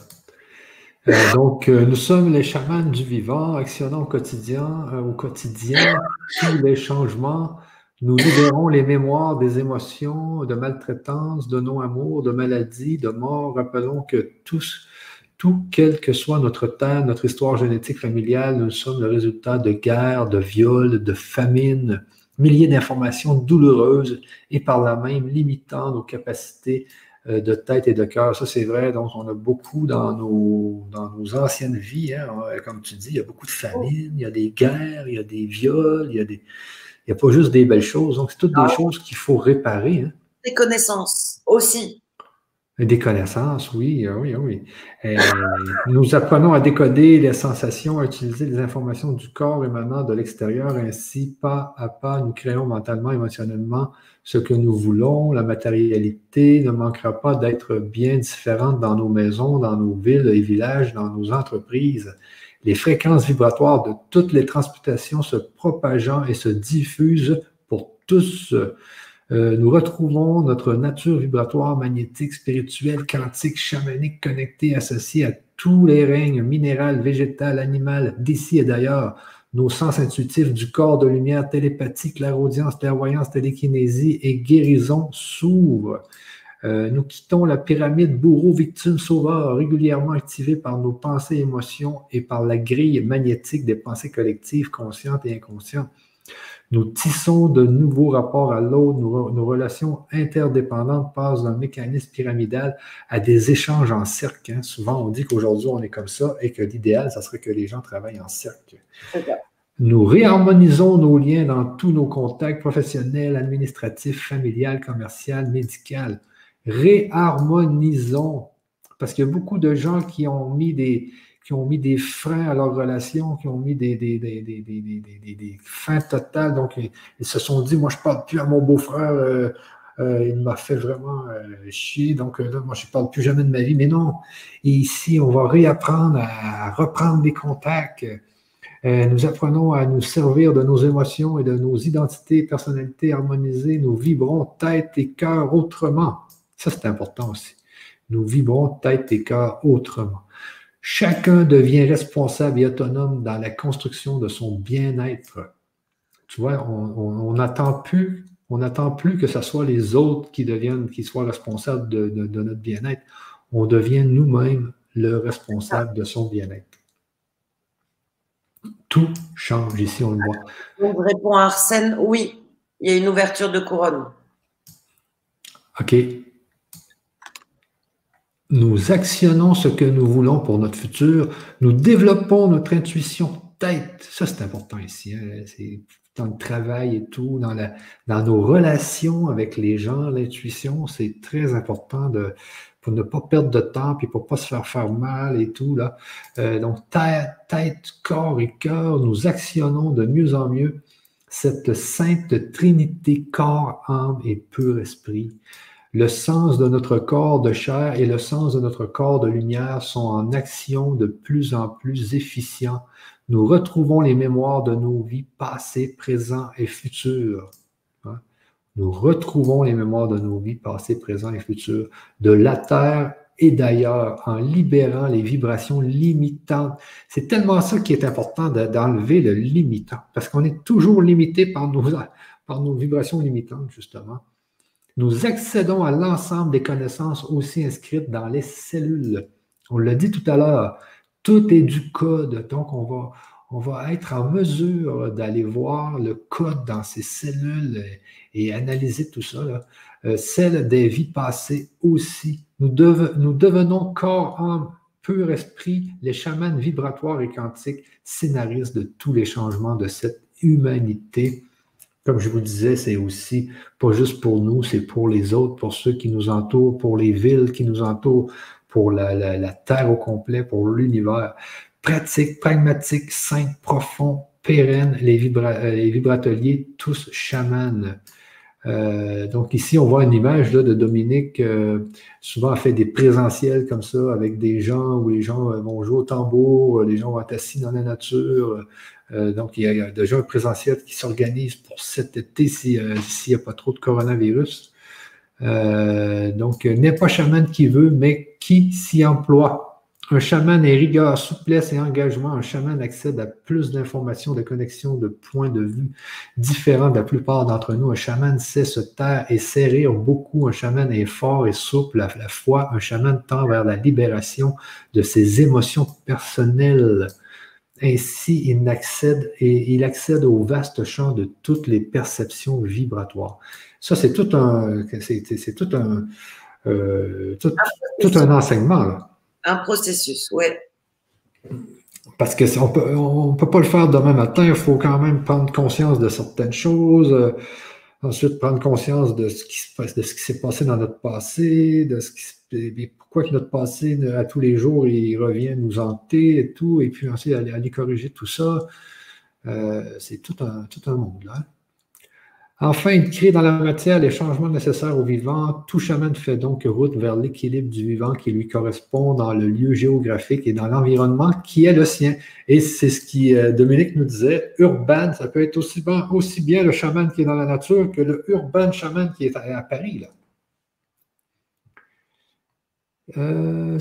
Euh, donc, euh, nous sommes les chamans du vivant, actionnant au quotidien, euh, au quotidien tous les changements nous libérons les mémoires des émotions, de maltraitance, de non-amour, de maladie, de mort. Rappelons que tous, tout, quelle que soit notre terre, notre histoire génétique familiale, nous sommes le résultat de guerres, de viols, de famines, milliers d'informations douloureuses et par là même limitant nos capacités euh, de tête et de cœur. Ça, c'est vrai. Donc, on a beaucoup dans nos, dans nos anciennes vies. Hein. Comme tu dis, il y a beaucoup de famines, il y a des guerres, il y a des viols, il y a des il n'y a pas juste des belles choses. Donc, c'est toutes des choses qu'il faut réparer. Hein. Des connaissances aussi. Des connaissances, oui, ah oui, ah oui. Euh, nous apprenons à décoder les sensations, à utiliser les informations du corps émanant de l'extérieur. Ainsi, pas à pas, nous créons mentalement, émotionnellement ce que nous voulons. La matérialité ne manquera pas d'être bien différente dans nos maisons, dans nos villes et villages, dans nos entreprises les fréquences vibratoires de toutes les transmutations se propageant et se diffusent pour tous. Euh, nous retrouvons notre nature vibratoire, magnétique, spirituelle, quantique, chamanique, connectée, associée à tous les règnes minéral, végétal, animal, d'ici et d'ailleurs. Nos sens intuitifs du corps de lumière, télépathie, clairaudience, clairvoyance, télékinésie et guérison s'ouvrent. Euh, nous quittons la pyramide bourreau-victime-sauveur régulièrement activée par nos pensées, émotions et par la grille magnétique des pensées collectives conscientes et inconscientes. Nous tissons de nouveaux rapports à l'autre. Nos, relations interdépendantes passent d'un mécanisme pyramidal à des échanges en cercle. Hein. Souvent, on dit qu'aujourd'hui, on est comme ça et que l'idéal, ça serait que les gens travaillent en cercle. Nous réharmonisons nos liens dans tous nos contacts professionnels, administratifs, familiales, commerciaux, médicaux réharmonisons. Parce qu'il y a beaucoup de gens qui ont mis des, qui ont mis des freins à leur relation, qui ont mis des, des, des, des fins totales. Donc, ils, se sont dit, moi, je parle plus à mon beau-frère, euh, euh, il m'a fait vraiment euh, chier, donc là, moi, je ne parle plus jamais de ma vie. Mais non, et ici, on va réapprendre à reprendre des contacts. nous apprenons à nous servir de nos émotions et de nos identités, personnalités harmonisées. Nous vibrons tête et cœur autrement. Ça, c'est important aussi. Nous vibrons tête et cœur autrement. Chacun devient responsable et autonome dans la construction de son bien-être. Tu vois, on n'attend plus, on n'attend plus que ce soit les autres qui deviennent, qui soient responsables de, notre bien-être. On devient nous-mêmes le responsable de son bien-être. Tout change ici, on le voit. On répond à Arsène, oui, il y a une ouverture de couronne. OK. Nous actionnons ce que nous voulons pour notre futur, nous développons notre intuition tête. Ça, c'est important ici. Hein. C'est dans le travail et tout, dans, la, dans nos relations avec les gens, l'intuition, c'est très important de, pour ne pas perdre de temps, puis pour ne pas se faire faire mal et tout. Là. Euh, donc, tête, tête, corps et cœur, nous actionnons de mieux en mieux cette sainte trinité, corps, âme et pur esprit. Le sens de notre corps de chair et le sens de notre corps de lumière sont en action de plus en plus efficients nous retrouvons les mémoires de nos vies passées, présentes et futures. Hein? Nous retrouvons les mémoires de nos vies passées, présentes et futures de la terre et d'ailleurs en libérant les vibrations limitantes. C'est tellement ça qui est important d'enlever le limitant, parce qu'on est toujours limité par nos, par nos vibrations limitantes, justement. Nous accédons à l'ensemble des connaissances aussi inscrites dans les cellules. On l'a dit tout à l'heure, tout est du code. Donc, on va, être en mesure d'aller voir le code dans ces cellules et, analyser tout ça. Euh, celle des vies passées aussi. Nous, nous devenons corps, âme, pur esprit, les chamans vibratoires et quantiques, scénaristes de tous les changements de cette humanité. Comme je vous disais, c'est aussi pas juste pour nous, c'est pour les autres, pour ceux qui nous entourent, pour les villes qui nous entourent, pour la, Terre au complet, pour l'univers. Pratique, pragmatique, simple, profond, pérenne, les, les vibrateliers, tous chamans. Euh, donc ici, on voit une image de Dominique, euh, souvent fait des présentiels comme ça, avec des gens où les gens euh, vont jouer au tambour, les gens vont être assis dans la nature. Donc il y, a, déjà un présentiel qui s'organise pour cet été s'il n'y a pas trop de coronavirus. Euh, donc, n'est pas chaman qui veut, mais qui s'y emploie. Un chaman est rigueur, souplesse et engagement. Un chaman accède à plus d'informations, de connexions, de points de vue différents de la plupart d'entre nous. Un chaman sait se taire et serrer beaucoup. Un chaman est fort et souple à la fois. Un chaman tend vers la libération de ses émotions personnelles. Ainsi, il accède, et il accède au vaste champ de toutes les perceptions vibratoires. Ça, c'est tout un, c'est, tout un, euh, tout, un, enseignement. Un processus, oui. Parce qu'on peut, on peut pas le faire demain matin, il faut quand même prendre conscience de certaines choses, euh, ensuite prendre conscience de ce qui se passe, de ce qui s'est passé dans notre passé, de ce qui pourquoi notre passé à tous les jours il revient nous hanter et tout, et puis ensuite aller, corriger tout ça. Euh, c'est tout un, tout un monde. Enfin, il crée dans la matière les changements nécessaires au vivant. Tout chaman fait donc route vers l'équilibre du vivant qui lui correspond dans le lieu géographique et dans l'environnement qui est le sien. Et c'est ce qui euh, Dominique nous disait, urbain, ça peut être aussi bien, aussi bien le chaman qui est dans la nature que le urbain chaman qui est à, Paris. Là. Euh,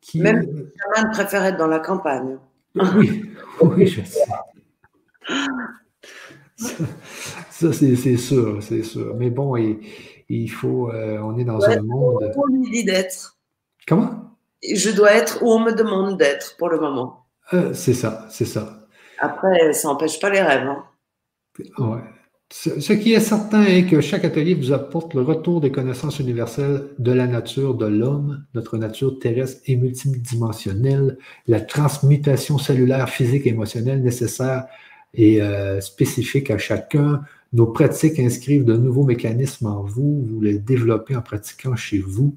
qui... Même le chaman préfère être dans la campagne. Oui, oui, je sais. Ça, c'est sûr, c'est sûr. Mais bon, il, faut. Euh, on est dans un monde. Où on me dit d'être. Comment? Je dois être où on me demande d'être pour le moment. Euh, c'est ça, c'est ça. Après, ça n'empêche pas les rêves. Hein. Ouais. Ce, qui est certain est que chaque atelier vous apporte le retour des connaissances universelles de la nature de l'homme, notre nature terrestre et multidimensionnelle, la transmutation cellulaire, physique et émotionnelle nécessaire et euh, spécifique à chacun. Nos pratiques inscrivent de nouveaux mécanismes en vous, vous les développez en pratiquant chez vous.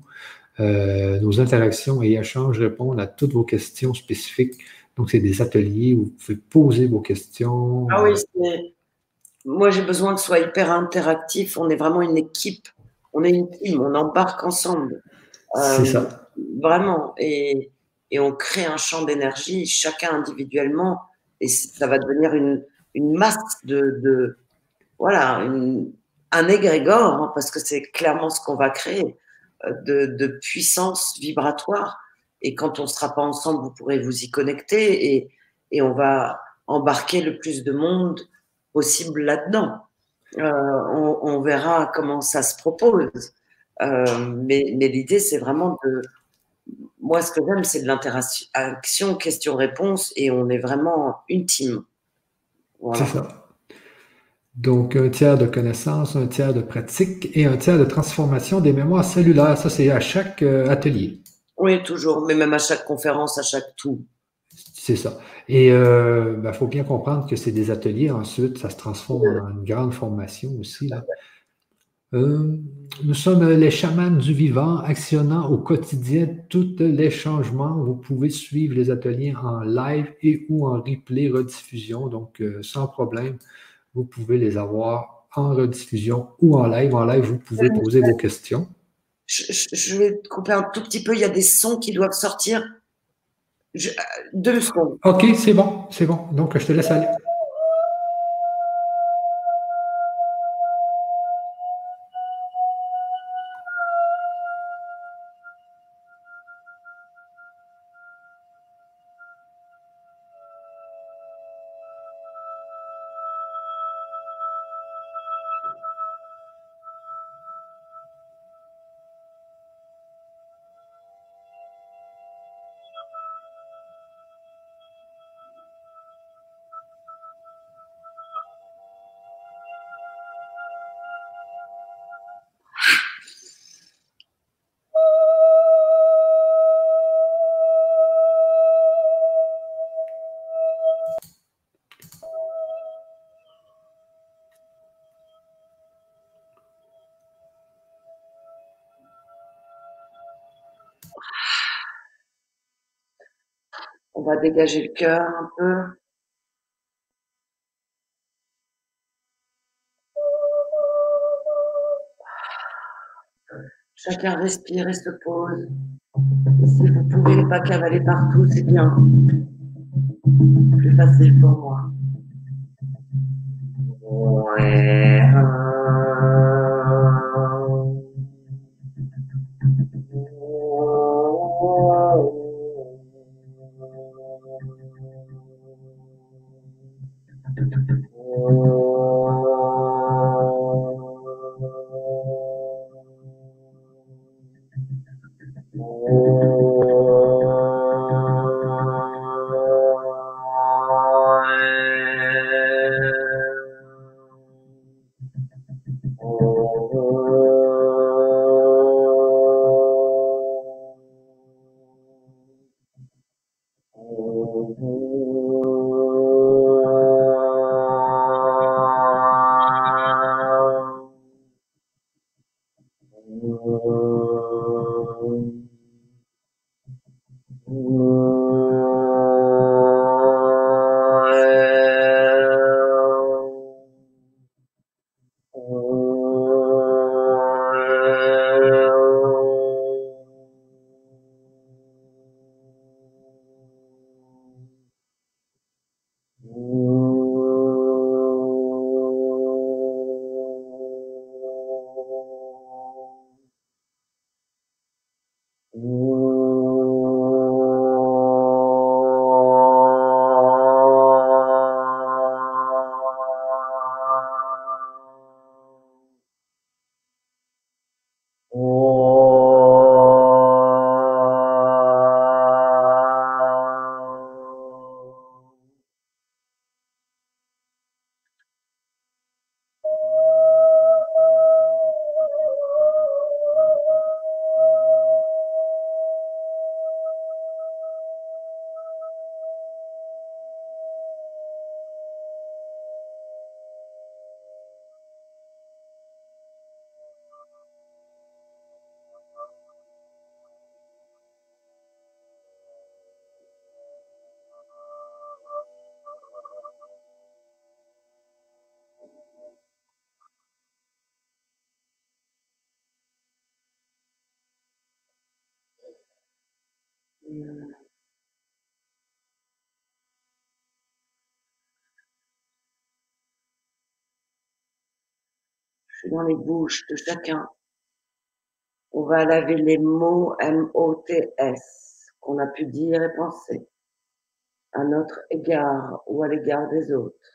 Euh, nos interactions et échanges répondent à toutes vos questions spécifiques. Donc, c'est des ateliers où vous pouvez poser vos questions. Ah oui, moi j'ai besoin que ce soit hyper interactif. On est vraiment une équipe. On est une team, on embarque ensemble. c'est euh, ça. Vraiment. Et, et on crée un champ d'énergie, chacun individuellement et ça va devenir une, une masse de, de voilà, un égrégore, hein, parce que c'est clairement ce qu'on va créer, euh, de, de, puissance vibratoire. Et quand on ne sera pas ensemble, vous pourrez vous y connecter et, et on va embarquer le plus de monde possible là-dedans. Euh, on, on, verra comment ça se propose. Euh, mais, mais l'idée, c'est vraiment de, moi, ce que j'aime, c'est de l'interaction, question-réponse, et on est vraiment une team. C'est ça. Donc, un tiers de connaissances, un tiers de pratique et un tiers de transformation des mémoires cellulaires. Ça, c'est à chaque euh, atelier. Oui, toujours, mais même à chaque conférence, à chaque tout. C'est ça. Et il euh, ben, faut bien comprendre que c'est des ateliers. Ensuite, ça se transforme en une grande formation aussi. Euh, nous sommes les chamans du vivant, actionnant au quotidien tous les changements. Vous pouvez suivre les ateliers en live et ou en replay, rediffusion. Donc, euh, sans problème, vous pouvez les avoir en rediffusion ou en live. En live, vous pouvez poser vos questions. Je, vais couper un tout petit peu. Il y a des sons qui doivent sortir. Deux secondes. OK, c'est bon, c'est bon. Donc, je te laisse aller. Dégager le cœur un peu. Chacun respire et se pose. si vous pouvez pas cavaler partout, c'est bien. Plus facile pour moi. Bouches de chacun. On va laver les mots M-O-T-S qu'on a pu dire et penser à notre égard ou à l'égard des autres.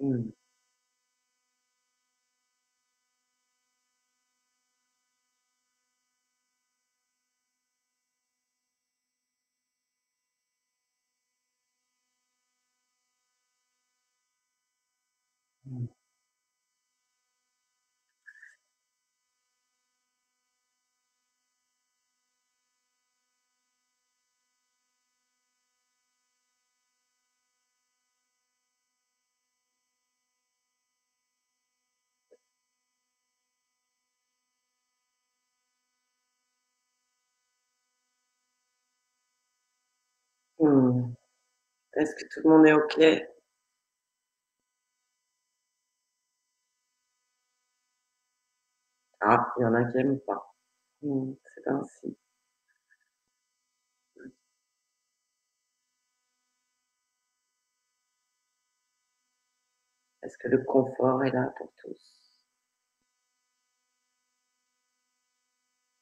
Mmh. Mmh. Mmh. Est-ce que tout le monde est OK? Ah, il y en a qui aiment pas. Mmh, c'est ainsi. Est-ce que le confort est là pour tous?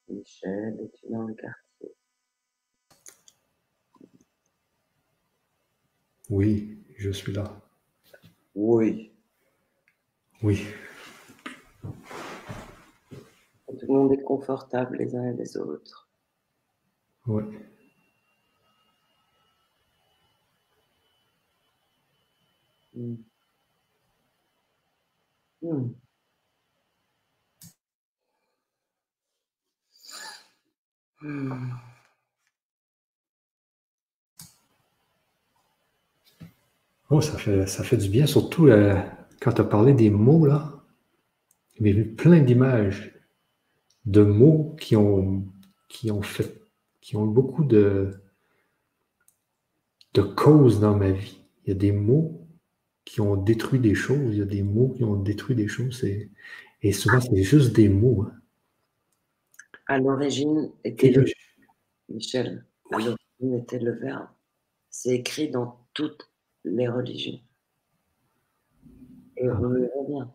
Michel, es-tu dans le quartier? Oui, je suis là. Oui. Oui. Tout le monde est confortable les uns et les autres. Oui. Mmh. Mmh. Mmh. Oh, ça fait, ça fait du bien, surtout euh, quand tu as parlé des mots, là. J'ai vu plein d'images de mots qui ont, qui ont fait, qui ont beaucoup de, de causes dans ma vie. Il y a des mots qui ont détruit des choses, il y a des mots qui ont détruit des choses, et, et souvent c'est juste des mots. Hein. À l'origine était le... Michel, à l'origine était le verbe. C'est écrit dans toutes les religions. Et on le bien.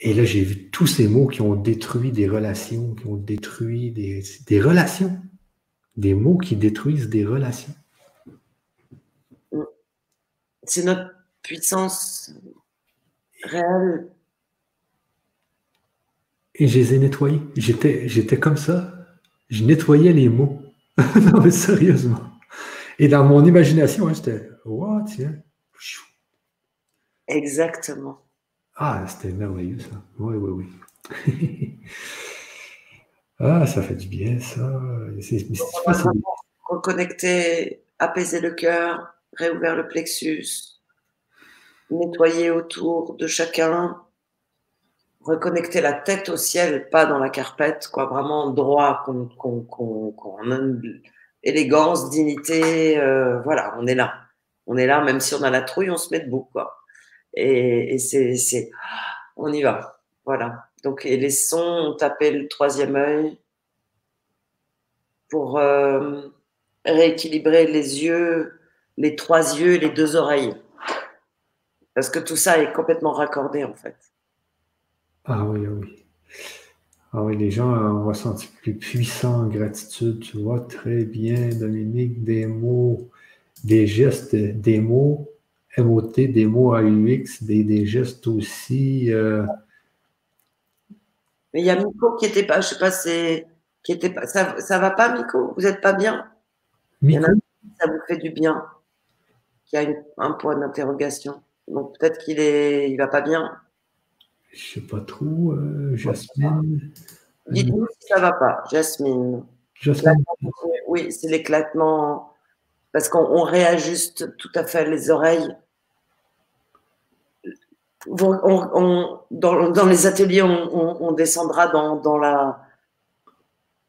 Et là, j'ai vu tous ces mots qui ont détruit des relations, qui ont détruit des, des relations. Des mots qui détruisent des relations. C'est notre puissance réelle. Et je les ai nettoyés. J'étais, j'étais comme ça. Je nettoyais les mots. non, mais sérieusement. Et dans mon imagination, hein, j'étais, oh, tiens. Exactement. Ah, c'était merveilleux ça. Oui, oui, oui. ah, ça fait du bien ça. C'est, Reconnecter, apaiser le cœur, réouvrir le plexus, nettoyer autour de chacun, reconnecter la tête au ciel, pas dans la carpette, quoi, vraiment droit, qu'on, qu'on, élégance, dignité, euh, voilà, on est là. On est là, même si on a la trouille, on se met debout, quoi. Et, c'est, on y va. Voilà. Donc, et les sons, on tapait le troisième œil pour euh, rééquilibrer les yeux, les trois yeux et les deux oreilles. Parce que tout ça est complètement raccordé, en fait. Ah oui, ah oui. Ah oui, les gens ont ressenti plus puissant gratitude, tu vois, très bien, Dominique, des mots, des gestes, des mots MOT, des mots AUX, des, des gestes aussi. Euh. Mais il y a Miko qui était pas, je sais pas, c'est. Qui était pas, ça, ça va pas, Miko? Vous n'êtes pas bien? Miko? Ça vous fait du bien Qui a un point d'interrogation. Donc peut-être qu'il est, il va pas bien. Je sais pas trop, euh, Jasmine. Dites-nous si ça va pas, Jasmine. Jasmine. Oui, c'est l'éclatement parce qu'on réajuste tout à fait les oreilles on, dans, les ateliers, on, descendra dans, la,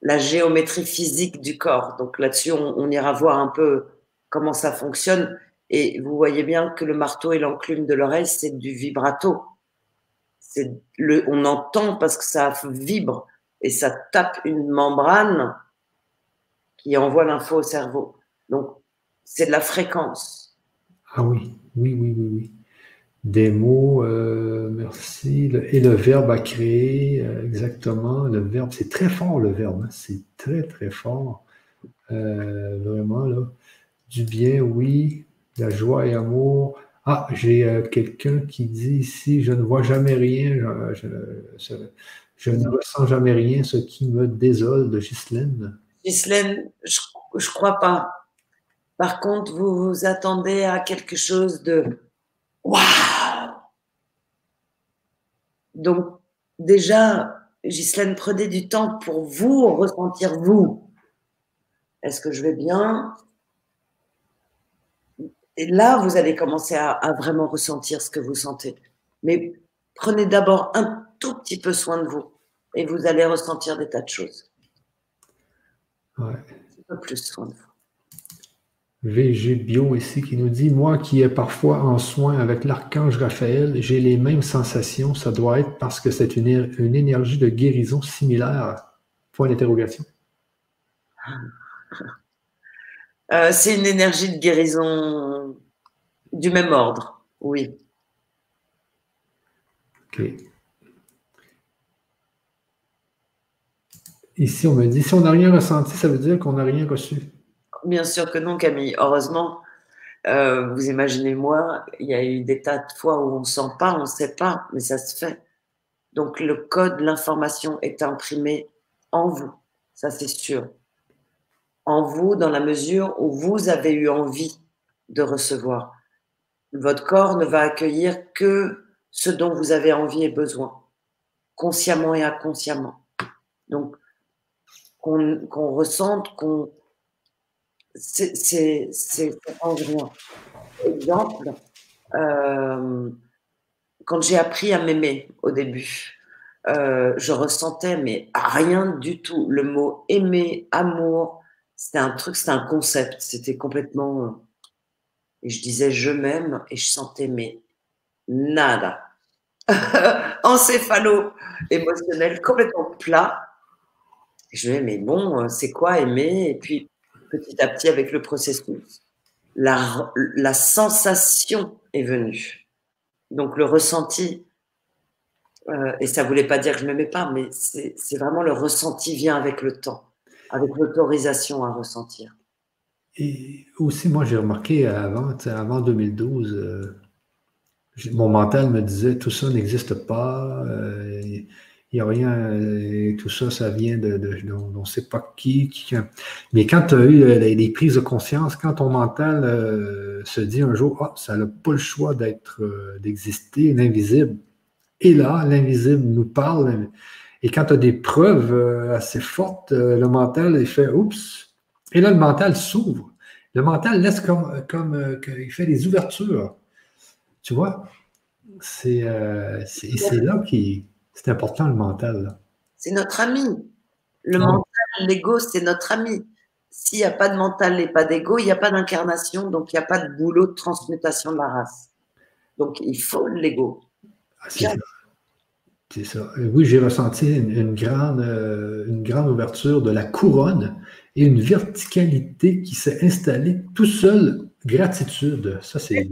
la, géométrie physique du corps. Donc là-dessus, on, ira voir un peu comment ça fonctionne. Et vous voyez bien que le marteau et l'enclume de l'oreille, c'est du vibrato. On entend parce que ça vibre et ça tape une membrane qui envoie l'info au cerveau. Donc, c'est de la fréquence. Ah oui, oui, oui, oui, oui des mots, euh, merci. et le verbe à créer, euh, exactement. Le verbe, c'est très fort le verbe, hein. c'est très très fort. Euh, vraiment, là. Du bien, oui. La joie et amour. Ah, j'ai euh, quelqu'un qui dit ici, je ne vois jamais rien, je, ne ressens jamais rien, ce qui me désole de Ghislaine. Ghislaine, je ne crois pas. Par contre, vous vous attendez à quelque chose de waouh. Donc, déjà, Ghislaine, prenez du temps pour vous ressentir vous. Est-ce que je vais bien? Et là, vous allez commencer à, vraiment ressentir ce que vous sentez. Mais prenez d'abord un tout petit peu soin de vous et vous allez ressentir des tas de choses. Ouais. Un peu plus soin de vous. VG Bio ici qui nous dit Moi qui est parfois en soin avec l'archange Raphaël, j'ai les mêmes sensations. Ça doit être parce que c'est une, une énergie de guérison similaire. Point d'interrogation. Euh, c'est une énergie de guérison du même ordre, oui. OK. Ici, on me dit si on n'a rien ressenti, ça veut dire qu'on n'a rien reçu. Bien sûr que non, Camille. Heureusement, euh, vous imaginez moi, il y a eu des tas de fois où on ne sent pas, on ne sait pas, mais ça se fait. Donc le code, l'information est imprimé en vous, ça c'est sûr. En vous, dans la mesure où vous avez eu envie de recevoir. Votre corps ne va accueillir que ce dont vous avez envie et besoin, consciemment et inconsciemment. Donc, qu'on ressente, qu'on c'est Exemple, euh, quand j'ai appris à m'aimer au début, euh, je ressentais mais rien du tout. Le mot aimer, amour, c'était un truc, c'était un concept, c'était complètement. Euh, et je disais je m'aime et je sentais mais nada. Encéphalo émotionnel complètement plat. je me disais mais bon, c'est quoi aimer? Et puis petit à petit avec le processus. La, la sensation est venue. Donc le ressenti, euh, et ça voulait pas dire que je m'aimais pas, mais c'est vraiment le ressenti vient avec le temps, avec l'autorisation à ressentir. Et aussi, moi, j'ai remarqué avant, avant 2012, euh, mon mental me disait tout ça n'existe pas. Euh, il n'y a rien, tout ça, ça vient de, on ne sait pas qui, Mais quand tu as eu euh, les, prises de conscience, quand ton mental euh, se dit un jour, ah, ça n'a pas le choix euh, d'exister, l'invisible. Et là, l'invisible nous parle. Et quand tu as des preuves assez fortes, le mental, il fait oups. Et là, le mental s'ouvre. Le mental laisse comme, comme il fait des ouvertures. Tu vois? C'est, là qu'il c'est important le mental. C'est notre ami. Le mental, l'ego, c'est notre ami. S'il n'y a pas de mental et pas d'ego, il n'y a pas d'incarnation, donc il n'y a pas de boulot de transmutation de la race. Donc il faut l'ego. Ah, c'est ça. Oui, j'ai ressenti une, grande, euh, une grande ouverture de la couronne et une verticalité qui s'est installée tout seul. Gratitude. Ça, c'est.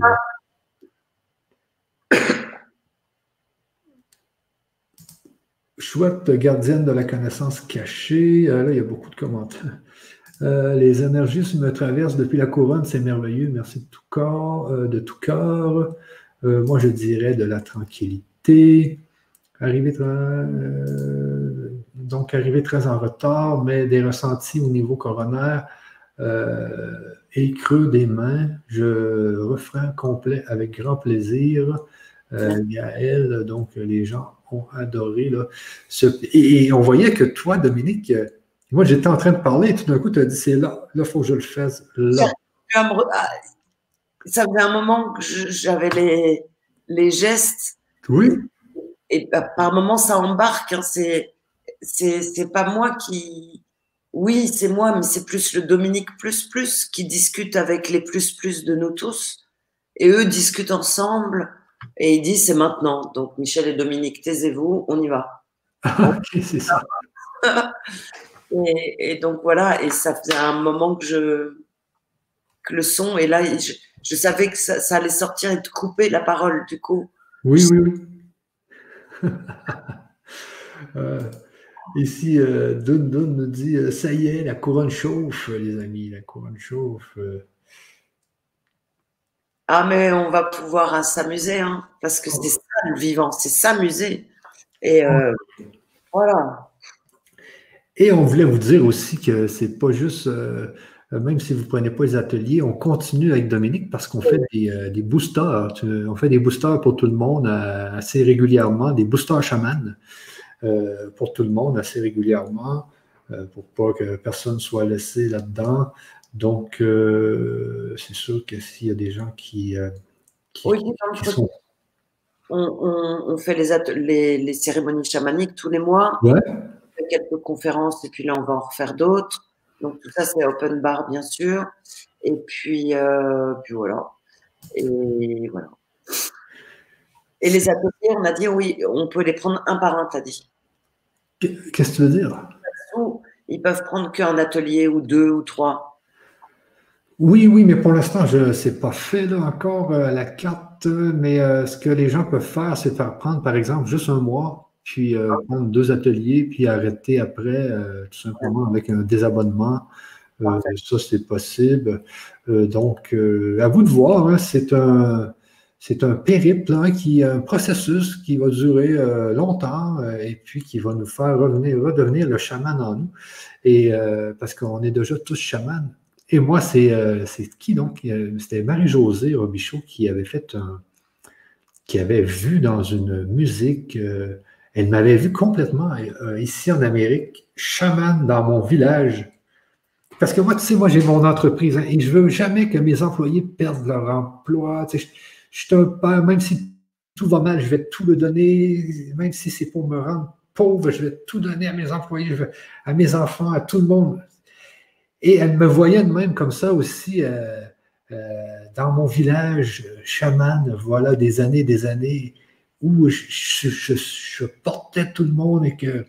Chouette gardienne de la connaissance cachée. Euh, là, il y a beaucoup de commentaires. Euh, les énergies me traversent depuis la couronne, c'est merveilleux. Merci de tout corps, euh, de tout cœur. moi, je dirais de la tranquillité. Arriver donc arriver très en retard, mais des ressentis au niveau coronaire et creux des mains. Je refrain complet avec grand plaisir. Gaël, donc les gens ont adoré. Là, et, on voyait que toi, Dominique, euh, moi j'étais en train de parler et tout d'un coup, tu as dit c'est là, là, il faut que je le fasse. Là. Ah, ça faisait un moment que j'avais les, les gestes. Oui. Et par moments, ça embarque. Hein, c'est, c'est, pas moi qui. Oui, c'est moi, mais c'est plus le Dominique plus plus qui discute avec les plus plus de nous tous. Et eux discutent ensemble. Et il dit c'est maintenant. Donc Michel et Dominique, taisez-vous, on y va. ok, c'est ça. et, donc voilà, et ça faisait un moment que je que le son, et là je, savais que ça, allait sortir et te couper la parole du coup. Oui, oui, oui. Euh, ici, euh, Dun Dun nous dit euh, ça y est, la couronne chauffe, les amis, la couronne chauffe. Ah, mais on va pouvoir s'amuser, hein, parce que c'est ça le vivant, c'est s'amuser. Et euh, voilà. Et on voulait vous dire aussi que c'est pas juste, même si vous ne prenez pas les ateliers, on continue avec Dominique parce qu'on fait des, des, boosters. On fait des boosters pour tout le monde assez régulièrement, des boosters chamans pour tout le monde assez régulièrement. Euh, pour pas que personne soit laissé là-dedans. Donc, euh, c'est sûr que s'il y a des gens qui, euh, oui, sont... on, fait les, les, cérémonies chamaniques tous les mois. Ouais. On fait quelques conférences et puis là, on va en refaire d'autres. Donc, tout ça, c'est open bar, bien sûr. Et puis, puis voilà. Et voilà. Et les ateliers, on a dit oui, on peut les prendre un par un, t'as dit. Qu'est-ce que tu veux dire? Ils peuvent prendre qu'un atelier ou deux ou trois. Oui, oui, mais pour l'instant, je ne sais pas fait là, encore euh, la carte, mais euh, ce que les gens peuvent faire, c'est faire prendre, par exemple, juste un mois, puis euh, prendre deux ateliers, puis arrêter après, tout simplement avec un désabonnement. ça, c'est possible. donc, à vous de voir, hein, c'est un c'est un périple, hein, qui, un processus qui va durer euh, longtemps euh, et puis qui va nous faire revenir, redevenir le chaman en nous. Et euh, parce qu'on est déjà tous chamans. Et moi, c'est qui donc? C'était Marie-Josée Robichaud qui avait fait un, qui avait vu dans une musique, elle m'avait vu complètement ici en Amérique, chaman dans mon village. Parce que moi, tu sais, moi, j'ai mon entreprise hein, et je veux jamais que mes employés perdent leur emploi. Tu sais, je suis un père, même si tout va mal, je vais tout le donner, même si c'est pour me rendre pauvre, je vais tout donner à mes employés, à mes enfants, à tout le monde. Et elle me voyait de même comme ça aussi euh, euh, dans mon village, chaman, voilà des années, des années, où je, portais tout le monde et que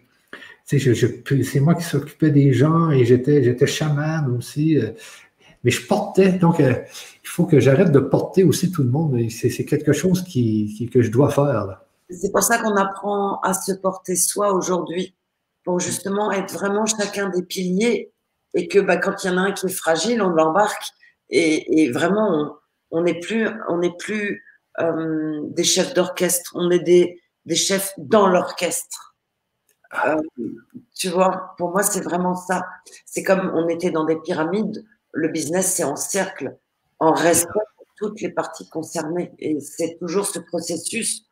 c'est moi qui s'occupais des gens et j'étais chaman aussi. Euh, mais je portais, donc il faut que j'arrête de porter aussi tout le monde. C'est quelque chose qui, que je dois faire. C'est pour ça qu'on apprend à se porter soi aujourd'hui, pour justement être vraiment chacun des piliers et que bah, quand il y en a un qui est fragile, on l'embarque et, vraiment on n'est plus, on n'est plus euh, des chefs d'orchestre, on est des, des chefs dans l'orchestre. Euh, tu vois, pour moi, c'est vraiment ça. C'est comme on était dans des pyramides, le business, c'est en cercle en respect pour toutes les parties concernées. Et c'est toujours ce processus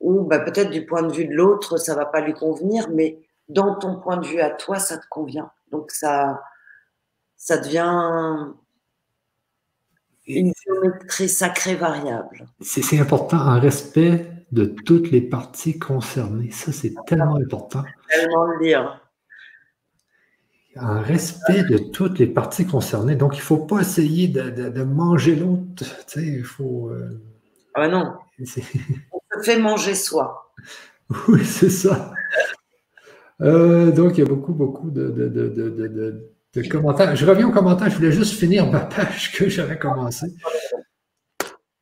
où bah, peut-être du point de vue de l'autre, ça va pas lui convenir, mais dans ton point de vue à toi, ça te convient. Donc ça, ça devient une géométrie sacrée variable. C'est important, un respect de toutes les parties concernées. Ça, c'est tellement important. Tellement le dire un respect de toutes les parties concernées. Donc, il ne faut pas essayer de, manger l'autre. Tu sais, il faut. Euh, ah non. On se fait manger soi. Oui, c'est ça. Euh, donc, il y a beaucoup, beaucoup de, commentaires. Je reviens aux commentaires. Je voulais juste finir ma page que j'avais commencée.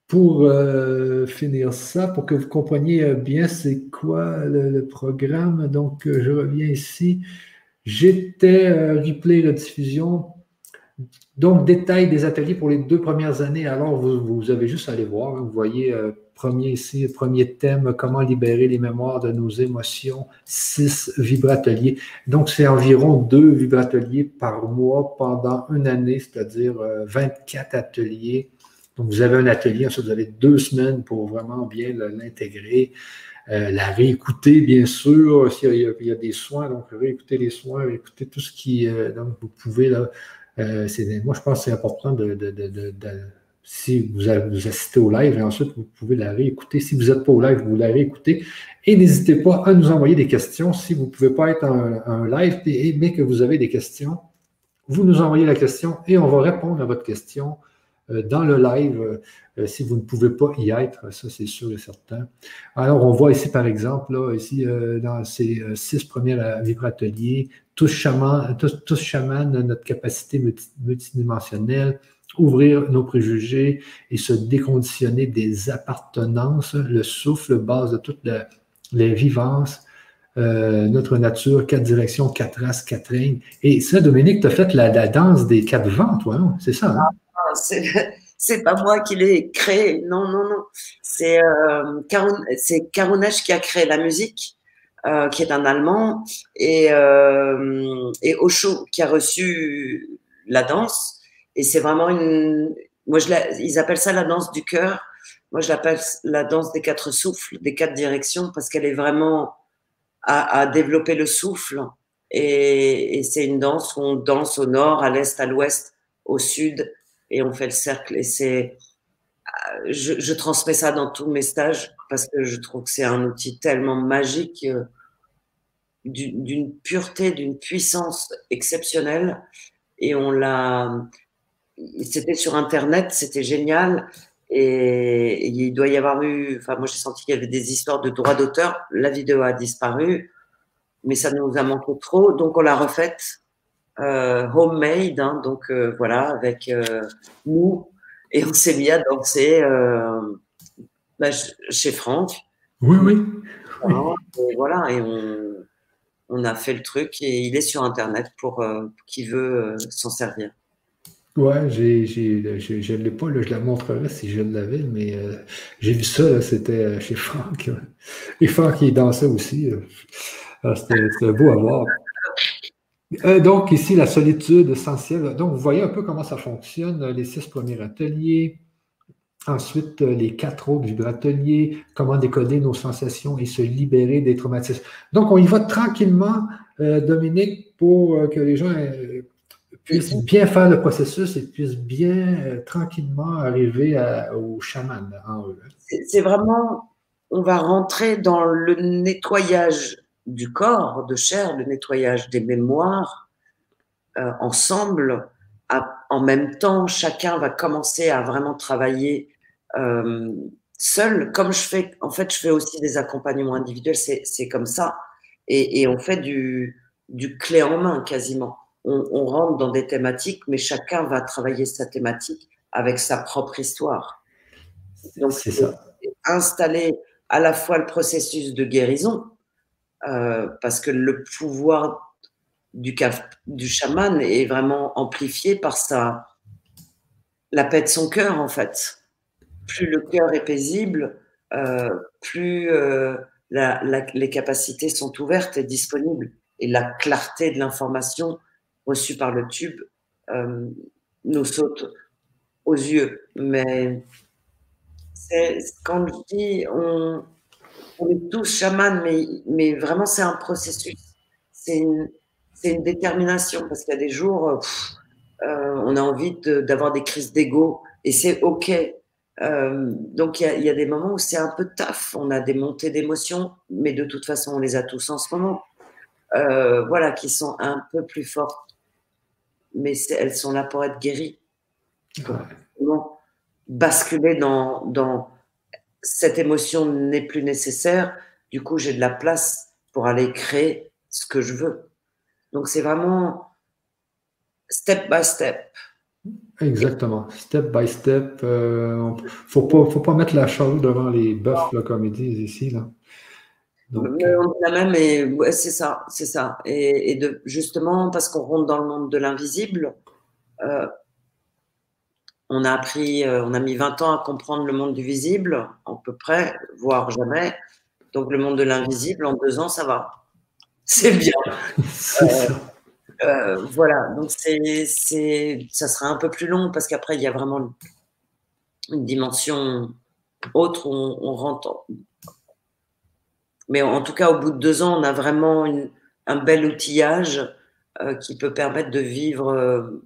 Pour euh, finir ça, pour que vous compreniez bien c'est quoi le, programme. Donc, je reviens ici. J'étais euh, replay rediffusion. Donc, détail des ateliers pour les deux premières années. Alors, vous, avez juste à aller voir. Hein. Vous voyez, euh, premier ici, premier thème, comment libérer les mémoires de nos émotions, six vibrateliers. Donc, c'est environ deux vibrateliers par mois pendant une année, c'est-à-dire 24 euh, ateliers. Donc, vous avez un atelier, ensuite, vous avez deux semaines pour vraiment bien l'intégrer. Euh, la réécouter, bien sûr, s'il y, a des soins, donc réécouter les soins, réécouter tout ce qui. Euh, donc, vous pouvez, là, moi, je pense que c'est important de, si vous, assistez au live, et ensuite, vous pouvez la réécouter. Si vous n'êtes pas au live, vous la réécoutez. Et n'hésitez pas à nous envoyer des questions. Si vous ne pouvez pas être en, en live, mais que vous avez des questions, vous nous envoyez la question et on va répondre à votre question euh, dans le live euh, si vous ne pouvez pas y être, ça c'est sûr et certain. Alors, on voit ici, par exemple, là, ici, euh, dans ces six premiers vibrateliers, tous chaman, tous, tous chaman, notre capacité multidimensionnelle, ouvrir nos préjugés et se déconditionner des appartenances, le souffle, base de toutes les vivances, notre nature, quatre directions, quatre races, quatre règnes. Et ça, Dominique, tu as fait la, danse des quatre vents, toi, non? C'est ça, hein? c'est c'est pas moi qui l'ai créé. Non, non, non. C'est euh, Karunesh qui a créé la musique, euh, qui est un Allemand, et, euh, et Osho qui a reçu la danse. Et c'est vraiment une. Moi, ils appellent ça la danse du cœur. Moi, je l'appelle la danse des quatre souffles, des quatre directions, parce qu'elle est vraiment à, développer le souffle. Et, c'est une danse où on danse au nord, à l'est, à l'ouest, au sud, et on fait le cercle. Et c'est, je, je, transmets ça dans tous mes stages parce que je trouve que c'est un outil tellement magique, euh, d'une pureté, d'une puissance exceptionnelle. Et on l'a, c'était sur Internet, c'était génial. Et, il doit y avoir eu, enfin, moi j'ai senti qu'il y avait des histoires de droits d'auteur. La vidéo a disparu, mais ça nous a manqué trop, donc on l'a refaite euh, homemade, hein, donc euh, voilà, avec euh, nous, et on s'est mis à danser bah, chez Franck. Oui, oui. Et voilà, et on, on, a fait le truc, et il est sur Internet pour qui veut s'en servir. Ouais, je ne l'ai pas, là, je la montrerai si je l'avais, mais euh, j'ai vu ça, c'était euh, chez Franck. Et Franck, il dansait aussi. Ah, c'était, beau à voir. Euh, donc, ici, la solitude essentielle. Donc, vous voyez un peu comment ça fonctionne, les six premiers ateliers. Ensuite, les quatre autres ateliers, comment décoder nos sensations et se libérer des traumatismes. Donc, on y va tranquillement, Dominique, pour que les gens puissent bien faire le processus et puissent bien euh, tranquillement arriver au chaman en eux. C'est vraiment, on va rentrer dans le nettoyage du corps, de chair, le nettoyage des mémoires euh, ensemble. en même temps, chacun va commencer à vraiment travailler euh, seul. Comme je fais, en fait, je fais aussi des accompagnements individuels, c'est comme ça. Et, et on fait du, du clé en main quasiment on, rentre dans des thématiques, mais chacun va travailler sa thématique avec sa propre histoire. Donc, c'est ça. Installer à la fois le processus de guérison, euh, parce que le pouvoir du, du chaman est vraiment amplifié par sa, la paix de son cœur, en fait. Plus le cœur est paisible, euh, plus euh, les capacités sont ouvertes et disponibles. Et la clarté de l'information reçu par le tube euh, nous saute aux yeux. Mais quand je dis on, est tous chamans, mais, mais vraiment c'est un processus. C'est une, une, détermination parce qu'il y a des jours, euh, on a envie d'avoir des crises d'ego et c'est OK. Euh, donc il y, a, il y, a, des moments où c'est un peu taf, on a des montées d'émotions, mais de toute façon on les a tous en ce moment. voilà, qui sont un peu plus fortes mais elles sont là pour être guéries. basculer dans, dans cette émotion n'est plus nécessaire, du coup j'ai de la place pour aller créer ce que je veux. Donc c'est vraiment step by step. Exactement, step by step. Il euh, ne faut pas, faut pas mettre la chose devant les bœufs, comme ils disent ici. Là. Donc, on la même, et ouais, c'est ça, c'est ça. Et, de, justement, parce qu'on rentre dans le monde de l'invisible, euh, on a appris, euh, on a mis 20 ans à comprendre le monde du visible, à peu près, voire jamais. Donc le monde de l'invisible, en deux ans, ça va. C'est bien. Euh, voilà, donc c'est, c'est, ça sera un peu plus long parce qu'après, il y a vraiment une dimension autre où on, on rentre mais en tout cas, au bout de deux ans, on a vraiment un bel outillage euh, qui peut permettre de vivre euh,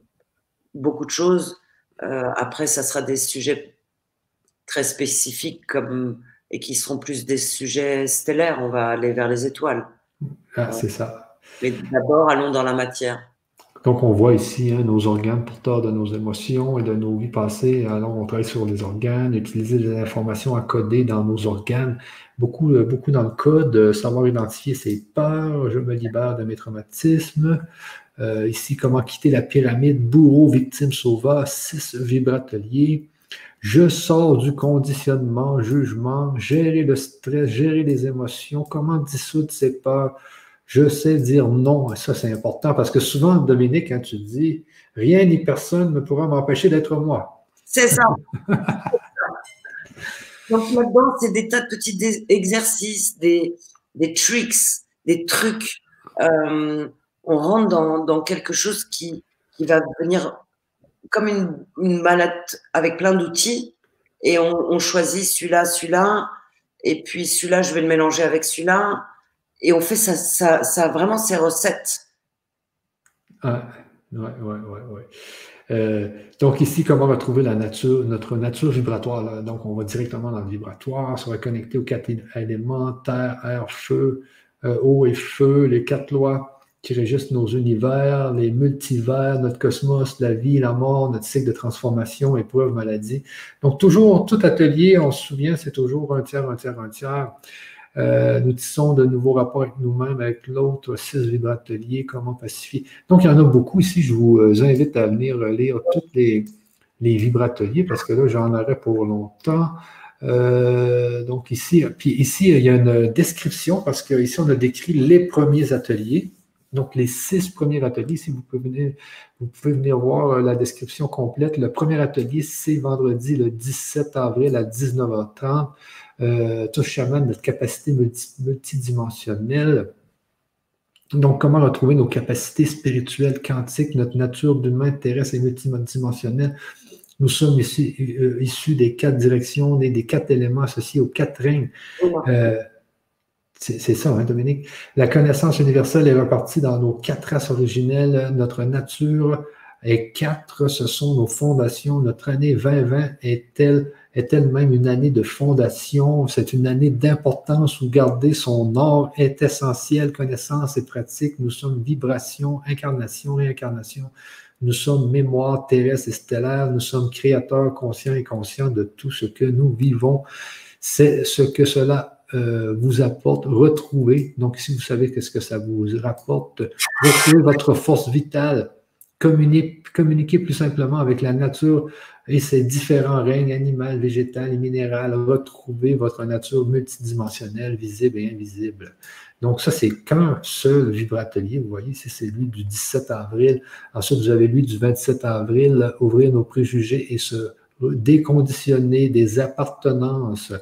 beaucoup de choses. Euh, après, ça sera des sujets très spécifiques comme, et qui seront plus des sujets stellaires. On va aller vers les étoiles. Ah, c'est ça. Mais d'abord, allons dans la matière. Donc, on voit ici hein, nos organes porteurs de nos émotions et de nos vies passées. Alors, on travaille sur les organes, utiliser des informations à coder dans nos organes. Beaucoup, euh, beaucoup dans le code, euh, savoir identifier ses peurs, je me libère de mes traumatismes. Euh, ici, comment quitter la pyramide, bourreau, victime, sauveur, six vibrateliers. Je sors du conditionnement, jugement, gérer le stress, gérer les émotions, comment dissoudre ses peurs je sais dire non. Et ça, c'est important parce que souvent, Dominique, quand tu dis rien ni personne ne pourra m'empêcher d'être moi. C'est ça. Donc là-dedans, c'est des tas de petits exercices, des, des tricks, des trucs. Euh, on rentre dans, quelque chose qui, va venir comme une, une mallette avec plein d'outils et on, choisit celui-là, celui-là, et puis celui-là, je vais le mélanger avec celui-là, et on fait ça, ça, ça vraiment ses recettes. Ah, ouais, ouais, ouais, ouais. Euh, donc ici, comment retrouver la nature, notre nature vibratoire. Donc, on va directement dans le vibratoire, se reconnecter aux quatre éléments, terre, air, feu, euh, eau et feu, les quatre lois qui régissent nos univers, les multivers, notre cosmos, la vie, la mort, notre cycle de transformation, épreuve, maladie. Donc, toujours, tout atelier, on se souvient, c'est toujours un tiers, un tiers, un tiers. Euh, nous tissons de nouveaux rapports avec nous-mêmes, avec l'autre, six vibrateliers, comment pacifier. Donc, il y en a beaucoup ici. Je vous euh, invite à venir lire tous les, les vibrateliers parce que là, j'en aurais pour longtemps. Euh, donc ici, puis ici, il y a une description parce qu'ici, on a décrit les premiers ateliers. Donc, les six premiers ateliers, si vous pouvez venir, vous pouvez venir voir euh, la description complète. Le premier atelier, c'est vendredi le 17 avril à 19h30. Euh, touche chaman, notre capacité multidimensionnelle. Donc, comment retrouver nos capacités spirituelles, quantiques, notre nature d'humain terrestre et multidimensionnelle? Nous sommes issus, euh, issus des quatre directions, des, des, quatre éléments associés aux quatre règnes. Euh, c'est ça, hein, Dominique? La connaissance universelle est repartie dans nos quatre races originelles. Notre nature est quatre, ce sont nos fondations. Notre année 2020 est elle est elle-même une année de fondation. C'est une année d'importance où garder son or est essentiel. Connaissance et pratique. Nous sommes vibration, incarnation, réincarnation. Nous sommes mémoire terrestre et stellaire. Nous sommes créateurs conscients et conscients de tout ce que nous vivons. C'est ce que cela euh, vous apporte, retrouver, donc si vous savez qu'est-ce que ça vous rapporte, retrouver votre force vitale, communiquer, plus simplement avec la nature et ses différents règnes animal, végétal et minéral, retrouver votre nature multidimensionnelle, visible et invisible. Donc ça, c'est qu'un seul vibratelier, vous voyez, c'est celui du 17 avril. Ensuite, vous avez lui du 27 avril, ouvrir nos préjugés et se déconditionner des appartenances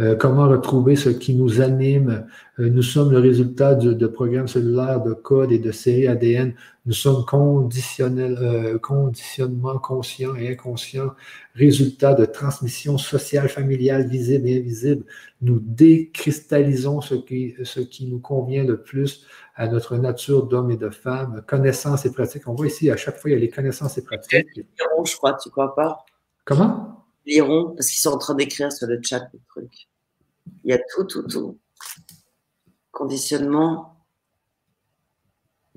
euh, comment retrouver ce qui nous anime? Euh, nous sommes le résultat de, programmes cellulaires, de codes et de séries ADN. Nous sommes conditionnels, euh, conditionnement conscient et inconscient, résultat de transmission sociale, familiale, visible et invisible. Nous décristallisons ce qui, ce qui nous convient le plus à notre nature d'homme et de femme, connaissances et pratiques. On voit ici, à chaque fois, il y a les connaissances et pratiques. Je crois, tu crois pas? Comment? Liront parce qu'ils sont en train d'écrire sur le chat le truc. Il y a tout, tout, tout. Conditionnement.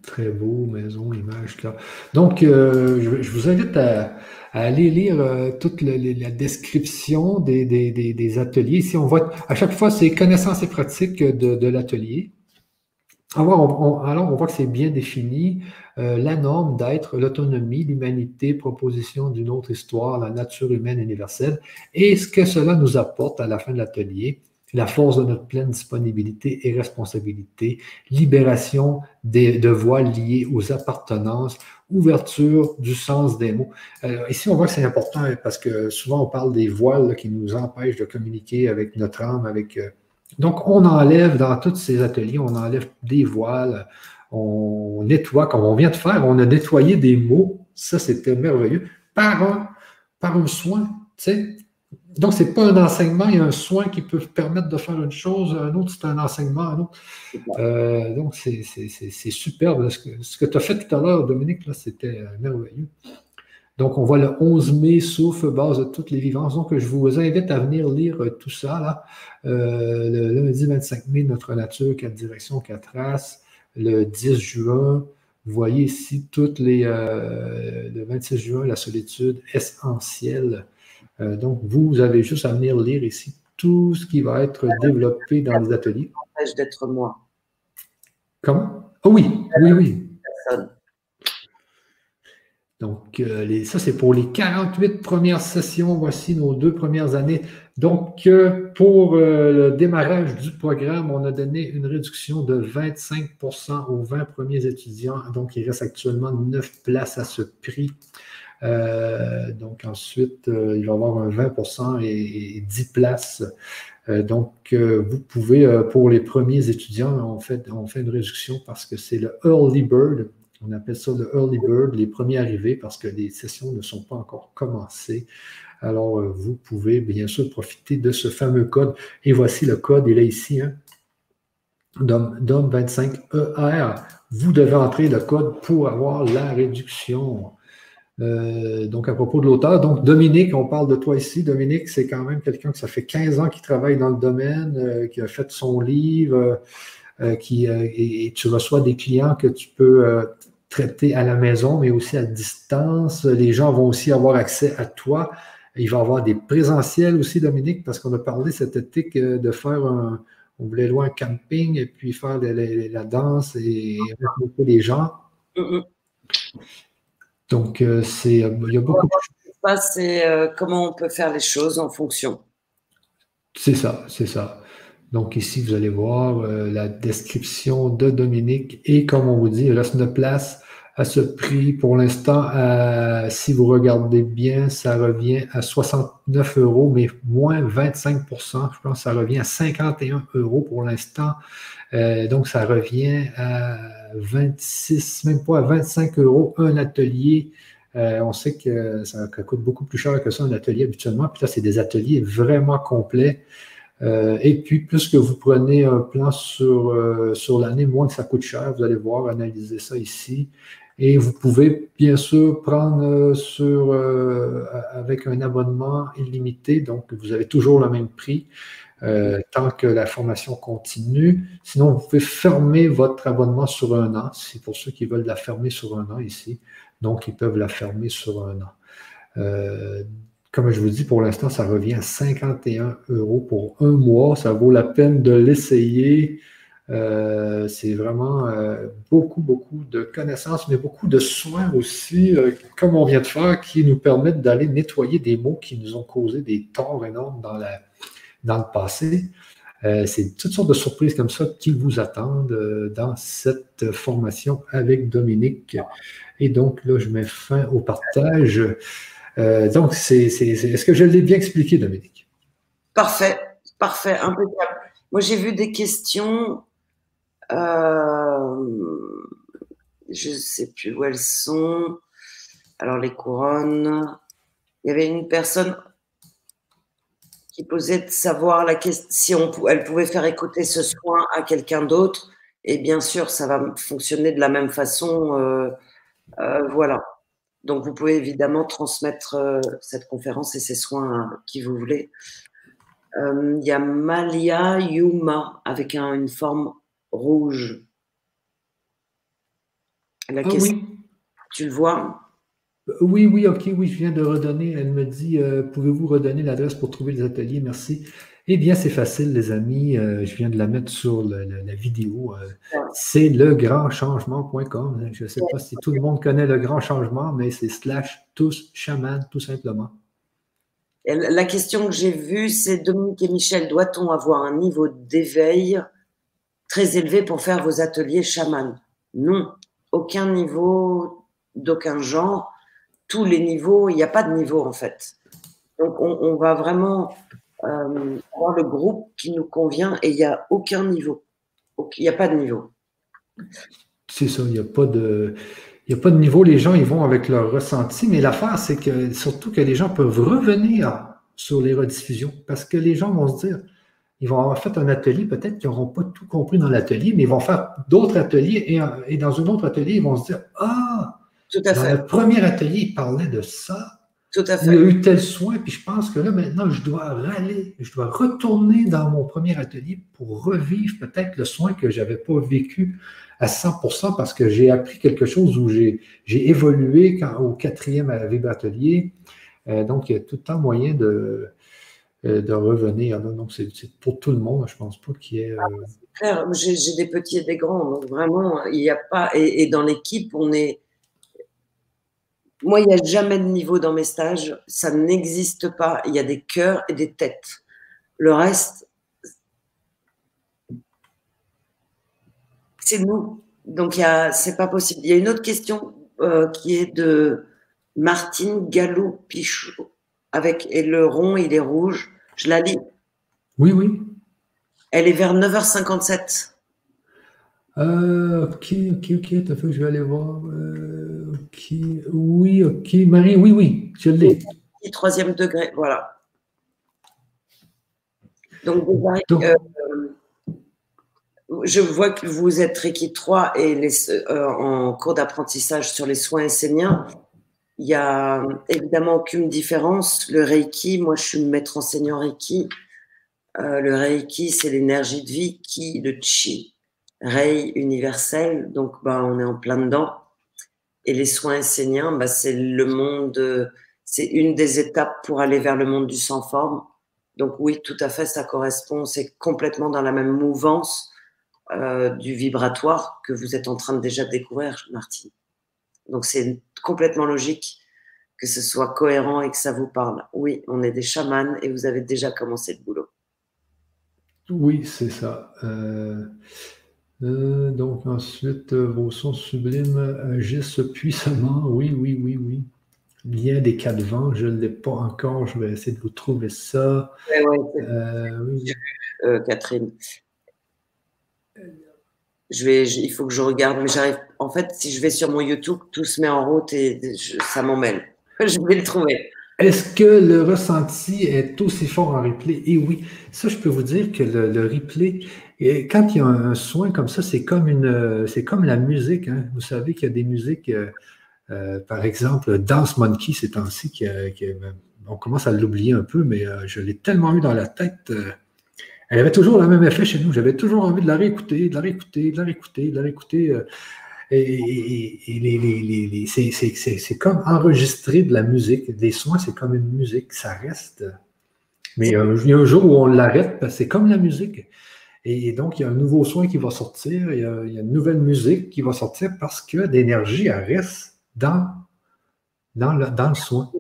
Très beau, maison, image, là. Donc, euh, je, vous invite à, aller lire euh, toute la description des, ateliers. Ici, on voit, à chaque fois, c'est connaissances et pratiques de l'atelier. Alors on, voit que c'est bien défini. Euh, la norme d'être, l'autonomie, l'humanité, proposition d'une autre histoire, la nature humaine universelle, et ce que cela nous apporte à la fin de l'atelier, la force de notre pleine disponibilité et responsabilité, libération de voiles liées aux appartenances, ouverture du sens des mots. Ici, on voit que c'est important parce que souvent on parle des voiles qui nous empêchent de communiquer avec notre âme, avec... Euh, donc, on enlève dans tous ces ateliers, on enlève des voiles, on nettoie, comme on vient de faire, on a nettoyé des mots. Ça, c'était merveilleux. Par un, par un soin, tu sais. Donc, ce n'est pas un enseignement, il y a un soin qui peut permettre de faire une chose, un autre, c'est un enseignement, un autre. Euh, donc, c'est superbe. Ce que, ce que tu as fait tout à l'heure, Dominique, là, c'était merveilleux. Donc, on voit le 11 mai, souffle, base de toutes les vivances. Donc, je vous invite à venir lire tout ça, là. Euh, le lundi 25 mai, Notre nature, quatre directions, quatre races. Le 10 juin, vous voyez ici toutes les. Euh, le 26 juin, la solitude essentielle. Euh, donc, vous avez juste à venir lire ici tout ce qui va être développé dans les ateliers. d'être moi. Comment? Oh oui, oui, oui. Donc, euh, ça, c'est pour les 48 premières sessions. Voici nos deux premières années. Donc, euh, pour euh, le démarrage du programme, on a donné une réduction de 25% aux 20 premiers étudiants. Donc, il reste actuellement 9 places à ce prix. donc ensuite, il va y avoir un 20% et, 10 places. donc, vous pouvez, pour les premiers étudiants, on fait, on fait une réduction parce que c'est le Early Bird. On appelle ça le Early Bird, les premiers arrivés, parce que les sessions ne sont pas encore commencées. Alors, vous pouvez bien sûr profiter de ce fameux code. Et voici le code, il est ici, hein, DOM25ER. Vous devez entrer le code pour avoir la réduction. Euh, donc, à propos de l'auteur, donc Dominique, on parle de toi ici. Dominique, c'est quand même quelqu'un que ça fait 15 ans qu'il travaille dans le domaine, euh, qui a fait son livre, euh, qui, et, tu reçois des clients que tu peux traiter à la maison, mais aussi à distance. Les gens vont aussi avoir accès à toi. Il va y avoir des présentiels aussi, Dominique, parce qu'on a parlé cet été de faire un, on voulait loin un camping et puis faire la, danse et rencontrer les gens. Donc, euh, c'est, il y a beaucoup de C'est euh, comment on peut faire les choses en fonction. C'est ça, c'est ça. Donc, ici, vous allez voir euh, la description de Dominique et comme on vous dit, il reste une place à ce prix. Pour l'instant, si vous regardez bien, ça revient à 69 euros, mais moins 25% Je pense que ça revient à 51 euros pour l'instant. Euh, donc, ça revient à 26, même pas à 25 euros un atelier. Euh, on sait que ça coûte beaucoup plus cher que ça un atelier habituellement. Puis là, c'est des ateliers vraiment complets. Euh, et puis, plus que vous prenez un plan sur, sur l'année, moins que ça coûte cher. Vous allez voir, analyser ça ici. Et vous pouvez bien sûr prendre euh, sur, euh, avec un abonnement illimité, donc vous avez toujours le même prix euh, tant que la formation continue. Sinon, vous pouvez fermer votre abonnement sur un an. C'est pour ceux qui veulent la fermer sur un an ici. Donc, ils peuvent la fermer sur un an. Comme je vous dis, pour l'instant, ça revient à 51 euros pour un mois. Ça vaut la peine de l'essayer. Euh, c'est vraiment euh, beaucoup, beaucoup de connaissances, mais beaucoup de soins aussi, euh, comme on vient de faire, qui nous permettent d'aller nettoyer des mots qui nous ont causé des torts énormes dans, dans le passé. c'est toutes sortes de surprises comme ça qui vous attendent dans cette formation avec Dominique. Et donc, là, je mets fin au partage. Donc, c'est, est-ce que je l'ai bien expliqué, Dominique? Parfait, parfait, impeccable. Moi, j'ai vu des questions euh, je ne sais plus où elles sont. Alors, les couronnes. Il y avait une personne qui posait de savoir la question, si on, elle pouvait faire écouter ce soin à quelqu'un d'autre. Et bien sûr, ça va fonctionner de la même façon. Euh, euh, voilà. Donc, vous pouvez évidemment transmettre cette conférence et ces soins à qui vous voulez. Il y a Malia Yuma avec une forme rouge. La ah question, tu le vois? Euh, Oui, oui, ok, oui, je viens de redonner. Elle me dit euh, Pouvez-vous redonner l'adresse pour trouver les ateliers? Merci. Eh bien, c'est facile, les amis. Euh, je viens de la mettre sur la vidéo. C'est legrandchangement.com. Je ne sais pas si tout le monde connaît le grand changement, mais c'est slash tous chaman, tout simplement. La question que j'ai vue, c'est Dominique et Michel, doit-on avoir un niveau d'éveil très élevé pour faire vos ateliers chaman? Non, aucun niveau d'aucun genre. Tous les niveaux, il n'y a pas de niveau en fait. Donc on, va vraiment euh, avoir le groupe qui nous convient et il n'y a aucun niveau. Il n'y a pas de niveau. C'est ça, il n'y a pas de. Il a pas de niveau, les gens ils vont avec leur ressenti, mais l'affaire, c'est que surtout que les gens peuvent revenir sur les rediffusions parce que les gens vont se dire ils vont avoir fait un atelier, peut-être qu'ils n'auront pas tout compris dans l'atelier, mais ils vont faire d'autres ateliers et, dans un autre atelier, ils vont se dire Ah, tout à dans le premier atelier, il parlait de ça. Tout à fait. Il y a eu tel soin, puis je pense que là, maintenant, je dois râler, je dois retourner dans mon premier atelier pour revivre peut-être le soin que je n'avais pas vécu à 100% parce que j'ai appris quelque chose où j'ai évolué quand, au quatrième atelier. Euh, donc, il y a tout le temps moyen de, euh, de revenir. Donc, c'est pour tout le monde, je ne pense pas qu'il y ait. Euh, j'ai des petits et des grands. Donc, vraiment, il n'y a pas. Et, dans l'équipe, on est. Moi, il n'y a jamais de niveau dans mes stages. Ça n'existe pas. Il y a des cœurs et des têtes. Le reste, c'est nous. Donc, ce n'est pas possible. Il y a une autre question euh, qui est de Martine Galou-Pichot. Avec, et le rond, il est rouge. Je la lis. Oui, oui. Elle est vers 9h57. Euh, ok, ok, ok. T'as fait je vais aller voir. Euh, Oui, ok. Marie, oui, oui. Je l'ai. Troisième degré, voilà. Donc, euh, je vois que vous êtes Reiki 3 et les, euh, en cours d'apprentissage sur les soins esséniens. Il y a évidemment aucune différence. Le Reiki, moi je suis maître enseignant Reiki. Euh, le Reiki, c'est l'énergie de vie, qui, le Chi, Rei universel. Donc, bah, on est en plein dedans. Et les soins esséniens, bah, c'est le monde, c'est une des étapes pour aller vers le monde du sans forme. Donc oui, tout à fait, ça correspond, c'est complètement dans la même mouvance euh, du vibratoire que vous êtes en train de déjà découvrir, Martine. Donc c'est complètement logique que ce soit cohérent et que ça vous parle. Oui, on est des chamans et vous avez déjà commencé le boulot. Oui, c'est ça. Euh, euh, donc ensuite, vos sons sublimes agissent puissamment. Oui, oui, oui, oui. Lien des quatre vents, je ne l'ai pas encore. Je vais essayer de vous trouver ça. oui, Catherine je vais, il faut que je regarde, mais j'arrive. En fait, si je vais sur mon YouTube, tout se met en route et ça m'en mêle. je vais le trouver. Est-ce que le ressenti est aussi fort en replay? Et oui, ça, je peux vous dire que le, replay, quand il y a un soin comme ça, c'est comme comme la musique. Hein. Vous savez qu'il y a des musiques, euh, euh, par exemple, Dance Monkey, c'est ainsi qu'on commence à l'oublier un peu, mais euh, je l'ai tellement eu dans la tête elle avait toujours le même effet chez nous. J'avais toujours envie de la réécouter, de la réécouter, de la réécouter, de la réécouter. Et, c'est comme enregistrer de la musique. Des soins, c'est comme une musique, ça reste. Mais euh, il y a un jour où on l'arrête, c'est comme la musique. Et donc, il y a un nouveau soin qui va sortir, il y a, une nouvelle musique qui va sortir parce que l'énergie, elle reste dans, dans, le, dans le soin.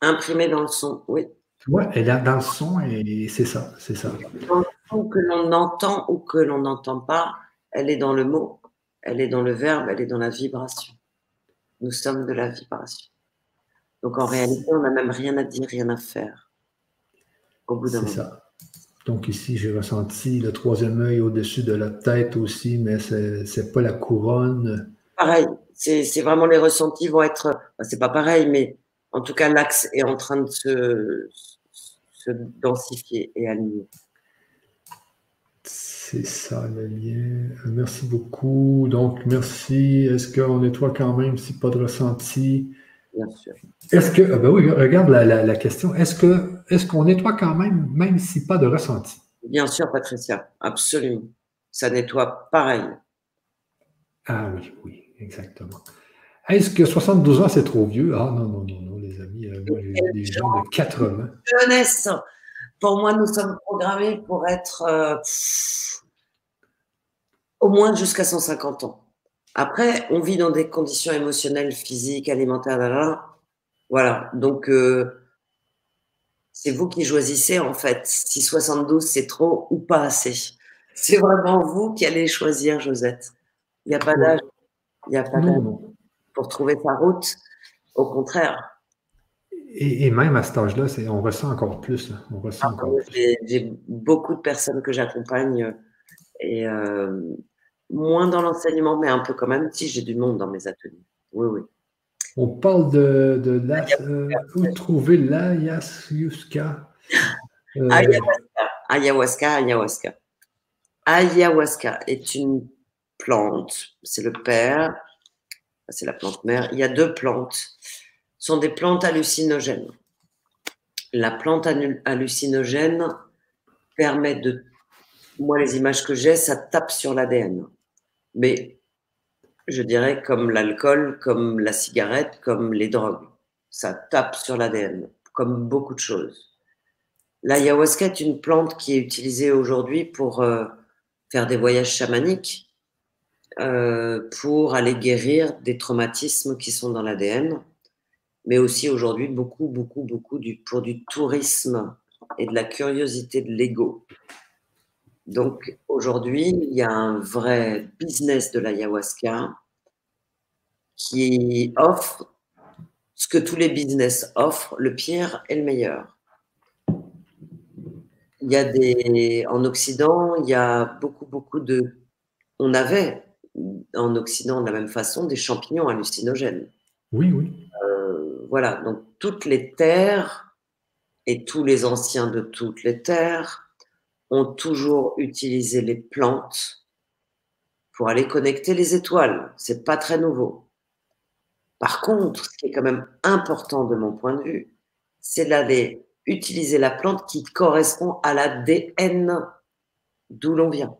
Imprimée dans le son, oui. Oui, elle est dans le son et c'est ça, c'est ça. Dans le son que l'on entend ou que l'on n'entend pas, elle est dans le mot, elle est dans le verbe, elle est dans la vibration. Nous sommes de la vibration. Donc en réalité, on n'a même rien à dire, rien à faire. Au bout d'un moment. C'est ça. Donc ici, j'ai ressenti le troisième œil au-dessus de la tête aussi, mais ce n'est pas la couronne. Pareil, c'est vraiment les ressentis vont être. c'est pas pareil, mais en tout cas, l'axe est en train de se, se densifier et aligner. C'est ça le lien. Merci beaucoup. Donc, merci. Est-ce qu'on nettoie quand même si pas de ressenti? Bien sûr. Est-ce que, ah ben oui, regarde la, question. Est-ce que est-ce qu'on nettoie quand même, même si pas de ressenti? Bien sûr, Patricia. Absolument. Ça nettoie pareil. Ah oui, oui, exactement. Est-ce que 72 ans, c'est trop vieux? Ah non, non, non, non, les amis. Euh, moi, j'ai des gens de 80. Jeunesse. Pour moi, nous sommes programmés pour être euh, au moins jusqu'à 150 ans. Après, on vit dans des conditions émotionnelles, physiques, alimentaires, là, voilà. Donc, euh, c'est vous qui choisissez, en fait, si 72, c'est trop ou pas assez. C'est vraiment vous qui allez choisir, Josette. Il n'y a pas d'âge. Il n'y a pas d'âge pour trouver sa route. Au contraire. Et, même à cet âge-là, on ressent encore plus. On ressent ah, encore J'ai beaucoup de personnes que j'accompagne et euh, moins dans l'enseignement, mais un peu quand même. Si j'ai du monde dans mes ateliers. Oui, oui. On parle de, de la, euh, où trouver l'ayahuasca? Euh, ayahuasca, ayahuasca, ayahuasca. Ayahuasca est une plante, c'est le père c'est la plante mère. Il y a deux plantes. Sont des plantes hallucinogènes. La plante hallucinogène permet de. Moi, les images que j'ai, ça tape sur l'ADN. Mais je dirais comme l'alcool, comme la cigarette, comme les drogues. Ça tape sur l'ADN, comme beaucoup de choses. L'ayahuasca est une plante qui est utilisée aujourd'hui pour euh, faire des voyages chamaniques euh, pour aller guérir des traumatismes qui sont dans l'ADN, mais aussi aujourd'hui beaucoup, beaucoup, beaucoup pour du tourisme et de la curiosité de l'ego. Donc aujourd'hui, il y a un vrai business de l'ayahuasca qui offre ce que tous les business offrent, le pire et le meilleur. Il y a des, en Occident, il y a beaucoup, beaucoup de, on avait en Occident de la même façon des champignons hallucinogènes. Oui, oui. Voilà, donc toutes les terres et tous les anciens de toutes les terres ont toujours utilisé les plantes pour aller connecter les étoiles. C'est pas très nouveau. Par contre, ce qui est quand même important de mon point de vue, c'est d'aller utiliser la plante qui correspond à l'ADN d'où l'on vient.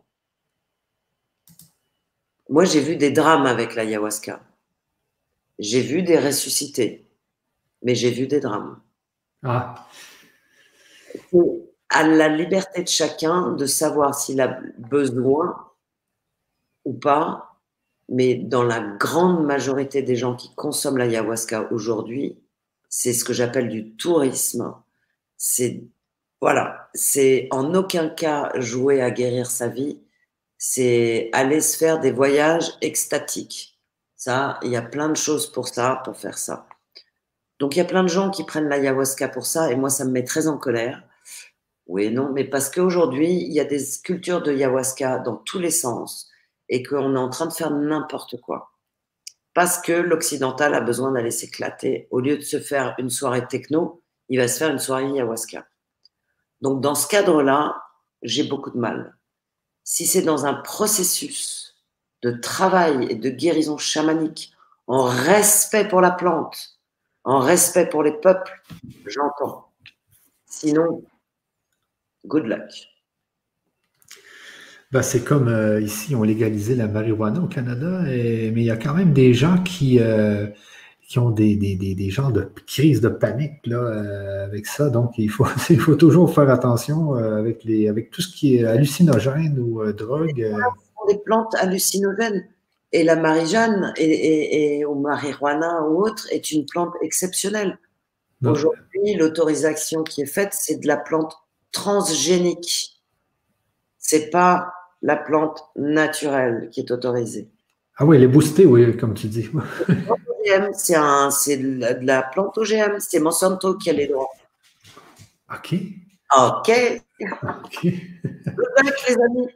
Moi, j'ai vu des drames avec l'ayahuasca. J'ai vu des ressuscités, mais j'ai vu des drames. Ah. à la liberté de chacun de savoir s'il a besoin ou pas, mais dans la grande majorité des gens qui consomment l'ayahuasca aujourd'hui, c'est ce que j'appelle du tourisme. C'est voilà, c'est en aucun cas jouer à guérir sa vie, c'est aller se faire des voyages extatiques. Ça, il y a plein de choses pour ça, pour faire ça. Donc il y a plein de gens qui prennent l'ayahuasca pour ça, et moi ça me met très en colère. Oui, non, mais parce qu'aujourd'hui, il y a des cultures de ayahuasca dans tous les sens, et qu'on est en train de faire n'importe quoi. Parce que l'occidental a besoin d'aller s'éclater. Au lieu de se faire une soirée techno, il va se faire une soirée ayahuasca. Donc dans ce cadre-là, j'ai beaucoup de mal si c'est dans un processus de travail et de guérison chamanique, en respect pour la plante, en respect pour les peuples, j'entends. Sinon, good luck. Ben, c'est comme euh, ici, on légalisait la marijuana au Canada, mais il y a quand même des gens qui, euh, qui ont des, des, des, des, genres de crises de panique là, euh, avec ça. Donc, il faut, il faut toujours faire attention avec, les, avec tout ce qui est hallucinogène ou drogue. Des plantes hallucinogènes. Et la marijane et, et, et, ou marijuana ou autre est une plante exceptionnelle. Aujourd'hui, l'autorisation qui est faite, c'est de la plante transgénique. C'est pas la plante naturelle qui est autorisée. Ah oui, elle est boostée, oui, comme tu dis. c'est de la plante OGM, c'est Monsanto qui a les droits. Ok. Ok. Ok. les amis.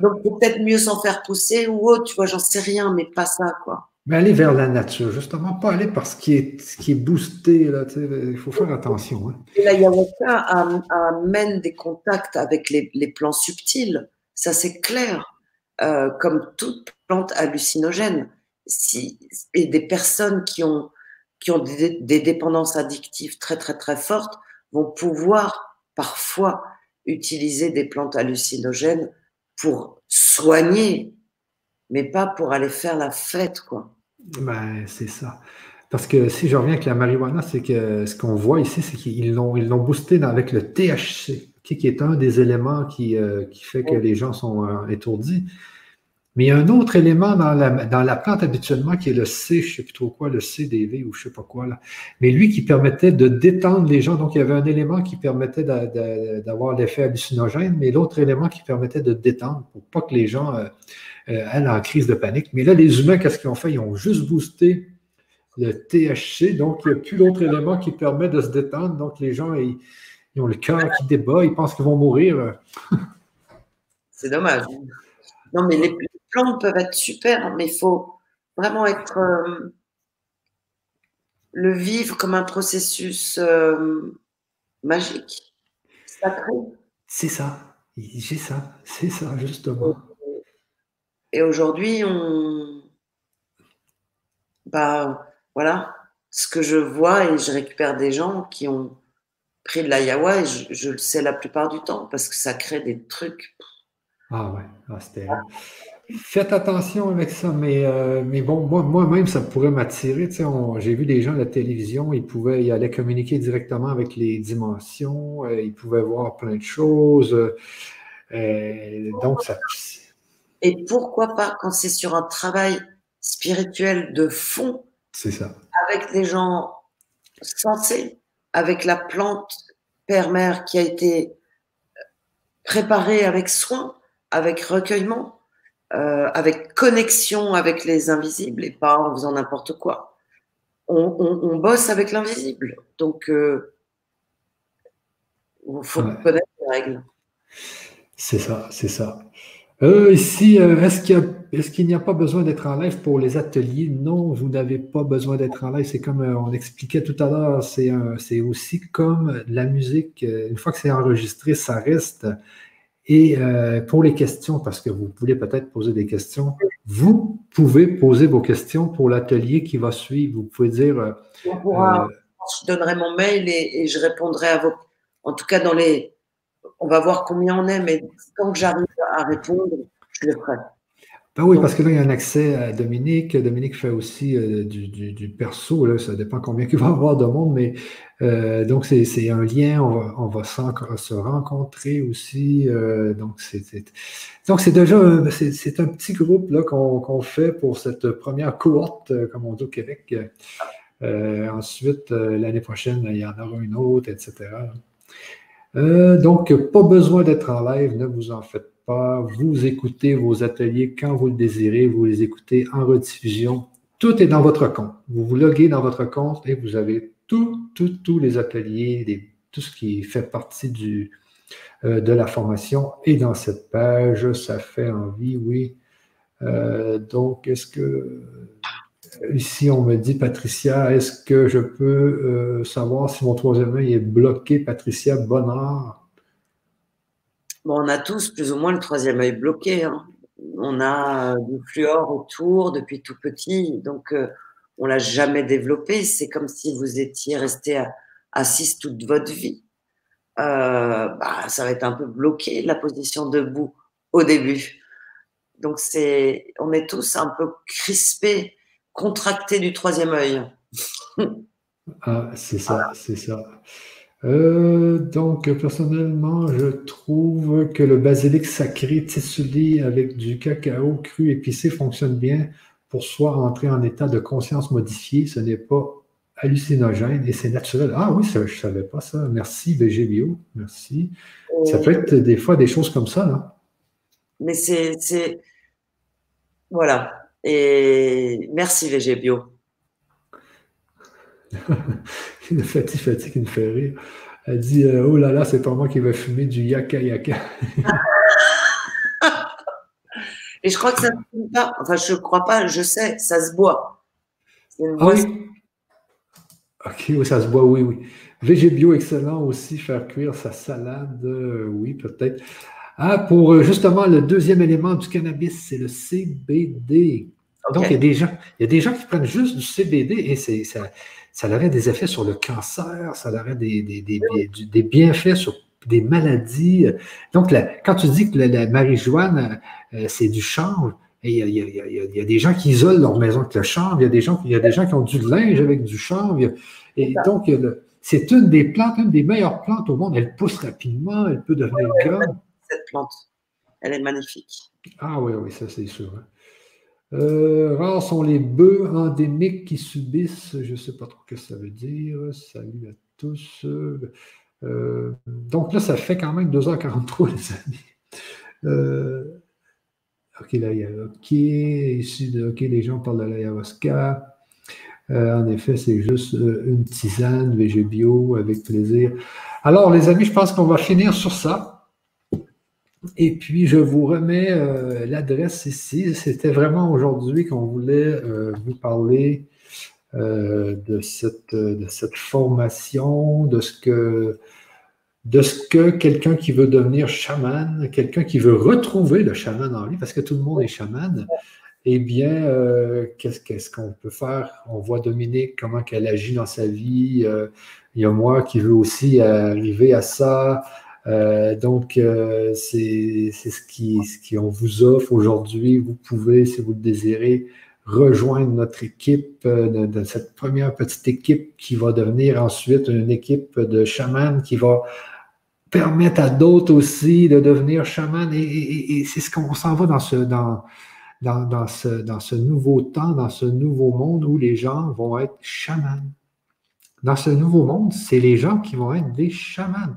Donc peut-être mieux s'en faire pousser ou autre, tu vois, j'en sais rien, mais pas ça, quoi. Mais aller vers la nature, justement, pas aller par ce qui est, ce qui est boosté, là, il faut faire attention. Hein. Et l'ayahuasca amène des contacts avec les, les plans subtils, ça c'est clair, euh, comme toute plante hallucinogène si, et des personnes qui ont, qui ont des, dépendances addictives très, très, très fortes vont pouvoir parfois utiliser des plantes hallucinogènes pour soigner, mais pas pour aller faire la fête, quoi. Ben, c'est ça. Parce que si je reviens avec la marijuana, c'est que ce qu'on voit ici, c'est qu'ils l'ont, ils l'ont boosté avec le THC, qui est un des éléments qui, euh, qui fait que les gens sont euh, étourdis. Mais il y a un autre élément dans la, dans la plante habituellement qui est le C, je ne sais plus trop quoi, le CDV ou je ne sais pas quoi. Là. Mais lui qui permettait de détendre les gens. Donc il y avait un élément qui permettait d'avoir l'effet hallucinogène, mais l'autre élément qui permettait de détendre pour pas que les gens euh, euh, aient en crise de panique. Mais là, les humains, qu'est-ce qu'ils ont fait? Ils ont juste boosté le THC. Donc il n'y a plus l'autre élément qui permet de se détendre. Donc les gens, ils, ils ont le cœur qui débat, ils pensent qu'ils vont mourir. C'est dommage. Non, mais les, plantes peuvent être super, mais il faut vraiment être euh, le vivre comme un processus euh, magique, sacré. C'est ça, j'ai ça, c'est ça justement. Et aujourd'hui, on, bah voilà, ce que je vois et je récupère des gens qui ont pris de l'ayahuasca et je, je, le sais la plupart du temps parce que ça crée des trucs. Ah ouais, ah, c'était. Faites attention avec ça, mais, euh, mais bon, moi, moi-même, ça pourrait m'attirer. J'ai vu des gens à la télévision, ils pouvaient, ils allaient communiquer directement avec les dimensions, euh, ils pouvaient voir plein de choses. Euh, donc, ça. Et pourquoi pas quand c'est sur un travail spirituel de fond C'est ça. Avec des gens sensés, avec la plante père-mère qui a été préparée avec soin, avec recueillement euh, avec connexion avec les invisibles et pas en faisant n'importe quoi. on, bosse avec l'invisible. Donc, il faut connaître les règles. C'est ça, c'est ça. Euh, ici, euh, est-ce qu'il n'y a, pas besoin d'être en live pour les ateliers? Non, vous n'avez pas besoin d'être en live. C'est comme euh, on expliquait tout à l'heure, c'est aussi comme la musique. Une fois que c'est enregistré, ça reste. Et pour les questions, parce que vous voulez peut-être poser des questions, vous pouvez poser vos questions pour l'atelier qui va suivre. Vous pouvez dire. je donnerai mon mail et, et je répondrai à vos. En tout cas, dans les on va voir combien on est, mais tant que j'arrive à répondre, je le ferai. Ben oui, parce que là, il y a un accès à Dominique. Dominique fait aussi euh, du, perso. Là, ça dépend combien il va y avoir de monde, mais euh, donc c'est un lien. On va, se rencontrer aussi. Euh, donc c'est donc c'est déjà c'est un petit groupe là qu'on fait pour cette première cohorte, comme on dit au Québec. ensuite, l'année prochaine, il y en aura une autre, etc. Euh, donc, pas besoin d'être en live, ne vous en faites pas. Vous écoutez vos ateliers quand vous le désirez, vous les écoutez en rediffusion. Tout est dans votre compte. Vous vous loguez dans votre compte et vous avez tous tous les ateliers, tout ce qui fait partie euh, de la formation et dans cette page. Ça fait envie, oui. Euh, donc, est-ce que Ici, on me dit, Patricia, est-ce que je peux euh, savoir si mon troisième œil est bloqué, Patricia Bonnard? Bon, on a tous plus ou moins le troisième œil bloqué. Hein. On a du fluor autour depuis tout petit, donc euh, on l'a jamais développé. C'est comme si vous étiez resté assis toute votre vie. Euh, bah, ça va être un peu bloqué la position debout au début. Donc c'est, on est tous un peu crispés contracté du troisième œil. ah, c'est ça, c'est ça. Euh, donc, personnellement, je trouve que le basilic sacré tissulé avec du cacao cru épicé fonctionne bien pour soi entrer en état de conscience modifié. Ce n'est pas hallucinogène et c'est naturel. Ah oui, je ne savais pas ça. Merci, Bio. Merci. Ça peut être des fois des choses comme ça, là. Mais c'est. Voilà. Et merci VG Bio. une fatigue, fatigue qui me fait rire. Elle dit euh, Oh là là, c'est pas moi qui vais fumer du yaka yaka. Et je crois que ça ne fume pas. Enfin, je ne crois pas, je sais, ça se boit. ah oui. Ok, oui, ça se boit, oui, oui. VG Bio, excellent aussi, faire cuire sa salade, euh, oui, peut-être. Ah, pour euh, justement le deuxième élément du cannabis, c'est le CBD. Donc, il y, a des gens, il y a des gens qui prennent juste du CBD et ça, ça aurait des effets sur le cancer, ça aurait des, des, des, des bienfaits sur des maladies. Donc, quand tu dis que la, marijuana, euh, c'est du chanvre, il y, a, y y, des gens qui isolent leur maison avec le chanvre, il y a des gens, il y a des gens qui ont du linge avec du chanvre. et donc, c'est une des plantes, une des meilleures plantes au monde. Elle pousse rapidement, elle peut devenir grande cette plante. Elle est magnifique. Ah oui, oui, ça c'est sûr. Hein. Euh, rares sont les bœufs endémiques qui subissent, je ne sais pas trop ce que ça veut dire. Salut à tous. Euh, donc là, ça fait quand même 2h43, les amis. Euh, ok, là, il y a OK. Ici, OK, les gens parlent de l'ayahuasca. en effet, c'est juste une tisane, VG bio, avec plaisir. Alors, les amis, je pense qu'on va finir sur ça. Et puis, je vous remets euh, l'adresse ici. C'était vraiment aujourd'hui qu'on voulait euh, vous parler euh, de, cette, de cette formation, de ce que, de ce que quelqu'un qui veut devenir chaman, quelqu'un qui veut retrouver le chaman en lui, parce que tout le monde est chaman, eh bien, qu'est-ce qu'on peut faire? On voit Dominique, comment qu'elle agit dans sa vie. il y a moi qui veux aussi arriver à ça. Euh, donc, euh, c'est ce qui, vous offre aujourd'hui. Vous pouvez, si vous le désirez, rejoindre notre équipe, euh, cette première petite équipe qui va devenir ensuite une équipe de chamans qui va permettre à d'autres aussi de devenir chamans. Et, c'est ce qu'on s'en va dans ce, dans, dans, dans, ce, dans ce nouveau temps, dans ce nouveau monde où les gens vont être chamans. Dans ce nouveau monde, c'est les gens qui vont être des chamans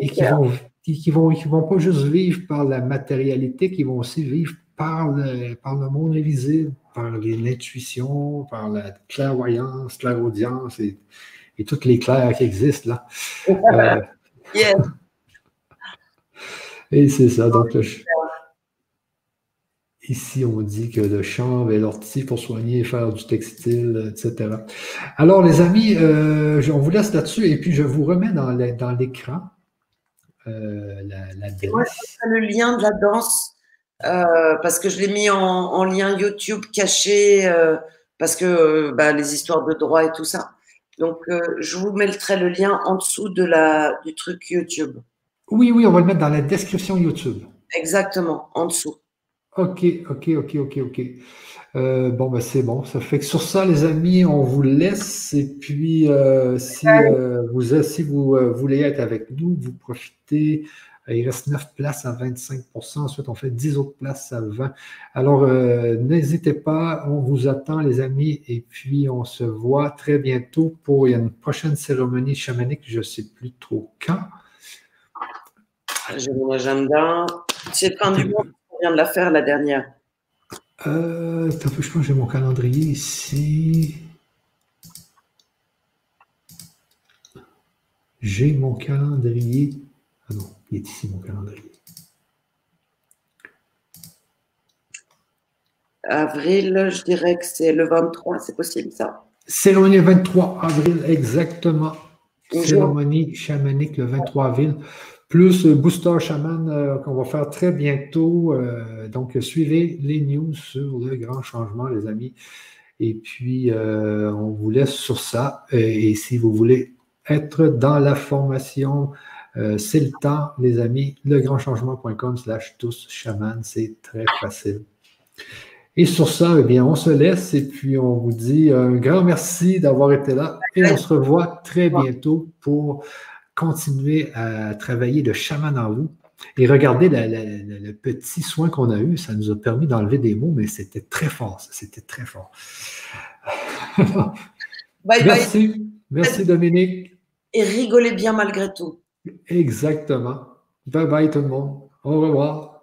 et qui vont, qui, vont, qui vont pas juste vivre par la matérialité, qui vont aussi vivre par le, par le monde invisible, par l'intuition, par la clairvoyance, clairaudience et, et toutes les clairs qui existent là. Euh, et c'est ça. Donc, ici, on dit que le chanvre et l'ortie pour soigner et faire du textile, etc. Alors, les amis, euh, on vous laisse là-dessus et puis je vous remets dans l'écran euh, la, le lien de la danse euh, parce que je l'ai mis en, lien YouTube caché euh, parce que bah, les histoires de droit et tout ça. Donc, je vous mettrai le lien en dessous de la, du truc YouTube. Oui, oui, on va le mettre dans la description YouTube. Exactement, en dessous. OK, OK, OK, OK, OK. Euh, bon, ben c'est bon. Ça fait que sur ça, les amis, on vous laisse. Et puis, euh, si, euh, vous, si vous voulez être avec nous, vous profitez. Il reste 9 places à 25% Ensuite, on fait 10 autres places à 20 Alors, n'hésitez pas. On vous attend, les amis. Et puis, on se voit très bientôt pour une prochaine cérémonie chamanique. Je ne sais plus trop quand. J'ai mon agenda. C'est fin du mois. On vient de la faire la dernière. Euh, je pense que j'ai mon calendrier ici. J'ai mon calendrier. Ah non, il est ici mon calendrier. Avril, je dirais que c'est le 23, c'est possible ça? C'est le 23 avril, exactement. Cérémonie chamanique le 23 avril plus Booster Shaman euh, qu'on va faire très bientôt. Euh, donc, suivez les news sur le grand changement, les amis. Et puis, euh, on vous laisse sur ça. Et, si vous voulez être dans la formation, c'est le temps, les amis. Legrandchangement.com slash tous shaman, c'est très facile. Et sur ça, eh bien, on se laisse et puis on vous dit un grand merci d'avoir été là et on se revoit très bientôt pour continuer à travailler le chaman en vous. Et regardez le petit soin qu'on a eu, ça nous a permis d'enlever des mots, mais c'était très fort, c'était très fort. Merci. Merci Dominique. Et rigolez bien malgré tout. Exactement. Bye bye tout le monde. Au revoir.